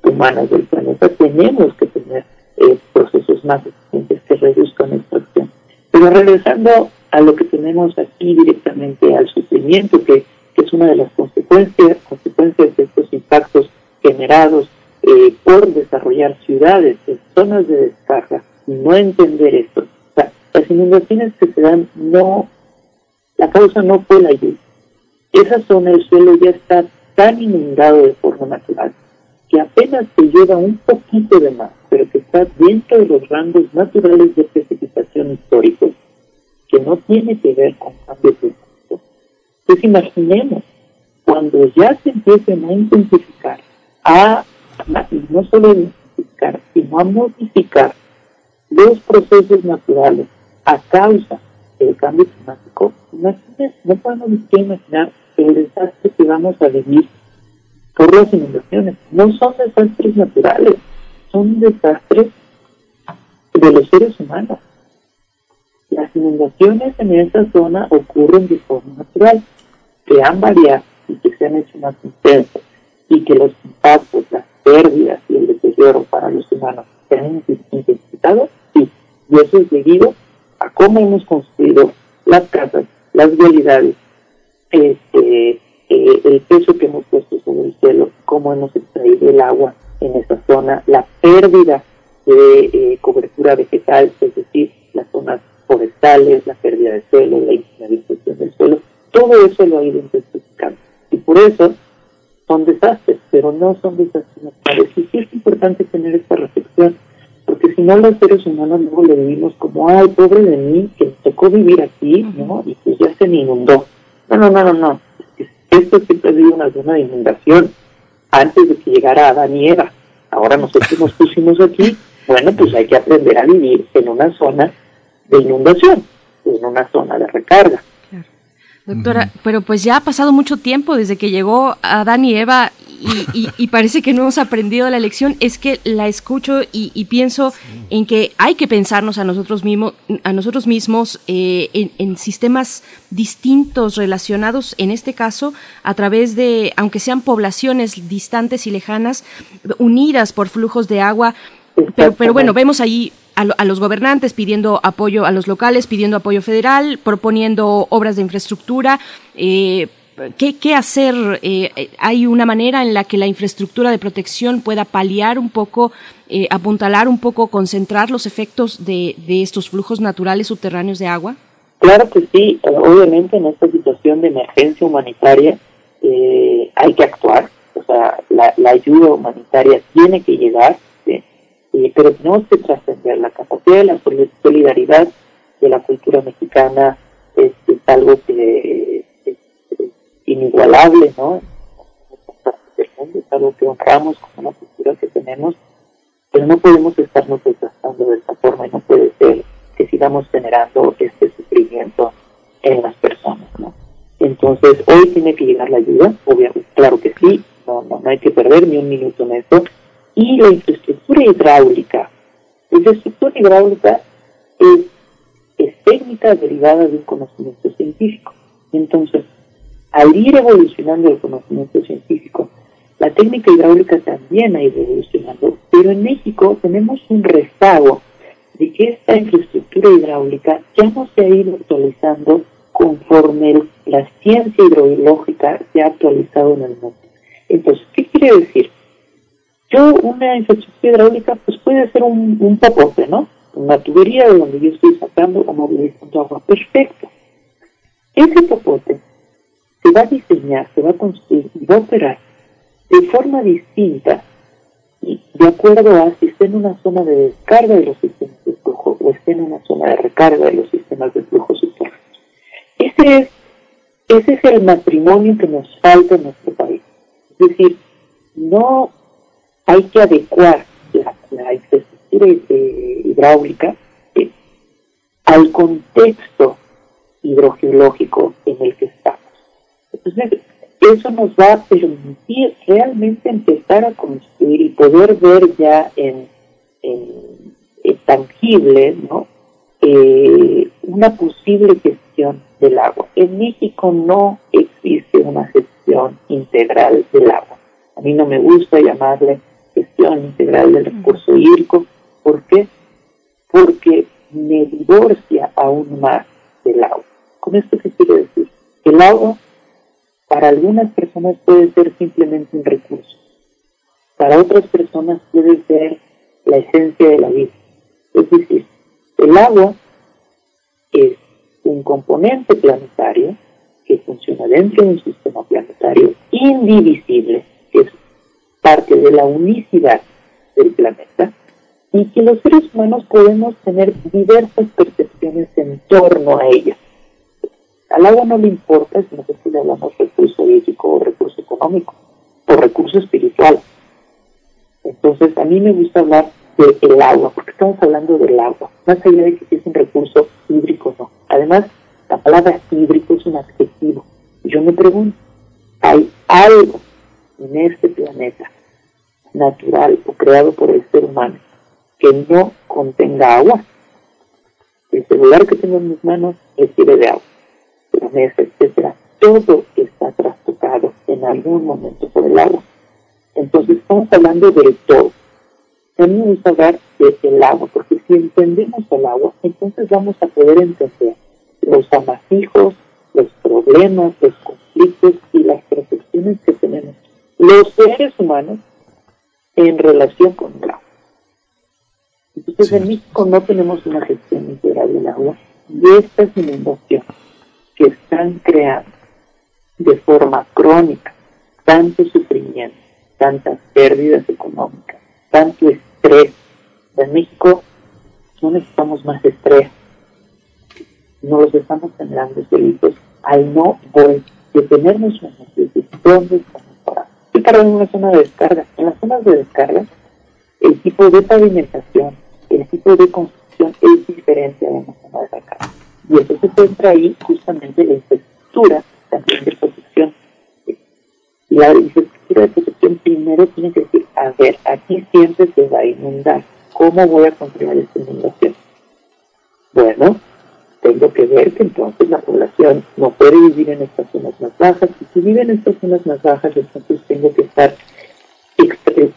humanas del planeta, tenemos que tener eh, procesos más eficientes que reduzcan esta acción. Pero regresando a lo que tenemos aquí directamente al sufrimiento, que, es una de las consecuencias, consecuencias de estos impactos generados eh, por desarrollar ciudades en zonas de descarga no entender esto. O sea, las inundaciones que se dan no, la causa no fue la lluvia. Esa zona del suelo ya está tan inundado de forma natural que apenas se lleva un poquito de más, pero que está dentro de los rangos naturales de precipitación históricos, que no tiene que ver con cambio climático. Entonces imaginemos, cuando ya se empiecen a intensificar, a, no solo a intensificar, sino a modificar los procesos naturales a causa del cambio climático, no podemos imaginar el desastre que vamos a vivir por las inundaciones. No son desastres naturales, son desastres de los seres humanos. Las inundaciones en esta zona ocurren de forma natural, que han variado y que se han hecho más intensas y que los impactos, las pérdidas y el deterioro para los humanos se han intensificado, sí. Y eso es debido cómo hemos construido las casas, las vialidades, este, eh, el peso que hemos puesto sobre el suelo, cómo hemos extraído el agua en esa zona, la pérdida de eh, cobertura vegetal, es decir, las zonas forestales, la pérdida de suelo, la incineración del suelo, todo eso lo ha ido intensificando. Y por eso son desastres, pero no son desastres naturales. Y sí es importante tener esta reflexión, porque si no los seres humanos luego le vivimos como, ay, pobre de mí, que me tocó vivir aquí, ¿no? Y pues ya se me inundó. No, no, no, no, no. Esto siempre ha sido una zona de inundación antes de que llegara Adán y Eva. Ahora nosotros nos pusimos aquí, bueno, pues hay que aprender a vivir en una zona de inundación, en una zona de recarga. Doctora, pero pues ya ha pasado mucho tiempo desde que llegó Adán y Eva y, parece que no hemos aprendido la lección. Es que la escucho y, pienso en que hay que pensarnos a nosotros mismos, a nosotros mismos eh, en, en, sistemas distintos relacionados, en este caso, a través de, aunque sean poblaciones distantes y lejanas, unidas por flujos de agua. Pero, pero bueno, vemos ahí a, los gobernantes pidiendo apoyo a los locales, pidiendo apoyo federal, proponiendo obras de infraestructura. Eh, ¿qué, hacer? Eh, ¿Hay una manera en la que la infraestructura de protección pueda paliar un poco, eh, apuntalar un poco, concentrar los efectos de, estos flujos naturales subterráneos de agua? Claro que sí. Obviamente en esta situación de emergencia humanitaria hay que actuar. O sea, la ayuda humanitaria tiene que llegar pero tenemos que trascender la capacidad de la solidaridad de la cultura mexicana es, algo que es, inigualable, ¿no? Es algo que honramos como una cultura que tenemos, pero no podemos estarnos desgastando de esta forma y no puede ser que sigamos generando este sufrimiento en las personas, ¿no? Entonces, hoy tiene que llegar la ayuda, obviamente, claro que sí, no, no, no hay que perder ni un minuto en esto, y la infraestructura hidráulica. La infraestructura hidráulica es, técnica derivada de un conocimiento científico. Entonces, al ir evolucionando el conocimiento científico, la técnica hidráulica también ha ido evolucionando, pero en México tenemos un rezago de que esta infraestructura hidráulica ya no se ha ido actualizando conforme la ciencia hidrológica se ha actualizado en el mundo. Entonces, ¿qué quiere decir? Una infraestructura hidráulica, pues puede ser un, un ¿no? Una tubería de donde yo estoy sacando o movilizando agua. Perfecto. Ese popote se va a diseñar, se va a construir y va a operar de forma distinta y de acuerdo a si está en una zona de descarga de los sistemas de flujo o está en una zona de recarga de los sistemas de flujo subterráneos. Ese es, ese es el matrimonio que nos falta en nuestro país. Es decir, no hay que adecuar la, infraestructura hidráulica eh, al contexto hidrogeológico en el que estamos. Entonces, eso nos va a permitir realmente empezar a construir y poder ver ya en, tangible ¿no? una posible gestión del agua. En México no existe una gestión integral del agua. A mí no me gusta llamarle gestión integral del recurso hídrico. ¿Por qué? Porque me divorcia aún más del agua. ¿Con esto qué quiere decir? El agua para algunas personas puede ser simplemente un recurso. Para otras personas puede ser la esencia de la vida. Es decir, el agua es un componente planetario que funciona dentro de un sistema planetario indivisible, que es parte de la unicidad del planeta, y que los seres humanos podemos tener diversas percepciones en torno a ella. Al agua no le importa si nosotros le hablamos recurso ético o recurso económico o recurso espiritual. Entonces, a mí me gusta hablar del agua, porque estamos hablando del agua, más allá de que es un recurso hídrico no. Además, la palabra hídrico es un adjetivo. Yo me pregunto, ¿hay algo en este planeta natural o creado por el ser humano que no contenga agua? El celular que tengo en mis manos requiere de agua, la mesa, etcétera. Todo está trastocado en algún momento por el agua. Entonces estamos hablando del todo. Vamos a hablar del agua, porque si entendemos el agua, entonces vamos a poder entender los amasijos, los problemas, los conflictos y las percepciones que tenemos los seres humanos en relación con el agua. Entonces en México no tenemos una gestión integral del agua y estas inundaciones que están creando de forma crónica tanto sufrimiento, tantas pérdidas económicas, tanto estrés. En México no necesitamos más estrés, no los estamos generando solitos al no poder detenernos en decir dónde estamos. Estoy en una zona de descarga. En las zonas de descarga, el tipo de pavimentación, el tipo de construcción es diferente a una zona de descarga. Y eso se encuentra ahí justamente la infraestructura también de protección. La infraestructura de protección primero tiene que decir, a ver, aquí siempre se va a inundar. ¿Cómo voy a controlar esta inundación? Bueno, tengo que ver que entonces la población no puede vivir en estas zonas más bajas. Y si vive en estas zonas más bajas, entonces tengo que estar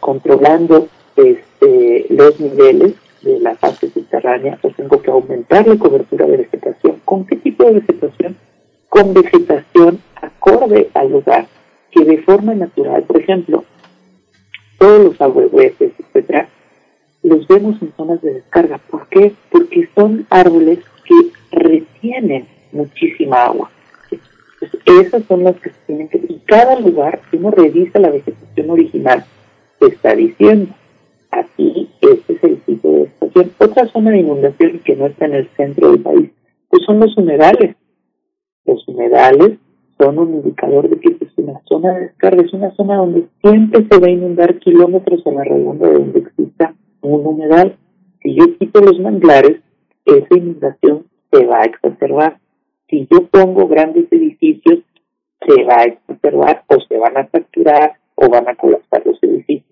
controlando este, los niveles de la fase subterránea o tengo que aumentar la cobertura de vegetación. ¿Con qué tipo de vegetación? Con vegetación acorde al lugar, que de forma natural, por ejemplo, todos los ahuehuetes, etcétera, los vemos en zonas de descarga. ¿Por qué? Porque son árboles que retienen muchísima agua. esas son las que se tienen que... Y cada lugar, si uno revisa la vegetación original, se está diciendo, aquí este es el tipo de estación. Otra zona de inundación que no está en el centro del país, pues son los humedales. Los humedales son un indicador de que es una zona de descarga, es una zona donde siempre se va a inundar kilómetros a la redonda de donde exista un humedal. Si yo quito los manglares, esa inundación se va a exacerbar. Si yo pongo grandes edificios, se va a exacerbar o se van a fracturar o van a colapsar los edificios.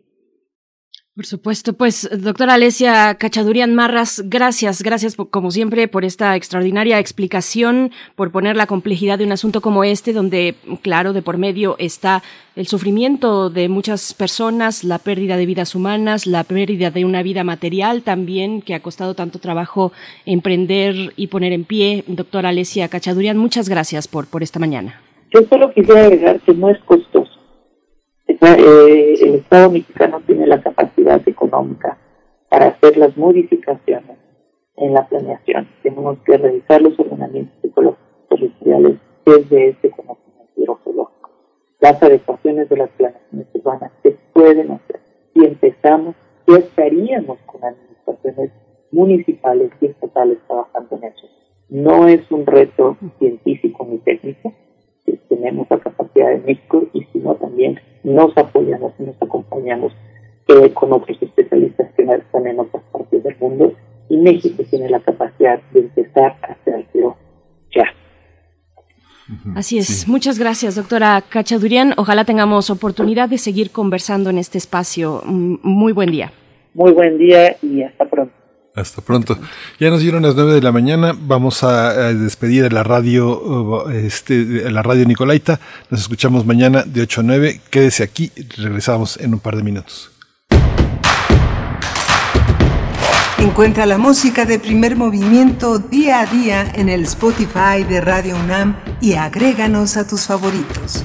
Por supuesto, pues doctora Alesia Cachadurian Marras, gracias, gracias como siempre por esta extraordinaria explicación, por poner la complejidad de un asunto como este, donde, claro, de por medio está el sufrimiento de muchas personas, la pérdida de vidas humanas, la pérdida de una vida material también, que ha costado tanto trabajo emprender y poner en pie. Doctora Alesia Cachadurian, muchas gracias por, por esta mañana. Yo solo quisiera agregar que no es costoso eh, el Estado mexicano tiene la capacidad económica para hacer las modificaciones en la planeación. Tenemos que revisar los ordenamientos ecológicos territoriales desde este conocimiento hidrogeológico. Las adecuaciones de las planeaciones urbanas se pueden hacer. Si empezamos, ya estaríamos con administraciones municipales y estatales trabajando en eso. No es un reto científico ni técnico, tenemos la capacidad de México y si no también nos apoyamos y nos acompañamos eh, con otros especialistas que están en otras partes del mundo y México tiene la capacidad de empezar a hacerlo ya. Así es. Muchas gracias, doctora Cachadurian. Ojalá tengamos oportunidad de seguir conversando en este espacio. Mm, muy buen día. Muy buen día y hasta pronto. Hasta pronto. Ya nos dieron las nueve de la mañana. Vamos a, despedir a la radio, este, a la radio Nicolaita. Nos escuchamos mañana de 8 a 9. Quédese aquí. Regresamos en un par de minutos. Encuentra la música de primer movimiento día a día en el Spotify de Radio UNAM y agréganos a tus favoritos.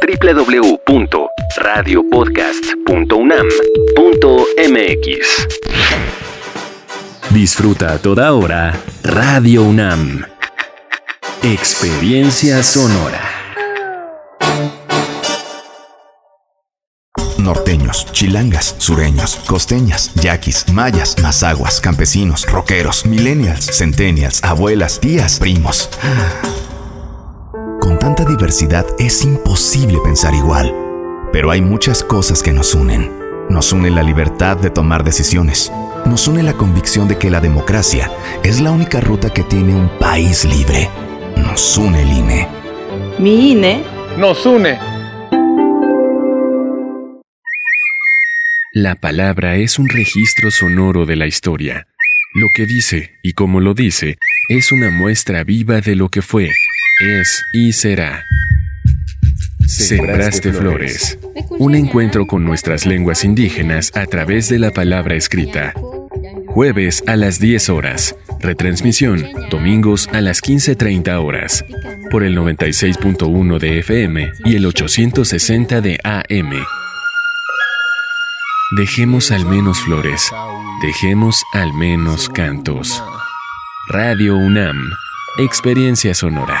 www.radiopodcast.unam.mx. Disfruta a toda hora Radio UNAM. Experiencia sonora. Norteños, chilangas, sureños, costeñas, yaquis, mayas, mazaguas, campesinos, rockeros, millennials, centennials, abuelas, tías, primos. Con tanta diversidad es imposible pensar igual, pero hay muchas cosas que nos unen. Nos une la libertad de tomar decisiones. Nos une la convicción de que la democracia es la única ruta que tiene un país libre. Nos une el INE. Mi INE nos une. La palabra es un registro sonoro de la historia. Lo que dice y como lo dice es una muestra viva de lo que fue, es y será. Sembraste Flores. Un encuentro con nuestras lenguas indígenas a través de la palabra escrita. Jueves a las 10 horas. Retransmisión domingos a las 15.30 horas. Por el 96.1 de FM y el 860 de AM. Dejemos al menos flores. Dejemos al menos cantos. Radio UNAM. Experiencia sonora.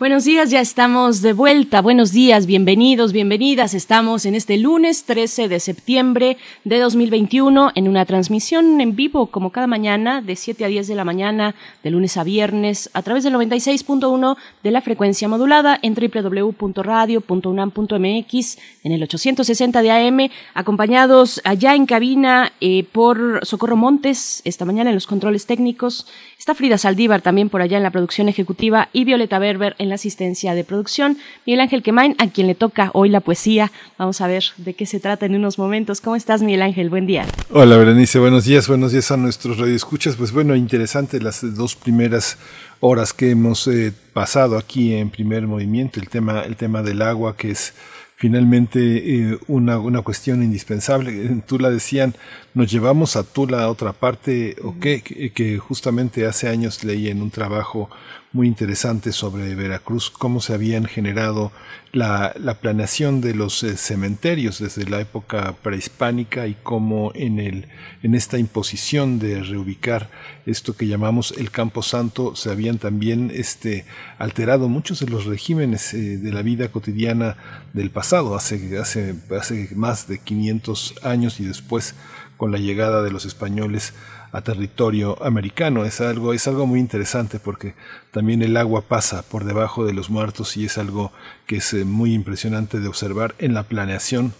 Buenos días, ya estamos de vuelta. Buenos días, bienvenidos, bienvenidas. Estamos en este lunes 13 de septiembre de 2021 en una transmisión en vivo como cada mañana de 7 a 10 de la mañana, de lunes a viernes, a través del 96.1 de la frecuencia modulada en www.radio.unam.mx en el 860 de AM, acompañados allá en cabina eh, por Socorro Montes, esta mañana en los controles técnicos. Está Frida Saldívar también por allá en la producción ejecutiva y Violeta Berber en la asistencia de producción. Miguel Ángel Quemain, a quien le toca hoy la poesía. Vamos a ver de qué se trata en unos momentos. ¿Cómo estás, Miguel Ángel? Buen día. Hola, Berenice. Buenos días. Buenos días a nuestros radioescuchas. Pues bueno, interesante las dos primeras horas que hemos eh, pasado aquí en primer movimiento. El tema, el tema del agua, que es finalmente eh, una, una, cuestión indispensable. En Tula decían, nos llevamos a Tula a otra parte, o qué, que justamente hace años leí en un trabajo muy interesante sobre Veracruz, cómo se habían generado la, planeación de los eh, cementerios desde la época prehispánica y cómo en, el, en esta imposición de reubicar esto que llamamos el Campo Santo se habían también este, alterado muchos de los regímenes eh, de la vida cotidiana del pasado, hace, hace, hace más de 500 años y después con la llegada de los españoles a territorio americano. Es algo, es algo muy interesante porque también el agua pasa por debajo de los muertos y es algo que es eh, muy impresionante de observar en la planeación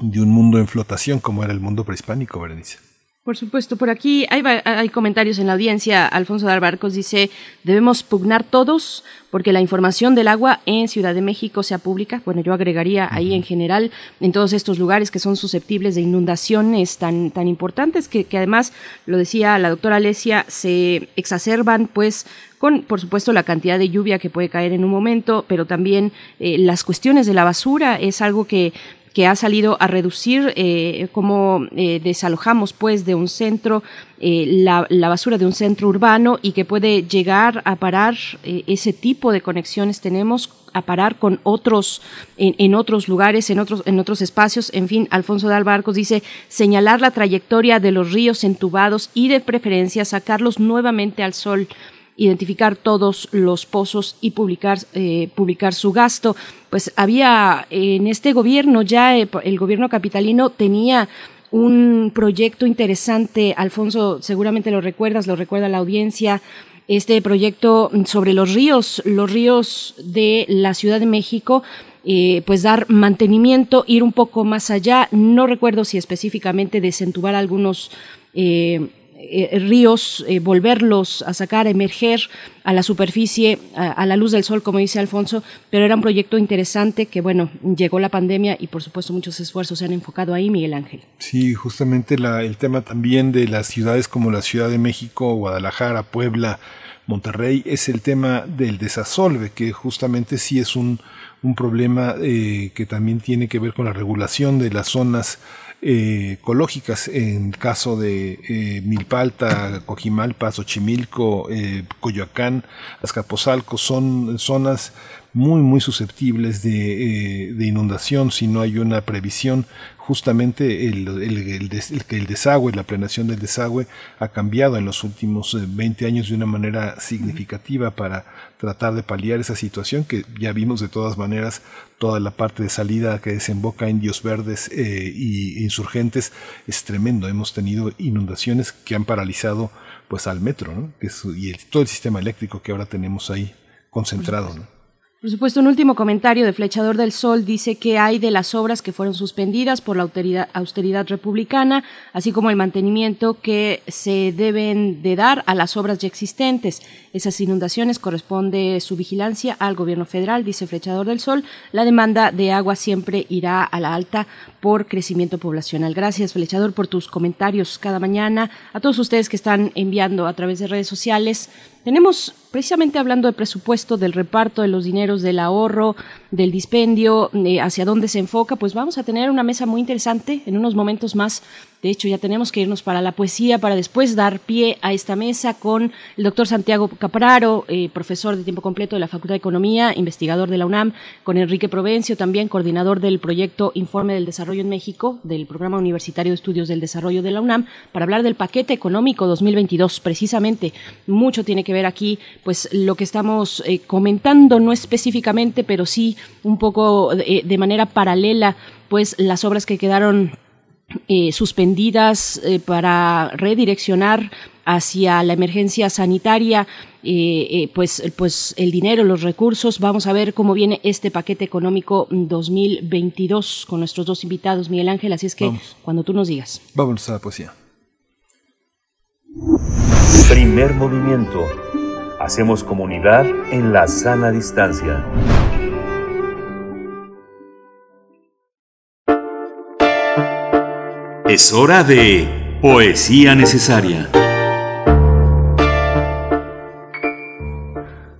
de un mundo en flotación como era el mundo prehispánico, Berenice. Por supuesto, por aquí hay, hay, comentarios en la audiencia. Alfonso de Albarcos dice, debemos pugnar todos porque la información del agua en Ciudad de México sea pública. Bueno, yo agregaría ahí en general, en todos estos lugares que son susceptibles de inundaciones tan, tan importantes, que, que además, lo decía la doctora Alesia, se exacerban pues con, por supuesto, la cantidad de lluvia que puede caer en un momento, pero también eh, las cuestiones de la basura es algo que que ha salido a reducir eh, cómo eh, desalojamos pues de un centro eh, la, basura de un centro urbano y que puede llegar a parar eh, ese tipo de conexiones tenemos a parar con otros en, otros lugares en otros en otros espacios. En fin Alfonso de Albarcos dice señalar la trayectoria de los ríos entubados y de preferencia sacarlos nuevamente al sol identificar todos los pozos y publicar, eh, publicar su gasto. Pues había en este gobierno ya, eh, el gobierno capitalino tenía un proyecto interesante, Alfonso, seguramente lo recuerdas, lo recuerda la audiencia, este proyecto sobre los ríos, los ríos de la Ciudad de México, eh, pues dar mantenimiento, ir un poco más allá. No recuerdo si específicamente desentubar algunos eh, ríos, eh, volverlos a sacar, a emerger a la superficie, a, la luz del sol, como dice Alfonso, pero era un proyecto interesante que, bueno, llegó la pandemia y por supuesto muchos esfuerzos se han enfocado ahí, Miguel Ángel. Sí, justamente el tema también de las ciudades como la Ciudad de México, Guadalajara, Puebla, Monterrey, es el tema del desasolve, que justamente sí es un, un problema eh, que también tiene que ver con la regulación de las zonas eh, ecológicas. En caso de eh, Milpalta, Cojimalpa, Xochimilco, eh, Coyoacán, Azcapotzalco, son zonas muy muy susceptibles de, de, inundación si no hay una previsión justamente el, el, el, el, desagüe, la planeación del desagüe ha cambiado en los últimos 20 años de una manera significativa para tratar de paliar esa situación que ya vimos de todas maneras toda la parte de salida que desemboca en Indios Verdes eh, y insurgentes es tremendo. Hemos tenido inundaciones que han paralizado pues al metro y todo el sistema eléctrico que ahora tenemos ahí concentrado. ¿no? Por supuesto, un último comentario de Flechador del Sol dice que hay de las obras que fueron suspendidas por la austeridad, austeridad, republicana, así como el mantenimiento que se deben de dar a las obras ya existentes. Esas inundaciones corresponde su vigilancia al gobierno federal, dice Flechador del Sol. La demanda de agua siempre irá a la alta por crecimiento poblacional. Gracias, Flechador, por tus comentarios cada mañana. A todos ustedes que están enviando a través de redes sociales. Tenemos precisamente hablando de presupuesto, del reparto de los dineros, del ahorro, del dispendio, eh, hacia dónde se enfoca, pues vamos a tener una mesa muy interesante en unos momentos más de hecho, ya tenemos que irnos para la poesía para después dar pie a esta mesa con el doctor Santiago Capraro, eh, profesor de tiempo completo de la Facultad de Economía, investigador de la UNAM, con Enrique Provencio, también coordinador del proyecto Informe del Desarrollo en México, del Programa Universitario de Estudios del Desarrollo de la UNAM, para hablar del paquete económico 2022. Precisamente, mucho tiene que ver aquí, pues lo que estamos eh, comentando, no específicamente, pero sí un poco eh, de manera paralela, pues las obras que quedaron eh, suspendidas eh, para redireccionar hacia la emergencia sanitaria, eh, pues, pues el dinero, los recursos. Vamos a ver cómo viene este paquete económico 2022 con nuestros dos invitados, Miguel Ángel. Así es que cuando tú nos digas. Vamos a la poesía. Primer movimiento. Hacemos comunidad en la sana distancia. Es hora de Poesía Necesaria.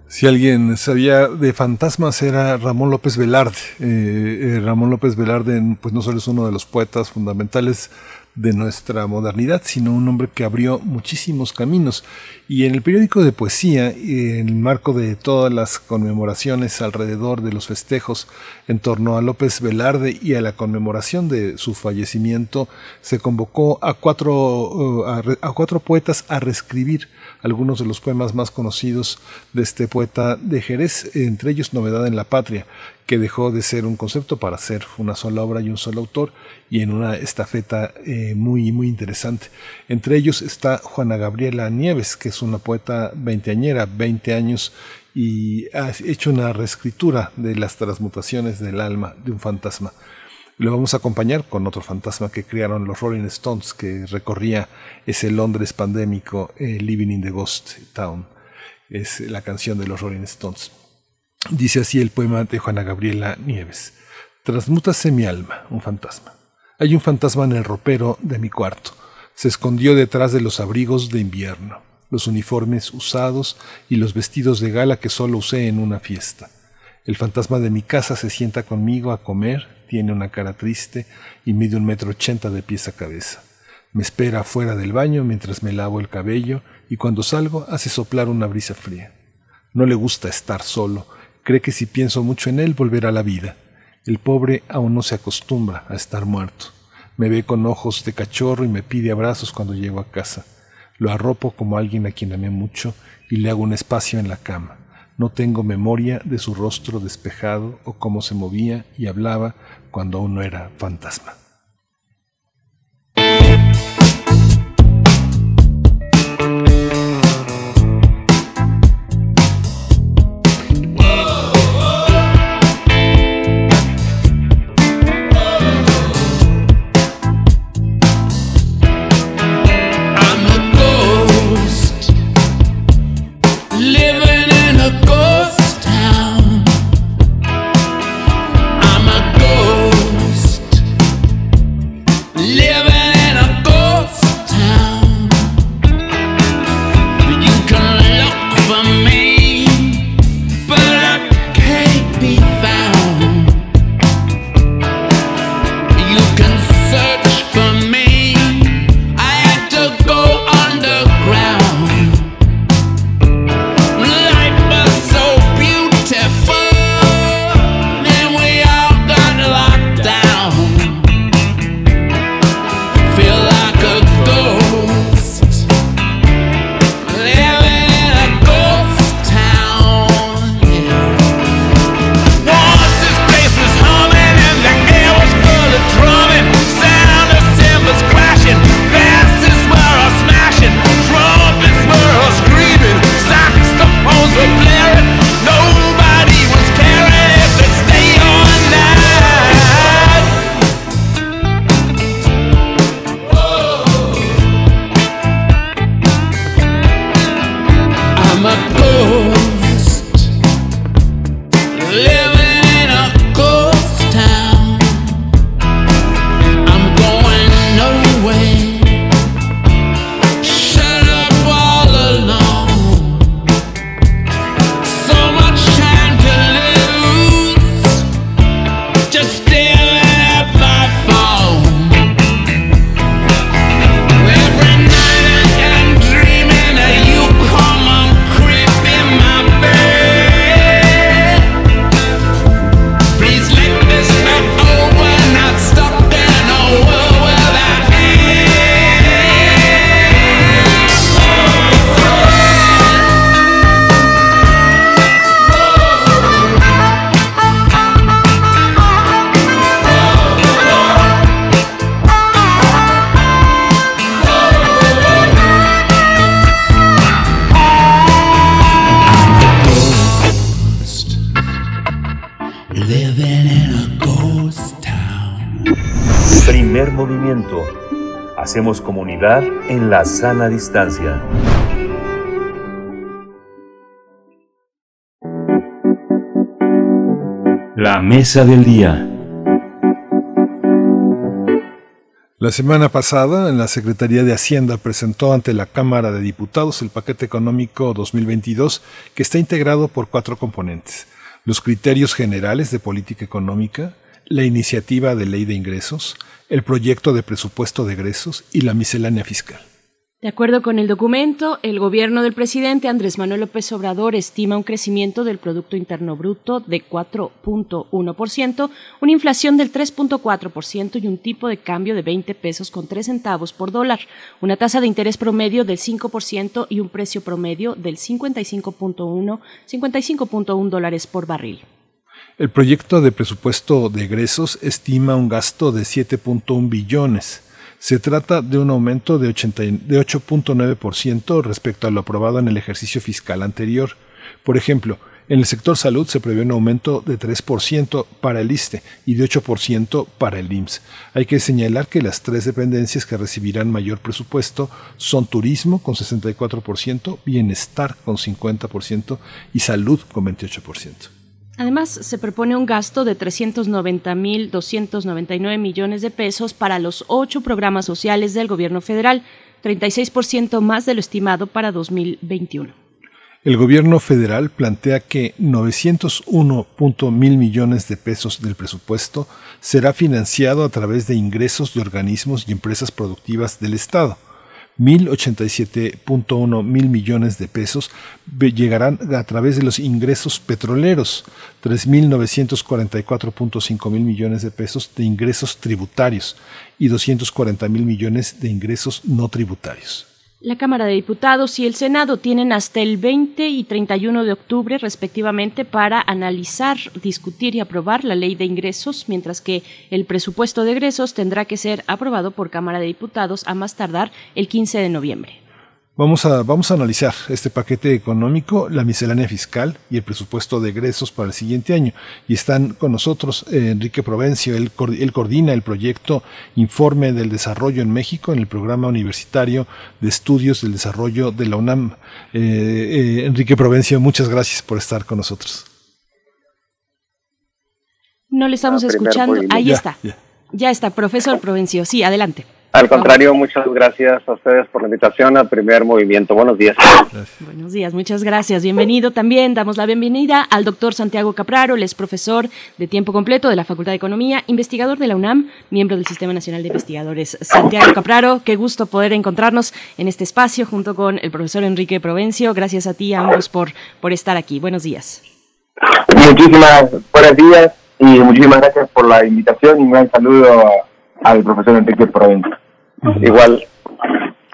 Si alguien sabía de fantasmas era Ramón López Velarde. Eh, eh, Ramón López Velarde pues no solo es uno de los poetas fundamentales de nuestra modernidad, sino un hombre que abrió muchísimos caminos. Y en el periódico de poesía, en el marco de todas las conmemoraciones alrededor de los festejos en torno a López Velarde y a la conmemoración de su fallecimiento, se convocó a cuatro, uh, a, cuatro poetas a reescribir algunos de los poemas más conocidos de este poeta de Jerez, entre ellos Novedad en la Patria, que dejó de ser un concepto para ser una sola obra y un solo autor, y en una estafeta eh, muy, muy interesante. Entre ellos está Juana Gabriela Nieves, que es una poeta veinteañera, 20 años, y ha hecho una reescritura de las transmutaciones del alma de un fantasma. Lo vamos a acompañar con otro fantasma que crearon los Rolling Stones, que recorría ese Londres pandémico, eh, Living in the Ghost Town. Es la canción de los Rolling Stones. Dice así el poema de Juana Gabriela Nieves. Transmútase mi alma, un fantasma. Hay un fantasma en el ropero de mi cuarto. Se escondió detrás de los abrigos de invierno, los uniformes usados y los vestidos de gala que solo usé en una fiesta. El fantasma de mi casa se sienta conmigo a comer, tiene una cara triste y mide un metro ochenta de pies a cabeza. Me espera fuera del baño mientras me lavo el cabello y cuando salgo hace soplar una brisa fría. No le gusta estar solo Cree que si pienso mucho en él volverá a la vida. El pobre aún no se acostumbra a estar muerto. Me ve con ojos de cachorro y me pide abrazos cuando llego a casa. Lo arropo como alguien a quien amé mucho y le hago un espacio en la cama. No tengo memoria de su rostro despejado o cómo se movía y hablaba cuando aún no era fantasma. La sana distancia. La mesa del día. La semana pasada, en la Secretaría de Hacienda presentó ante la Cámara de Diputados el paquete económico 2022 que está integrado por cuatro componentes. Los criterios generales de política económica, la iniciativa de ley de ingresos, el proyecto de presupuesto de egresos y la miscelánea fiscal. De acuerdo con el documento, el gobierno del presidente Andrés Manuel López Obrador estima un crecimiento del Producto Interno Bruto de 4.1%, una inflación del 3.4% y un tipo de cambio de 20 pesos con 3 centavos por dólar, una tasa de interés promedio del 5% y un precio promedio del 55.1 55.1 dólares por barril. El proyecto de presupuesto de egresos estima un gasto de 7.1 billones se trata de un aumento de 8.9% respecto a lo aprobado en el ejercicio fiscal anterior. Por ejemplo, en el sector salud se prevé un aumento de 3% para el ISTE y de 8% para el IMSS. Hay que señalar que las tres dependencias que recibirán mayor presupuesto son turismo con 64%, bienestar con 50% y salud con 28%. Además, se propone un gasto de 390.299 millones de pesos para los ocho programas sociales del gobierno federal, 36% más de lo estimado para 2021. El gobierno federal plantea que 901.000 millones de pesos del presupuesto será financiado a través de ingresos de organismos y empresas productivas del Estado 1.087.1 mil millones de pesos llegarán a través de los ingresos petroleros, 3.944.5 mil millones de pesos de ingresos tributarios y 240 mil millones de ingresos no tributarios. La Cámara de Diputados y el Senado tienen hasta el 20 y 31 de octubre respectivamente para analizar, discutir y aprobar la ley de ingresos, mientras que el presupuesto de egresos tendrá que ser aprobado por Cámara de Diputados a más tardar el 15 de noviembre. Vamos a, vamos a analizar este paquete económico, la miscelánea fiscal y el presupuesto de egresos para el siguiente año. Y están con nosotros eh, Enrique Provencio, él, él, coordina el proyecto Informe del Desarrollo en México en el Programa Universitario de Estudios del Desarrollo de la UNAM. Eh, eh, Enrique Provencio, muchas gracias por estar con nosotros. No le estamos escuchando. Ahí está. Ya. ya está, profesor Provencio. Sí, adelante. Al contrario, muchas gracias a ustedes por la invitación al primer movimiento. Buenos días. Buenos días, muchas gracias. Bienvenido también. Damos la bienvenida al doctor Santiago Capraro, él es profesor de tiempo completo de la Facultad de Economía, investigador de la UNAM, miembro del Sistema Nacional de Investigadores. Santiago Capraro, qué gusto poder encontrarnos en este espacio junto con el profesor Enrique Provencio. Gracias a ti ambos por, por estar aquí. Buenos días. Muchísimas buenos días y muchísimas gracias por la invitación y un gran saludo al profesor Enrique Provencio. Igual.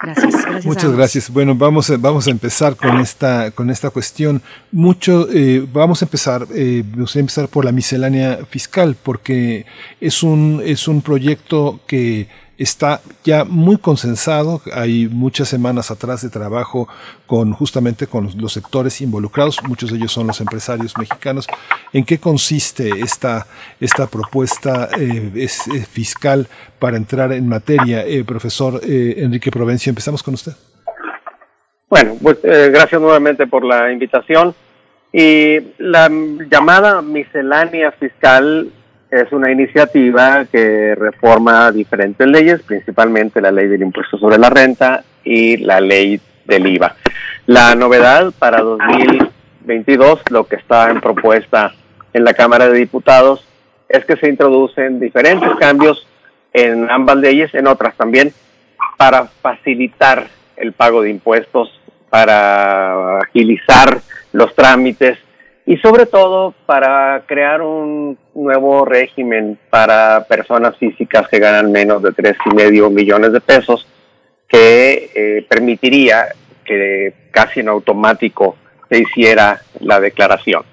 Gracias, Muchas gracias. Bueno, vamos a, vamos a empezar con esta con esta cuestión. Mucho eh, vamos a empezar eh, vamos a empezar por la miscelánea fiscal porque es un es un proyecto que está ya muy consensado. Hay muchas semanas atrás de trabajo con justamente con los sectores involucrados, muchos de ellos son los empresarios mexicanos. ¿En qué consiste esta, esta propuesta eh, eh, fiscal para entrar en materia? Eh, profesor eh, Enrique Provencio, empezamos con usted. Bueno, pues gracias nuevamente por la invitación. Y la llamada miscelánea fiscal es una iniciativa que reforma diferentes leyes, principalmente la ley del impuesto sobre la renta y la ley del IVA. La novedad para 2022, lo que está en propuesta en la Cámara de Diputados, es que se introducen diferentes cambios en ambas leyes, en otras también, para facilitar el pago de impuestos, para agilizar los trámites y sobre todo para crear un nuevo régimen para personas físicas que ganan menos de tres y medio millones de pesos que eh, permitiría que casi en automático se hiciera la declaración.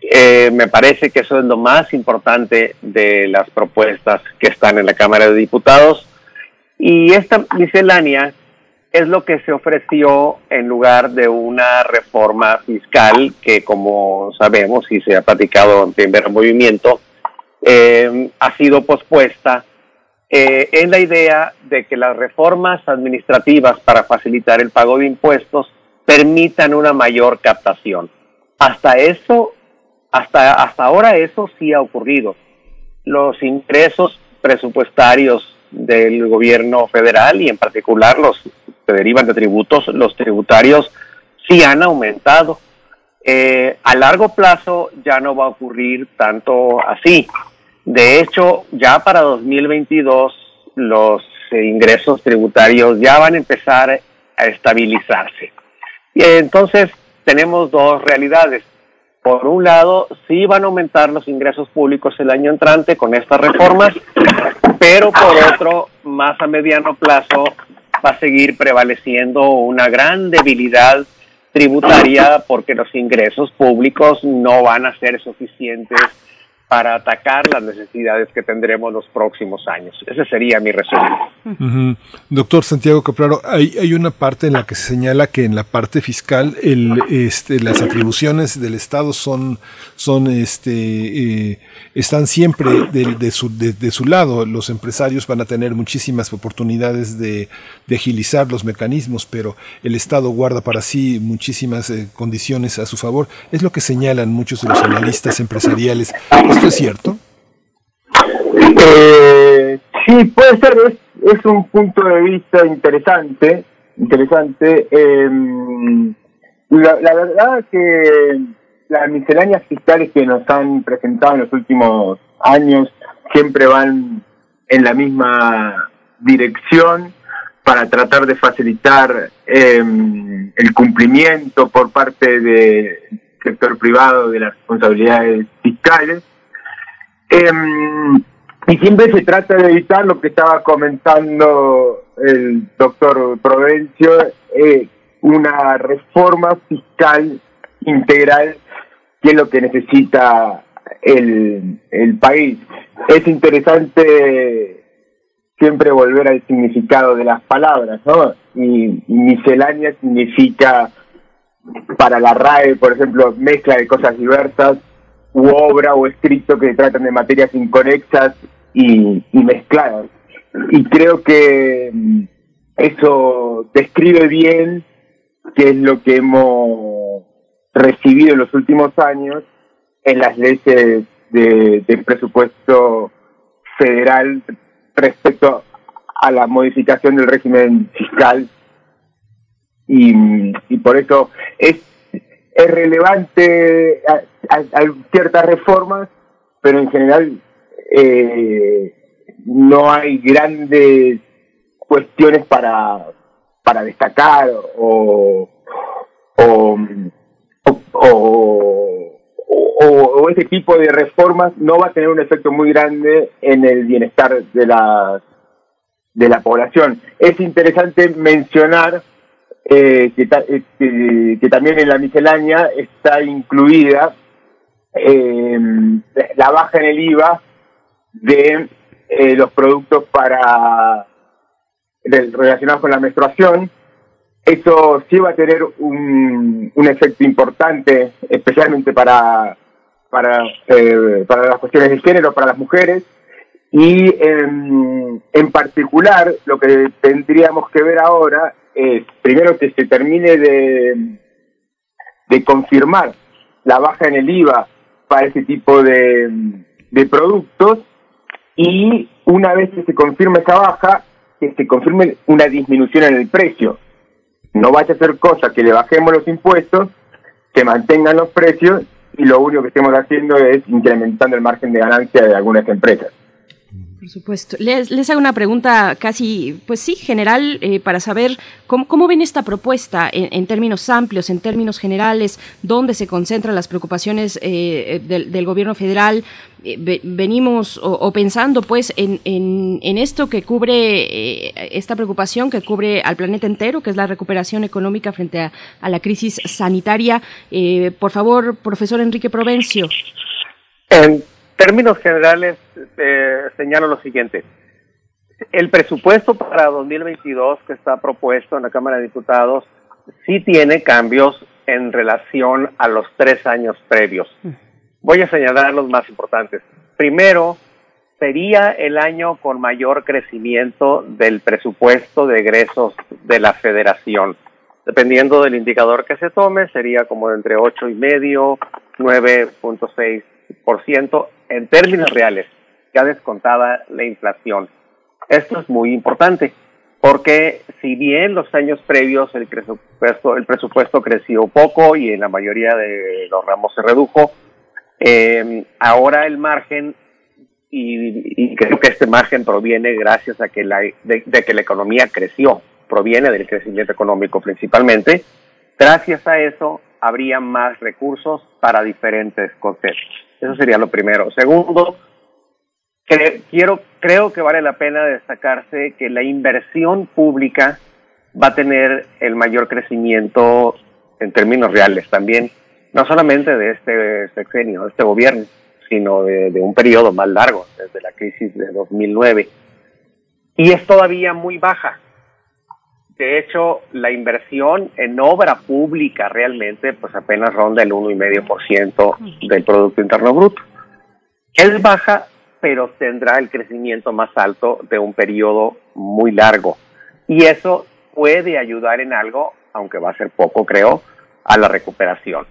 Eh, me parece que eso es lo más importante de las propuestas que están en la Cámara de Diputados y esta miscelánea es lo que se ofreció en lugar de una reforma fiscal que, como sabemos y se ha platicado en primer movimiento, eh, ha sido pospuesta eh, en la idea de que las reformas administrativas para facilitar el pago de impuestos permitan una mayor captación. Hasta eso, hasta, hasta ahora eso sí ha ocurrido. Los ingresos presupuestarios del gobierno federal y en particular los que derivan de tributos, los tributarios sí han aumentado. Eh, a largo plazo ya no va a ocurrir tanto así. De hecho, ya para 2022 los ingresos tributarios ya van a empezar a estabilizarse. Y entonces tenemos dos realidades. Por un lado, sí van a aumentar los ingresos públicos el año entrante con estas reformas, pero por otro, más a mediano plazo, va a seguir prevaleciendo una gran debilidad tributaria porque los ingresos públicos no van a ser suficientes para atacar las necesidades que tendremos los próximos años. Ese sería mi resumen. Doctor Santiago Capraro, hay, hay una parte en la que se señala que en la parte fiscal el, este, las atribuciones del Estado son, son este, eh, están siempre de, su, de, su lado. Los empresarios van a tener muchísimas oportunidades de, agilizar los mecanismos, pero el Estado guarda para sí muchísimas eh, condiciones a su favor. Es lo que señalan muchos de los analistas empresariales ¿Esto es cierto? Eh, sí, puede ser, es, un punto de vista interesante, interesante. Em, la, la, verdad que las misceláneas fiscales que nos han presentado en los últimos años siempre van en la misma dirección para tratar de facilitar eh, el cumplimiento por parte del sector privado de las responsabilidades fiscales Em, y siempre se trata de evitar lo que estaba comentando el doctor Provencio, eh, una reforma fiscal integral que es lo que necesita el, el país. Es interesante siempre volver al significado de las palabras, ¿no? Y, y miscelánea significa para la RAE, por ejemplo, mezcla de cosas diversas, u obra o escrito que tratan de materias inconexas y, mezcladas. Y creo que mm, eso describe bien qué es lo que hemos recibido en los últimos años en las leyes de, presupuesto federal respecto a la modificación del régimen fiscal y, y por eso es es relevante a, ciertas reformas, pero en general eh, no hay grandes cuestiones para, para destacar o, o, o, ese tipo de reformas no va a tener un efecto muy grande en el bienestar de la, de la población. Es interesante mencionar eh, eh, que, también en la miscelánea está incluida eh, la baja en el IVA de los productos para relacionados con la menstruación. Eso sí va a tener un, un efecto importante, especialmente para para, para las cuestiones de género, para las mujeres, y en particular lo que tendríamos que ver ahora es primero que se termine de, de confirmar la baja en el IVA para ese tipo de, de productos y una vez que se confirme esa baja, que se confirme una disminución en el precio. No vaya a ser cosa que le bajemos los impuestos, que mantengan los precios y lo único que estemos haciendo es incrementando el margen de ganancia de algunas empresas. Por supuesto. Les, les hago una pregunta casi, pues sí, general, eh, para saber cómo, cómo, ven esta propuesta en, términos amplios, en términos generales, dónde se concentran las preocupaciones eh, del, gobierno federal. Eh, venimos o, pensando pues en, en, esto que cubre, esta preocupación que cubre al planeta entero, que es la recuperación económica frente a, a la crisis sanitaria. por favor, profesor Enrique Provencio términos generales, eh, señalo lo siguiente. El presupuesto para 2022 que está propuesto en la Cámara de Diputados sí tiene cambios en relación a los tres años previos. Voy a señalar los más importantes. Primero, sería el año con mayor crecimiento del presupuesto de egresos de la Federación. Dependiendo del indicador que se tome, sería como entre ocho y medio, 9.6 en términos reales, ya descontada la inflación. Esto es muy importante porque si bien los años previos el presupuesto, el presupuesto creció poco y en la mayoría de los ramos se redujo, eh, ahora el margen y, creo que este margen proviene gracias a que la, de, que la economía creció, proviene del crecimiento económico principalmente. Gracias a eso habría más recursos para diferentes conceptos. Eso sería lo primero. Segundo, quiero, creo que vale la pena destacarse que la inversión pública va a tener el mayor crecimiento en términos reales también, no solamente de este sexenio, de este gobierno, sino de, un periodo más largo, desde la crisis de 2009. Y es todavía muy baja. De hecho, la inversión en obra pública realmente pues apenas ronda el 1,5% del Producto Interno Bruto. Es baja, pero tendrá el crecimiento más alto de un periodo muy largo. Y eso puede ayudar en algo, aunque va a ser poco, creo, a la recuperación.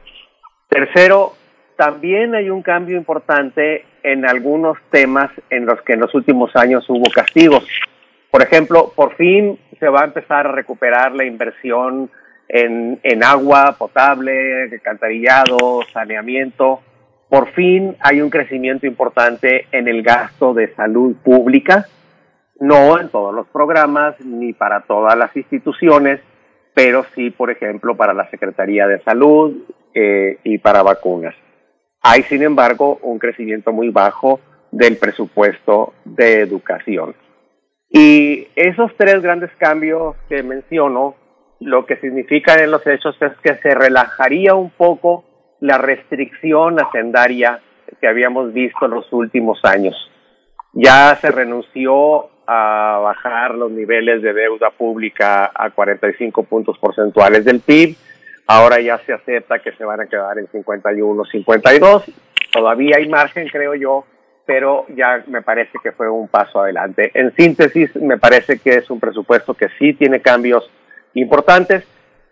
Tercero, también hay un cambio importante en algunos temas en los que en los últimos años hubo castigos. Por ejemplo, por fin se va a empezar a recuperar la inversión en, en agua potable, alcantarillado, saneamiento. Por fin hay un crecimiento importante en el gasto de salud pública, no en todos los programas ni para todas las instituciones, pero sí, por ejemplo, para la Secretaría de Salud eh, y para vacunas. Hay, sin embargo, un crecimiento muy bajo del presupuesto de educación. Y esos tres grandes cambios que menciono, lo que significan en los hechos es que se relajaría un poco la restricción hacendaria que habíamos visto en los últimos años. Ya se renunció a bajar los niveles de deuda pública a 45 puntos porcentuales del PIB Ahora ya se acepta que se van a quedar en 51, 52. Todavía hay margen, creo yo, pero ya me parece que fue un paso adelante. En síntesis, me parece que es un presupuesto que sí tiene cambios importantes,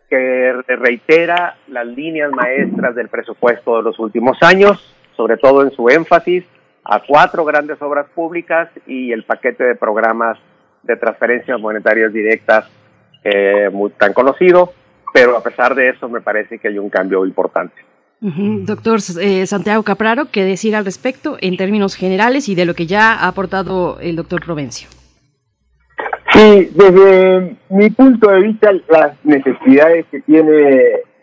que reitera las líneas maestras del presupuesto de los últimos años, sobre todo en su énfasis a cuatro grandes obras públicas y el paquete de programas de transferencias monetarias directas eh, muy tan conocido pero a pesar de eso me parece que hay un cambio importante. Doctor eh, Santiago Capraro, ¿qué decir al respecto en términos generales y de lo que ya ha aportado el doctor Provencio? Sí, desde mi punto de vista, las necesidades que tiene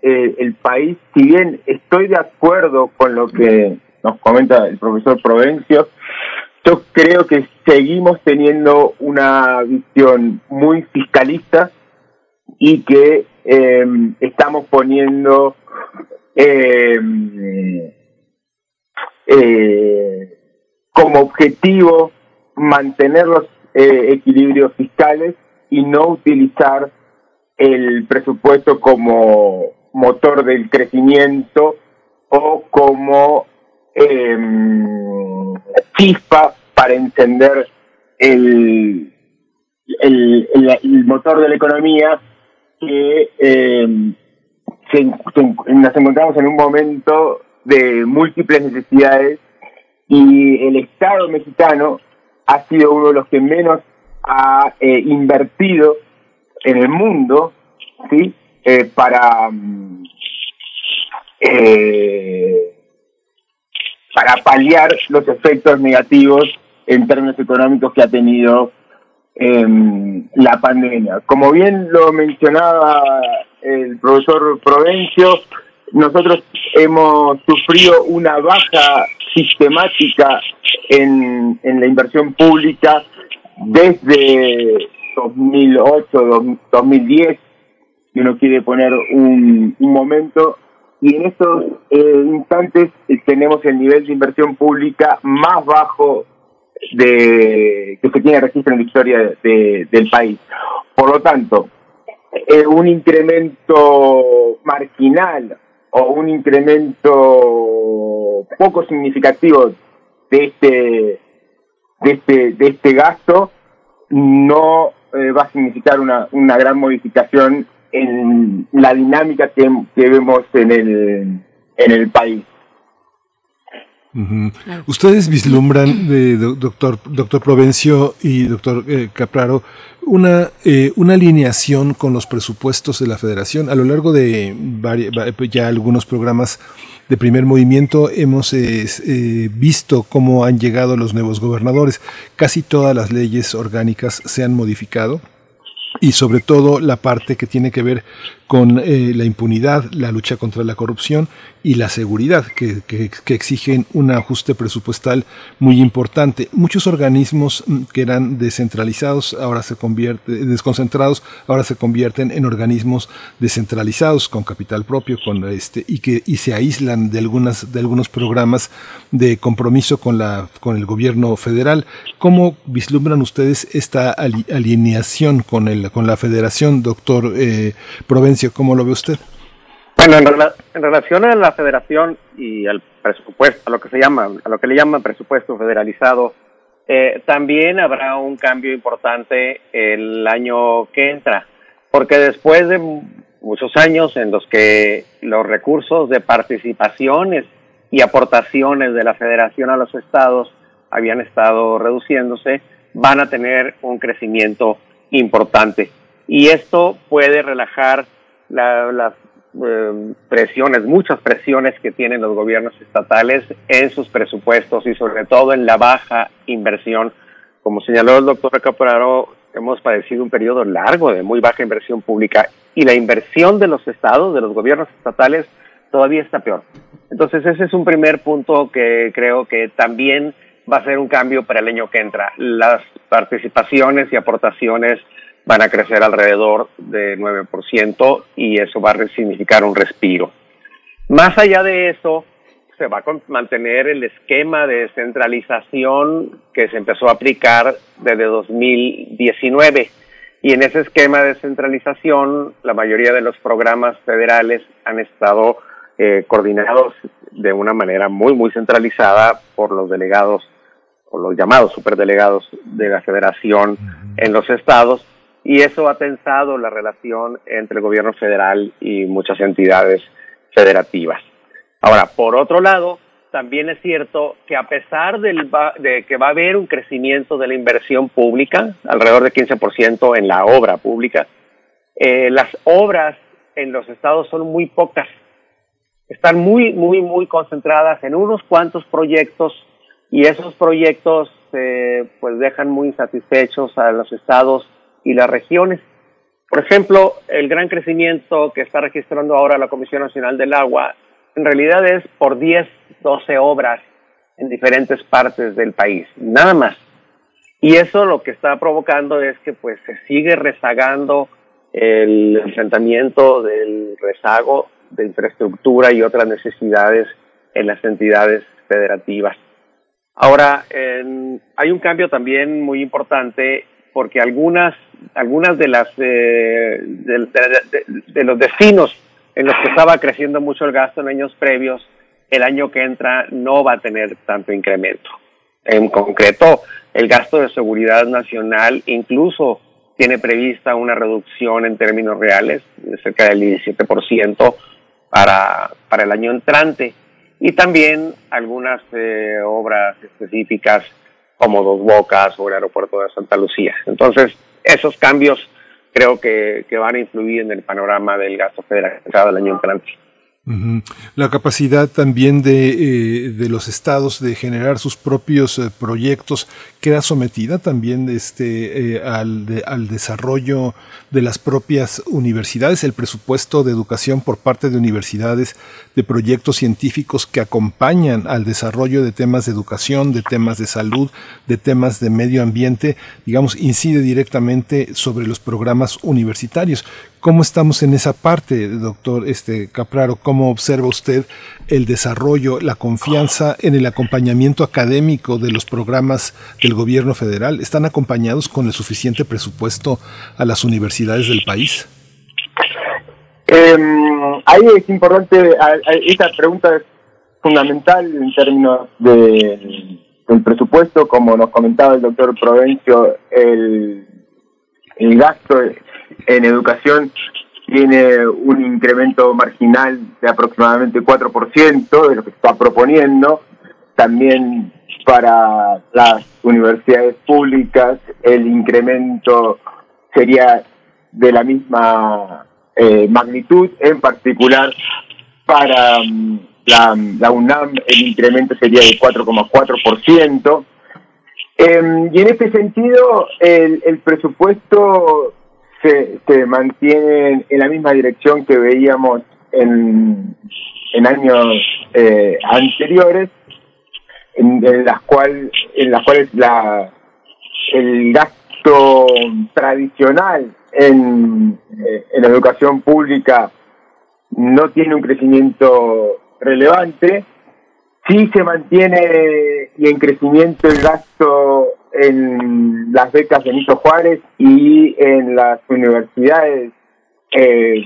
eh, el país, si bien estoy de acuerdo con lo que nos comenta el profesor Provencio, yo creo que seguimos teniendo una visión muy fiscalista y que eh, estamos poniendo eh, eh, como objetivo mantener los equilibrios fiscales y no utilizar el presupuesto como motor del crecimiento o como chispa para encender el, el motor de la economía que eh, nos encontramos en un momento de múltiples necesidades y el Estado mexicano ha sido uno de los que menos ha eh, invertido en el mundo sí eh, para para paliar los efectos negativos en términos económicos que ha tenido eh, la pandemia. Como bien lo mencionaba el profesor Provencio, nosotros hemos sufrido una baja sistemática en, en la inversión pública desde 2008, 2010, si uno quiere poner un, un momento, y en estos eh, instantes tenemos el nivel de inversión pública más bajo de que se tiene registro en la historia del país. Por lo tanto, eh, un incremento marginal o un incremento poco significativo de este de este de este gasto no eh, va a significar una, una gran modificación en la dinámica que, que vemos en el en el país. Ustedes vislumbran, de, doctor, doctor Provencio y doctor eh, Capraro, una, eh, una alineación con los presupuestos de la federación. A lo largo de ya algunos programas de primer movimiento hemos eh, eh, visto cómo han llegado los nuevos gobernadores. Casi todas las leyes orgánicas se han modificado y sobre todo la parte que tiene que ver con eh, la impunidad, la lucha contra la corrupción y la seguridad, que, que, exigen un ajuste presupuestal muy importante. Muchos organismos mm, que eran descentralizados, ahora se convierten, desconcentrados, ahora se convierten en organismos descentralizados, con capital propio, con este, y que y se aíslan de algunas, de algunos programas de compromiso con la, con el gobierno federal. ¿Cómo vislumbran ustedes esta alineación con el, con la federación, doctor eh, Provencio? ¿Cómo lo ve usted? Bueno, en, relación a la federación y al presupuesto, a lo que se llama, a lo que le llaman presupuesto federalizado, eh, también habrá un cambio importante el año que entra, porque después de muchos años en los que los recursos de participaciones y aportaciones de la federación a los estados habían estado reduciéndose, van a tener un crecimiento importante. Y esto puede relajar las eh, presiones, muchas presiones que tienen los gobiernos estatales en sus presupuestos y sobre todo en la baja inversión. Como señaló el doctor Capraro, hemos padecido un periodo largo de muy baja inversión pública y la inversión de los estados, de los gobiernos estatales, todavía está peor. Entonces ese es un primer punto que creo que también va a ser un cambio para el año que entra. Las participaciones y aportaciones van a crecer alrededor de 9% y eso va a significar un respiro. Más allá de eso, se va a mantener el esquema de centralización que se empezó a aplicar desde 2019. Y en ese esquema de centralización, la mayoría de los programas federales han estado eh, coordinados de una manera muy, muy centralizada por los delegados o los llamados superdelegados de la federación en los estados y eso ha tensado la relación entre el gobierno federal y muchas entidades federativas. Ahora, por otro lado, también es cierto que a pesar del de que va a haber un crecimiento de la inversión pública, alrededor de 15% en la obra pública, eh, las obras en los estados son muy pocas. Están muy, muy, muy concentradas en unos cuantos proyectos y esos proyectos eh, pues dejan muy insatisfechos a los estados y las regiones. Por ejemplo, el gran crecimiento que está registrando ahora la Comisión Nacional del Agua en realidad es por 10, 12 obras en diferentes partes del país, nada más. Y eso lo que está provocando es que pues se sigue rezagando el enfrentamiento del rezago de infraestructura y otras necesidades en las entidades federativas. Ahora, hay un cambio también muy importante porque algunas algunas de las eh, de, los destinos en los que estaba creciendo mucho el gasto en años previos, el año que entra no va a tener tanto incremento. En concreto, el gasto de seguridad nacional incluso tiene prevista una reducción en términos reales de cerca del 17% para, para el año entrante y también algunas eh, obras específicas como Dos Bocas o el aeropuerto de Santa Lucía. Entonces, esos cambios creo que, van a influir en el panorama del gasto federal del año entrante. La capacidad también de, eh, de, los estados de generar sus propios eh, proyectos queda sometida también este, eh, al, al desarrollo de las propias universidades, el presupuesto de educación por parte de universidades, de proyectos científicos que acompañan al desarrollo de temas de educación, de temas de salud, de temas de medio ambiente, digamos, incide directamente sobre los programas universitarios. ¿Cómo estamos en esa parte, doctor este, Capraro? ¿Cómo observa usted el desarrollo, la confianza en el acompañamiento académico de los programas del gobierno federal? ¿Están acompañados con el suficiente presupuesto a las universidades del país? Eh, ahí es importante, esta pregunta es fundamental en términos de, del presupuesto, como nos comentaba el doctor Provencio, el, el gasto en educación tiene un incremento marginal de aproximadamente 4% de lo que está proponiendo. También para las universidades públicas el incremento sería de la misma eh, magnitud, en particular para mm, la, UNAM el incremento sería de 4,4%. Eh, y en este sentido, el presupuesto se, se en la misma dirección que veíamos en, en años eh, anteriores, en, las cual, en las cuales la el gasto tradicional en, eh, en educación pública no tiene un crecimiento relevante, sí se mantiene y en crecimiento el gasto en las becas Benito Juárez y en las universidades eh,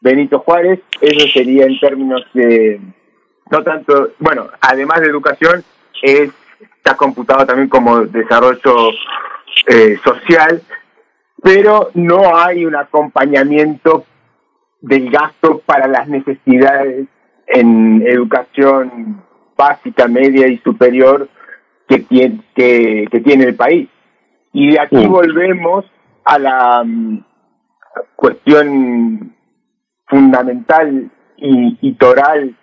Benito Juárez, eso sería en términos de, no tanto, bueno, además de educación, es está computado también como desarrollo eh, social, pero no hay un acompañamiento del gasto para las necesidades en educación básica, media y superior que tiene, que, que tiene el país. Y de aquí volvemos a la um, cuestión fundamental y, y toral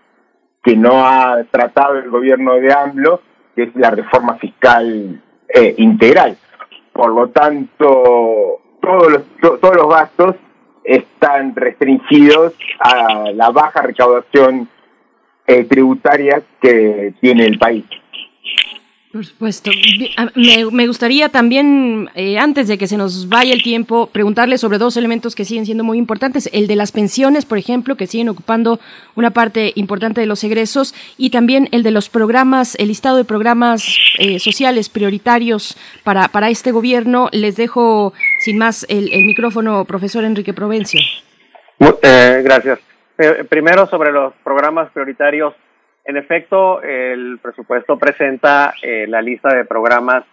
que no ha tratado el gobierno de AMLO, que es la reforma fiscal eh, integral. Por lo tanto, todos los, to, todos los gastos están restringidos a la baja recaudación eh, tributaria que tiene el país. Por supuesto. Me, gustaría también, eh, antes de que se nos vaya el tiempo, preguntarle sobre dos elementos que siguen siendo muy importantes. El de las pensiones, por ejemplo, que siguen ocupando una parte importante de los egresos, y también el de los programas, el listado de programas eh, sociales prioritarios para, para este gobierno. Les dejo sin más el, el micrófono, profesor Enrique Provencio. Eh, gracias. primero, sobre los programas prioritarios en efecto, el presupuesto presenta eh, la lista de programas,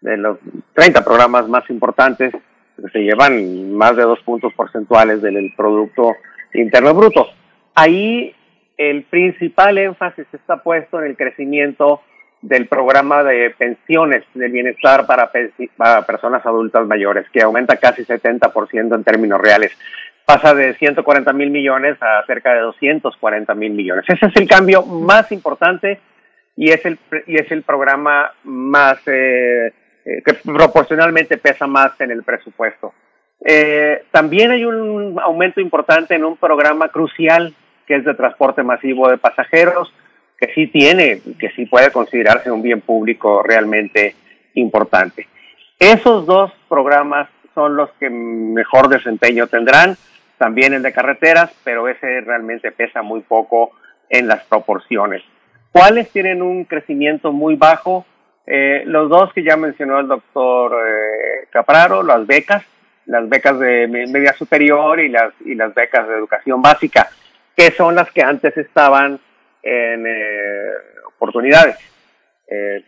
de los 30 programas más importantes, que se llevan más de dos puntos porcentuales del Producto Interno Bruto. Ahí el principal énfasis está puesto en el crecimiento del programa de pensiones de bienestar para personas adultas mayores, que aumenta casi 70% en términos reales pasa de 140 mil millones a cerca de 240 mil millones. Ese es el cambio más importante y es el, y es el programa más eh, eh, que proporcionalmente pesa más en el presupuesto. Eh, también hay un aumento importante en un programa crucial que es de transporte masivo de pasajeros, que sí tiene, que sí puede considerarse un bien público realmente importante. Esos dos programas son los que mejor desempeño tendrán también el de carreteras, pero ese realmente pesa muy poco en las proporciones. ¿Cuáles tienen un crecimiento muy bajo? Eh, los dos que ya mencionó el doctor eh, Capraro, las becas, las becas de media superior y las, y las becas de educación básica, que son las que antes estaban en eh, oportunidades. Eh,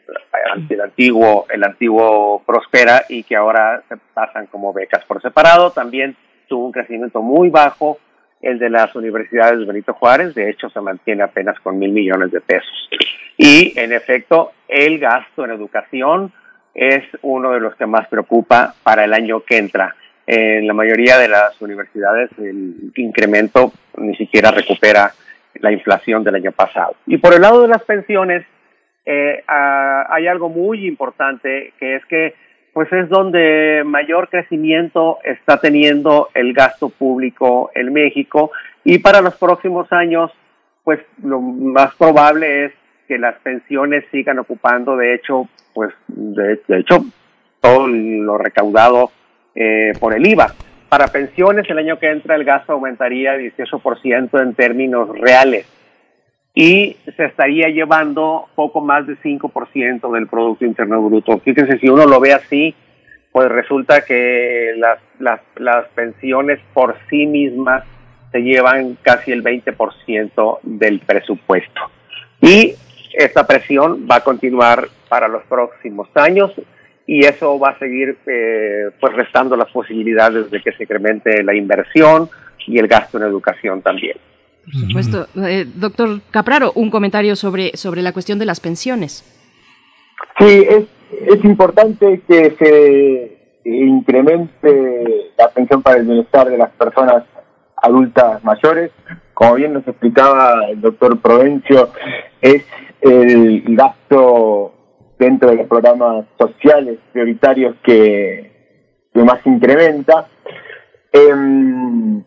el antiguo, el antiguo Prospera y que ahora se pasan como becas por separado. También tuvo un crecimiento muy bajo el de las universidades de Benito Juárez, de hecho se mantiene apenas con mil millones de pesos. Y en efecto, el gasto en educación es uno de los que más preocupa para el año que entra. En la mayoría de las universidades el incremento ni siquiera recupera la inflación del año pasado. Y por el lado de las pensiones, eh, ah, hay algo muy importante que es que pues es donde mayor crecimiento está teniendo el gasto público en México. Y para los próximos años, pues lo más probable es que las pensiones sigan ocupando, de hecho, pues de, de hecho, todo lo recaudado eh, por el IVA. Para pensiones el año que entra el gasto aumentaría 18% en términos reales y se estaría llevando poco más de 5% del Producto Interno Bruto. Fíjense, si uno lo ve así, pues resulta que las, las, las pensiones por sí mismas se llevan casi el 20% del presupuesto. Y esta presión va a continuar para los próximos años y eso va a seguir eh, pues restando las posibilidades de que se incremente la inversión y el gasto en educación también. Por supuesto. Eh, doctor Capraro, un comentario sobre, sobre la cuestión de las pensiones. Sí, es, es importante que se incremente la pensión para el bienestar de las personas adultas mayores. como bien nos explicaba el doctor Provencio, es el gasto dentro de los programas sociales prioritarios que, más incrementa. Em,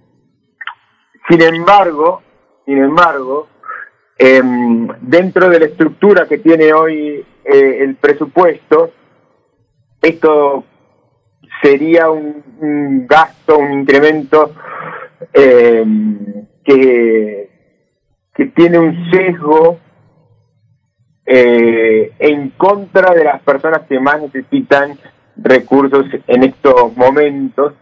sin embargo, sin embargo, em, dentro de la estructura que tiene hoy eh, el presupuesto, esto sería un, gasto, un incremento em, que, tiene un sesgo eh, en contra de las personas que más necesitan recursos en estos momentos,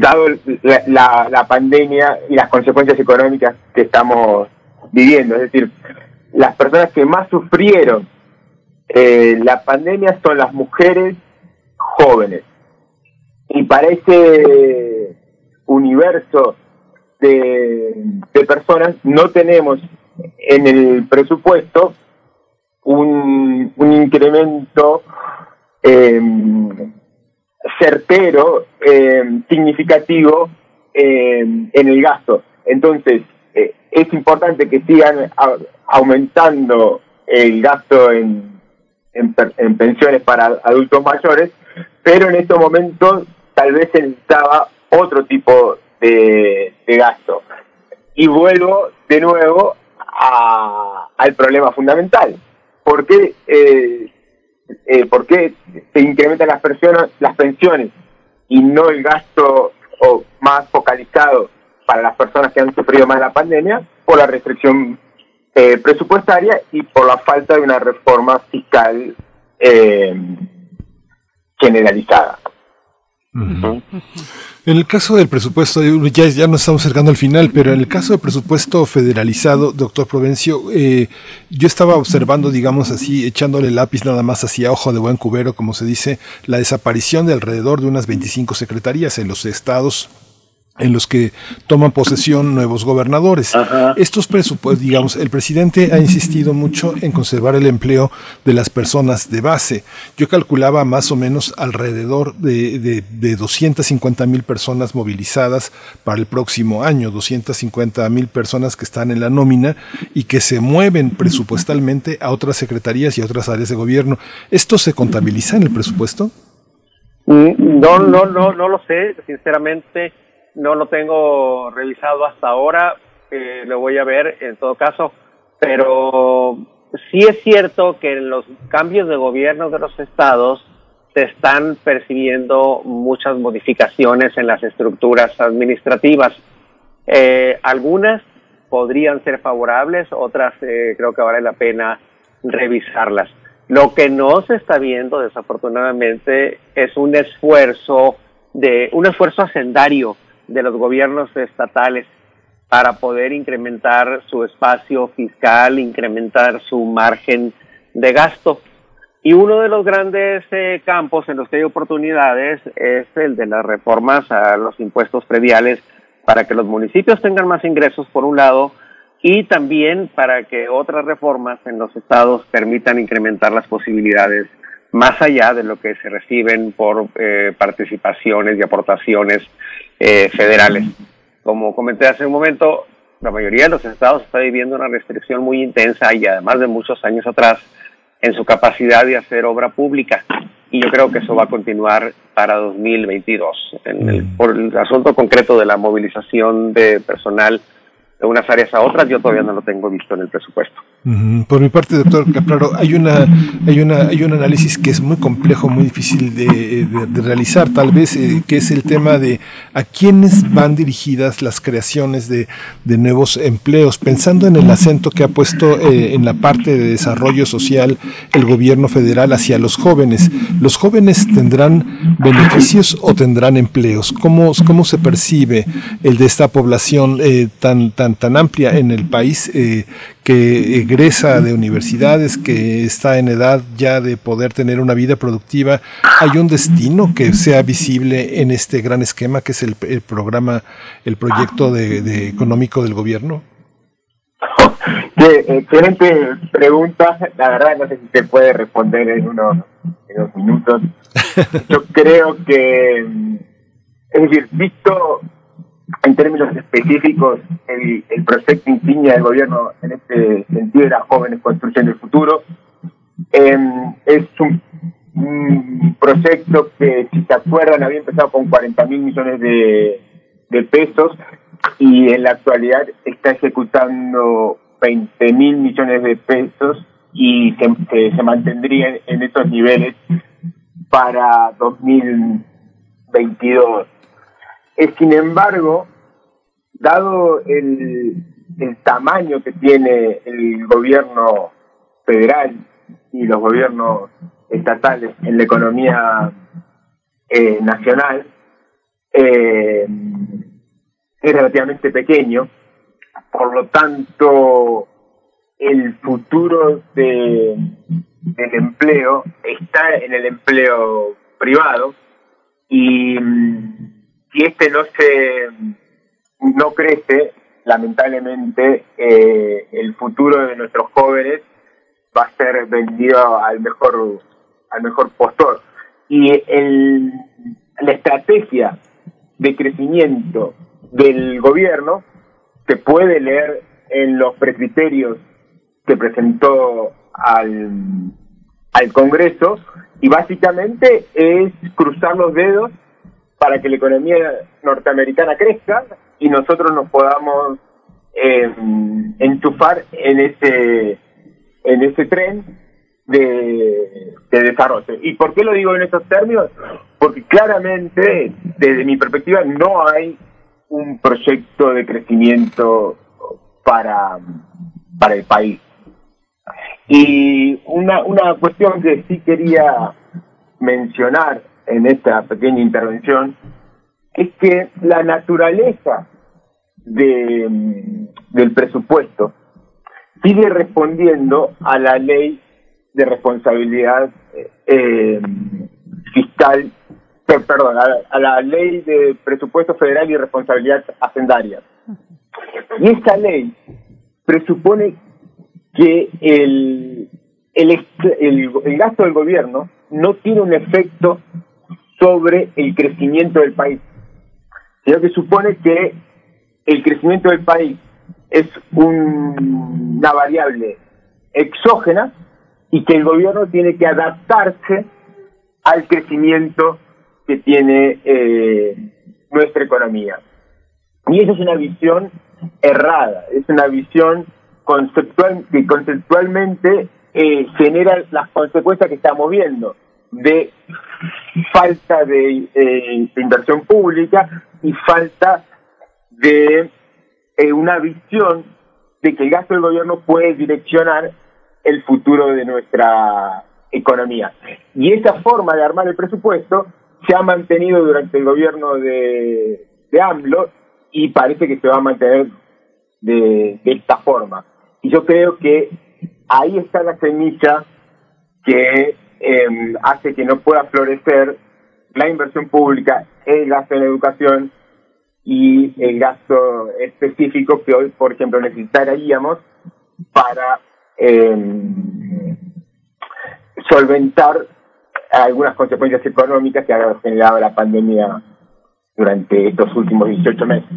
dado la, pandemia y las consecuencias económicas que estamos viviendo. Es decir, las personas que más sufrieron eh, la pandemia son las mujeres jóvenes. Y para ese universo de, de personas no tenemos en el presupuesto un, un incremento em, certero, em, significativo em, en el gasto. Entonces, eh, es importante que sigan aumentando el gasto en, en, pensiones para adultos mayores, pero en estos momentos tal vez se necesitaba otro tipo de, de gasto. Y vuelvo de nuevo al problema fundamental. ¿por qué, eh, eh, ¿por qué se incrementan las, pensiones, las pensiones y no el gasto o más focalizado para las personas que han sufrido más la pandemia? Por la restricción eh, presupuestaria y por la falta de una reforma fiscal eh, generalizada. En el caso del presupuesto, ya, ya nos estamos acercando al final, pero en el caso del presupuesto federalizado, doctor Provencio, eh, yo estaba observando, digamos así, echándole lápiz nada más hacia ojo de buen cubero, como se dice, la desaparición de alrededor de unas 25 secretarías en los estados en los que toman posesión nuevos gobernadores. Estos presupuestos, digamos, el presidente ha insistido mucho en conservar el empleo de las personas de base. Yo calculaba más o menos alrededor de, de, de 250 mil personas movilizadas para el próximo año, 250 mil personas que están en la nómina y que se mueven presupuestalmente a otras secretarías y a otras áreas de gobierno. ¿Esto se contabiliza en el presupuesto? Mm, no, no, no, no lo sé, sinceramente no lo tengo revisado hasta ahora, eh, lo voy a ver en todo caso, pero sí es cierto que en los cambios de gobierno de los estados se están percibiendo muchas modificaciones en las estructuras administrativas. Eh, algunas podrían ser favorables, otras eh, creo que vale la pena revisarlas. Lo que no se está viendo, desafortunadamente, es un esfuerzo de un esfuerzo hacendario de los gobiernos estatales para poder incrementar su espacio fiscal, incrementar su margen de gasto. Y uno de los grandes eh, campos en los que hay oportunidades es el de las reformas a los impuestos prediales para que los municipios tengan más ingresos, por un lado, y también para que otras reformas en los estados permitan incrementar las posibilidades más allá de lo que se reciben por eh, participaciones y aportaciones eh, federales. Como comenté hace un momento, la mayoría de los estados está viviendo una restricción muy intensa y además de muchos años atrás en su capacidad de hacer obra pública. Y yo creo que eso va a continuar para 2022. En el, por el asunto concreto de la movilización de personal de unas áreas a otras, yo todavía no lo tengo visto en el presupuesto. Por mi parte, doctor Capraro, hay una, hay una, hay un análisis que es muy complejo, muy difícil de, realizar, tal vez, eh, que es el tema de a quiénes van dirigidas las creaciones de, nuevos empleos, pensando en el acento que ha puesto eh, en la parte de desarrollo social el gobierno federal hacia los jóvenes. ¿Los jóvenes tendrán beneficios o tendrán empleos? ¿Cómo, cómo se percibe el de esta población eh, tan, tan, tan amplia en el país que egresa de universidades, que está en edad ya de poder tener una vida productiva, ¿hay un destino que sea visible en este gran esquema que es el, programa, el proyecto de, económico del gobierno? excelente pregunta. La verdad no sé si se puede responder en unos, en unos minutos. <laughs> Yo creo que, es decir, visto en términos específicos, el, proyecto insignia del gobierno en este sentido era Jóvenes Construyendo el Futuro. Em, es un, proyecto que, si se acuerdan, había empezado con 40 mil millones de, de pesos y en la actualidad está ejecutando 20 mil millones de pesos y se, se, se mantendría en esos niveles para 2022. Sin embargo, dado el, el tamaño que tiene el gobierno federal y los gobiernos estatales en la economía eh, nacional, eh, es relativamente pequeño, por lo tanto el futuro de, del empleo está en el empleo privado y si este no se no crece lamentablemente eh, el futuro de nuestros jóvenes va a ser vendido al mejor al mejor postor. Y el, la estrategia de crecimiento del gobierno se puede leer en los precriterios que presentó al, al Congreso y básicamente es cruzar los dedos para que la economía norteamericana crezca y nosotros nos podamos eh, enchufar en ese en ese tren de, de desarrollo. ¿Y por qué lo digo en esos términos? Porque claramente, desde mi perspectiva, no hay un proyecto de crecimiento para, para el país. Y una, una cuestión que sí quería mencionar en esta pequeña intervención es que la naturaleza de, del presupuesto sigue respondiendo a la ley de responsabilidad eh, fiscal, perdón, a, la ley de presupuesto federal y responsabilidad hacendaria. Y esta ley presupone que el, el, el, gasto del gobierno no tiene un efecto sobre el crecimiento del país, sino que supone que el crecimiento del país es un, una variable exógena y que el gobierno tiene que adaptarse al crecimiento que tiene eh, nuestra economía. Y esa es una visión errada, es una visión conceptual que conceptualmente eh, genera las consecuencias que estamos viendo de falta de, eh, inversión pública y falta de eh, una visión de que el gasto del gobierno puede direccionar el futuro de nuestra economía. Y esa forma de armar el presupuesto se ha mantenido durante el gobierno de, de AMLO y parece que se va a mantener de, de esta forma. Y yo creo que ahí está la semilla que eh, hace que no pueda florecer la inversión pública, el gasto en educación y el gasto específico que hoy, por ejemplo, necesitaríamos para eh, solventar algunas consecuencias económicas que ha generado la pandemia durante estos últimos 18 meses.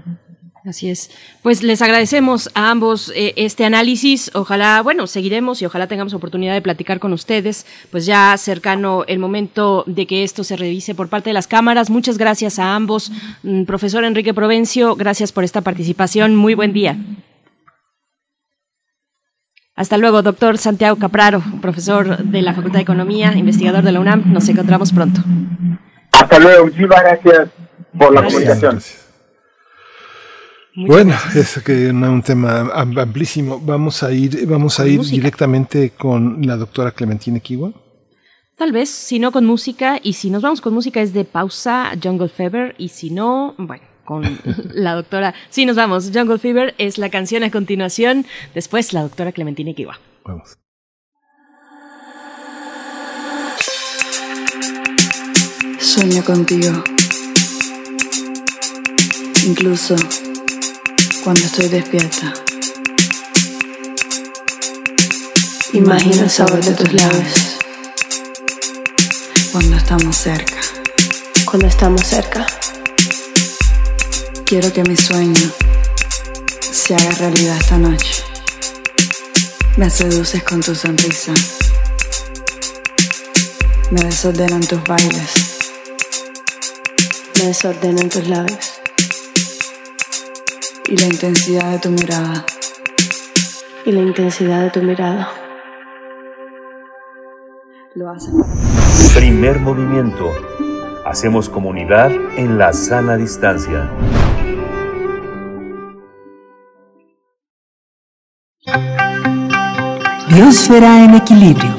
Así es. Pues les agradecemos a ambos eh, este análisis. Ojalá, bueno, seguiremos y ojalá tengamos oportunidad de platicar con ustedes, pues ya cercano el momento de que esto se revise por parte de las cámaras. Muchas gracias a ambos. Mm, profesor Enrique Provencio, gracias por esta participación. Muy buen día. Hasta luego, doctor Santiago Capraro, profesor de la Facultad de Economía, investigador de la UNAM. Nos encontramos pronto. Hasta luego, muchísimas gracias por la comunicación. Bueno, es que un tema amplísimo. Vamos a ir, vamos a ir directamente con la doctora Clementina Kiwa. Tal vez, si no con música, y si nos vamos con música es de pausa Jungle Fever, y si no, bueno, con <laughs> la doctora. Sí, nos vamos. Jungle Fever es la canción a continuación. Después la doctora Clementina Kiwa. Vamos. Sueño contigo. Incluso cuando estoy despierta. Imagino el sabor de tus labios. Cuando estamos cerca. Cuando estamos cerca. Quiero que mi sueño se haga realidad esta noche. Me seduces con tu sonrisa. Me desordenan tus bailes. Me desordenan tus labios. Y la intensidad de tu mirada. Y la intensidad de tu mirada. Lo hace Primer movimiento. Hacemos comunidad en la sana distancia. Biosfera en equilibrio.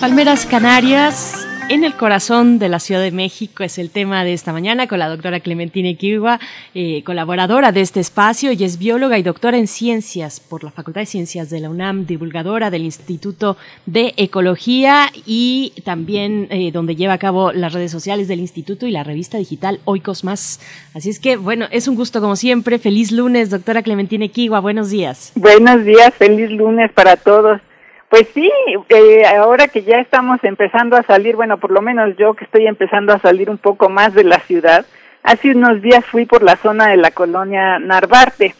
Palmeras Canarias en el corazón de la Ciudad de México es el tema de esta mañana con la doctora Clementina Equigua, eh, colaboradora de este espacio. y es bióloga y doctora en ciencias por la Facultad de Ciencias de la UNAM, divulgadora del Instituto de Ecología y también eh, donde lleva a cabo las redes sociales del Instituto y la revista digital Oikos Más. Así es que, bueno, es un gusto como siempre. Feliz lunes, doctora Clementina Equigua. Buenos días. Buenos días, feliz lunes para todos. Pues sí, eh, ahora que ya estamos empezando a salir, bueno, por lo menos yo que estoy empezando a salir un poco más de la ciudad, hace unos días fui por la zona de la colonia Narvarte,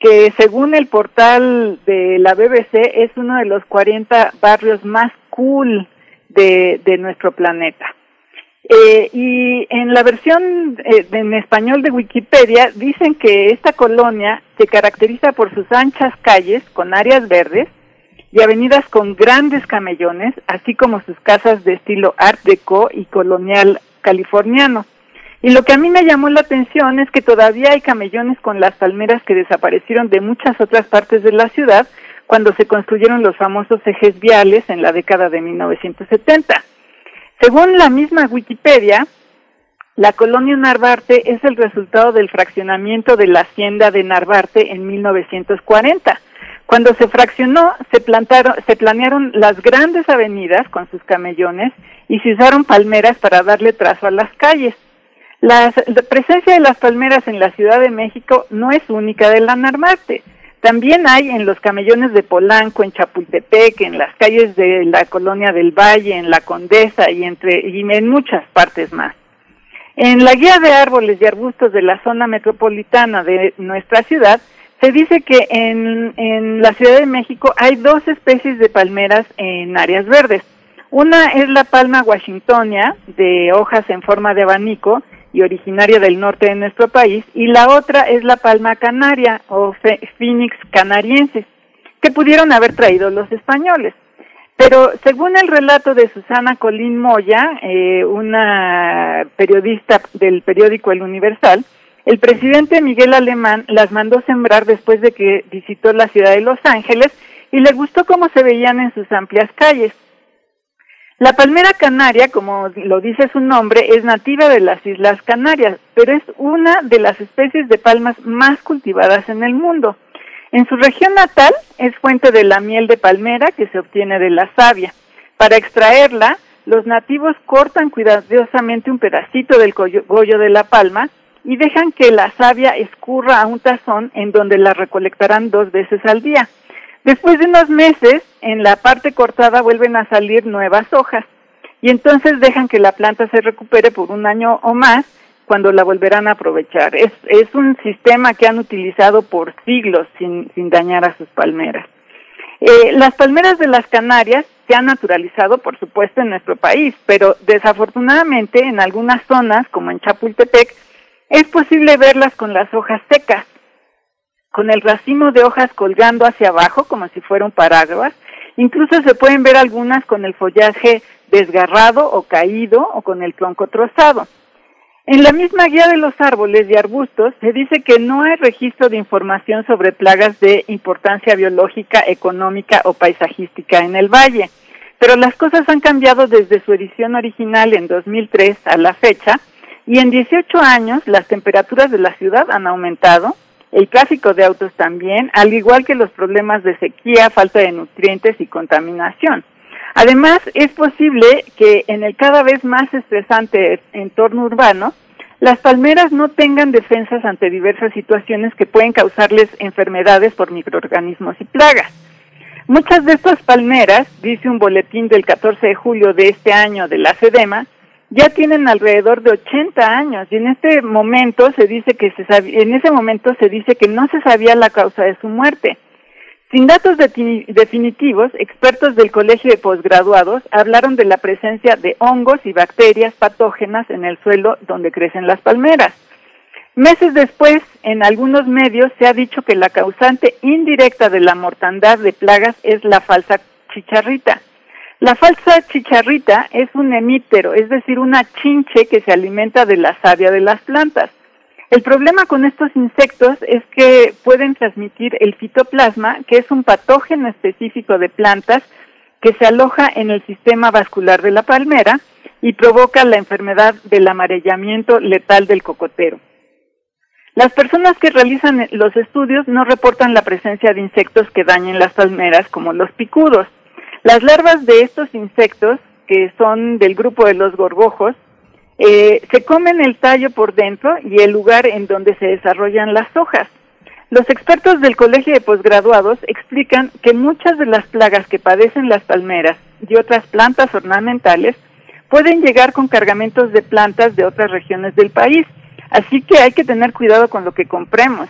que según el portal de la BBC es uno de los 40 barrios más cool de, de nuestro planeta. Eh, y en la versión eh, en español de Wikipedia dicen que esta colonia se caracteriza por sus anchas calles con áreas verdes, y avenidas con grandes camellones, así como sus casas de estilo Art Deco y colonial californiano. Y lo que a mí me llamó la atención es que todavía hay camellones con las palmeras que desaparecieron de muchas otras partes de la ciudad cuando se construyeron los famosos ejes viales en la década de 1970. Según la misma Wikipedia, la colonia Narvarte es el resultado del fraccionamiento de la hacienda de Narvarte en 1940 cuando se fraccionó, se plantaron, se planearon las grandes avenidas con sus camellones y se usaron palmeras para darle trazo a las calles. la presencia de las palmeras en la Ciudad de México no es única de la Narvarte. También hay en los camellones de Polanco, en Chapultepec, en las calles de la colonia del Valle, en la Condesa y, entre, y en muchas partes más. En la guía de árboles y arbustos de la zona metropolitana de nuestra ciudad se dice que en, en la Ciudad de México hay dos especies de palmeras en áreas verdes. Una es la palma washingtonia, de hojas en forma de abanico y originaria del norte de nuestro país, y la otra es la palma canaria o Phoenix canariensis, que pudieron haber traído los españoles. Pero según el relato de Susana Colín Moya, eh, una periodista del periódico El Universal, el presidente Miguel Alemán las mandó sembrar después de que visitó la ciudad de Los Ángeles y le gustó cómo se veían en sus amplias calles. La palmera canaria, como lo dice su nombre, es nativa de las Islas Canarias, pero es una de las especies de palmas más cultivadas en el mundo. En su región natal es fuente de la miel de palmera que se obtiene de la savia. Para extraerla, los nativos cortan cuidadosamente un pedacito del gollo de la palma y dejan que la savia escurra a un tazón en donde la recolectarán dos veces al día. Después de unos meses, en la parte cortada vuelven a salir nuevas hojas y entonces dejan que la planta se recupere por un año o más cuando la volverán a aprovechar. Es, es un sistema que han utilizado por siglos sin, sin dañar a sus palmeras. Eh, las palmeras de las Canarias se han naturalizado, por supuesto, en nuestro país, pero desafortunadamente en algunas zonas, como en Chapultepec, es posible verlas con las hojas secas, con el racimo de hojas colgando hacia abajo como si fuera un paraguas. Incluso se pueden ver algunas con el follaje desgarrado o caído o con el tronco trozado. En la misma guía de los árboles y arbustos se dice que no hay registro de información sobre plagas de importancia biológica, económica o paisajística en el valle. Pero las cosas han cambiado desde su edición original en 2003 a la fecha, y en 18 años las temperaturas de la ciudad han aumentado, el tráfico de autos también, al igual que los problemas de sequía, falta de nutrientes y contaminación. Además, es posible que en el cada vez más estresante entorno urbano, las palmeras no tengan defensas ante diversas situaciones que pueden causarles enfermedades por microorganismos y plagas. Muchas de estas palmeras, dice un boletín del 14 de julio de este año de la SEDEMA, ya tienen alrededor de 80 años y en este momento se dice que se en ese momento se dice que no se sabía la causa de su muerte. Sin datos definitivos, expertos del Colegio de Postgraduados hablaron de la presencia de hongos y bacterias patógenas en el suelo donde crecen las palmeras. Meses después, en algunos medios se ha dicho que la causante indirecta de la mortandad de plagas es la falsa chicharrita. La falsa chicharrita es un hemíptero, es decir, una chinche que se alimenta de la savia de las plantas. El problema con estos insectos es que pueden transmitir el fitoplasma, que es un patógeno específico de plantas que se aloja en el sistema vascular de la palmera y provoca la enfermedad del amarellamiento letal del cocotero. Las personas que realizan los estudios no reportan la presencia de insectos que dañen las palmeras como los picudos. Las larvas de estos insectos, que son del grupo de los gorgojos, eh, se comen el tallo por dentro y el lugar en donde se desarrollan las hojas. Los expertos del Colegio de Postgraduados explican que muchas de las plagas que padecen las palmeras y otras plantas ornamentales pueden llegar con cargamentos de plantas de otras regiones del país Así que hay que tener cuidado con lo que compremos.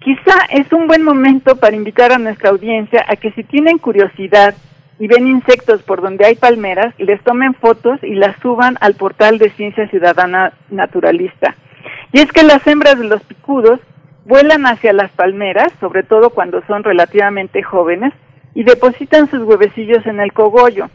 Quizá es un buen momento para invitar a nuestra audiencia a que si tienen curiosidad y ven insectos por donde hay palmeras, les tomen fotos y las suban al portal de Ciencia Ciudadana Naturalista. Y es que las hembras de los picudos vuelan hacia las palmeras, sobre todo cuando son relativamente jóvenes, y depositan sus huevecillos en el cogollo.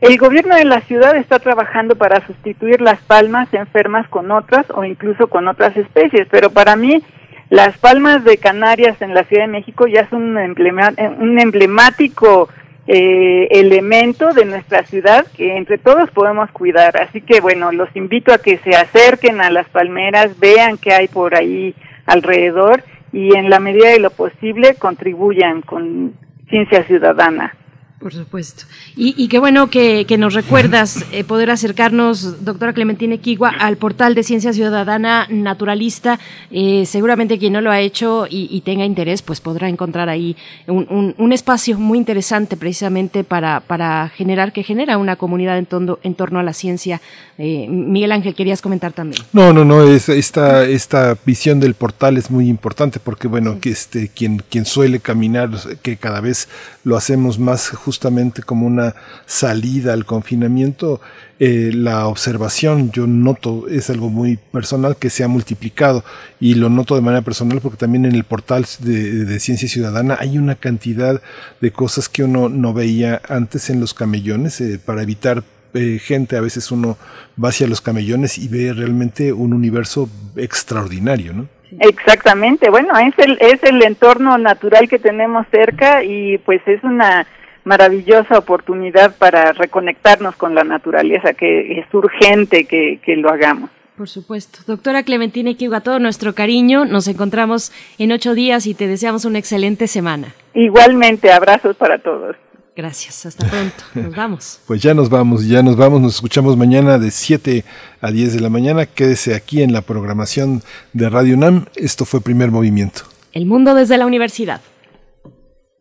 El gobierno de la ciudad está trabajando para sustituir las palmas enfermas con otras o incluso con otras especies, pero para mí las palmas de Canarias en la Ciudad de México ya son un, emblemático eh, elemento de nuestra ciudad que entre todos podemos cuidar. Así que bueno, los invito a que se acerquen a las palmeras, vean qué hay por ahí alrededor y en la medida de lo posible contribuyan con ciencia ciudadana. Por supuesto. Y, qué bueno que, nos recuerdas eh, poder acercarnos, doctora Clementina Equigua, al portal de Ciencia Ciudadana Naturalista. Eh, seguramente quien no lo ha hecho y, tenga interés, pues podrá encontrar ahí un, espacio muy interesante precisamente para, para generar, que genera una comunidad en, torno, en torno a la ciencia. Eh, Miguel Ángel, querías comentar también. No, no, no, es, esta, esta visión del portal es muy importante porque, bueno, que este, quien, quien suele caminar, que cada vez lo hacemos más justamente como una salida al confinamiento, eh, la observación, yo noto, es algo muy personal que se ha multiplicado y lo noto de manera personal porque también en el portal de, Ciencia Ciudadana hay una cantidad de cosas que uno no veía antes en los camellones eh, para evitar eh, gente, a veces uno va hacia los camellones y ve realmente un universo extraordinario, ¿no? Exactamente, bueno, es el, es el entorno natural que tenemos cerca y pues es una maravillosa oportunidad para reconectarnos con la naturaleza, que es urgente que, que lo hagamos. Por supuesto. Doctora Clementina Equiwa, todo nuestro cariño. Nos encontramos en ocho días y te deseamos una excelente semana. Igualmente, abrazos para todos. Gracias, hasta pronto. Nos vamos. <laughs> Pues ya nos vamos, ya nos vamos. Nos escuchamos mañana de 7 a 10 de la mañana. Quédese aquí en la programación de Radio UNAM. Esto fue Primer Movimiento. El mundo desde la universidad.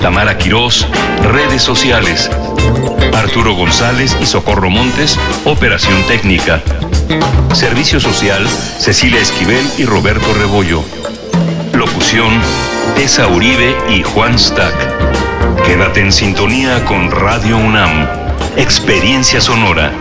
Tamara Quirós, redes sociales. Arturo González y Socorro Montes, operación técnica. Servicio social, Cecilia Esquivel y Roberto Rebollo. Locución, Tessa Uribe y Juan Stack. Quédate en sintonía con Radio UNAM. Experiencia sonora.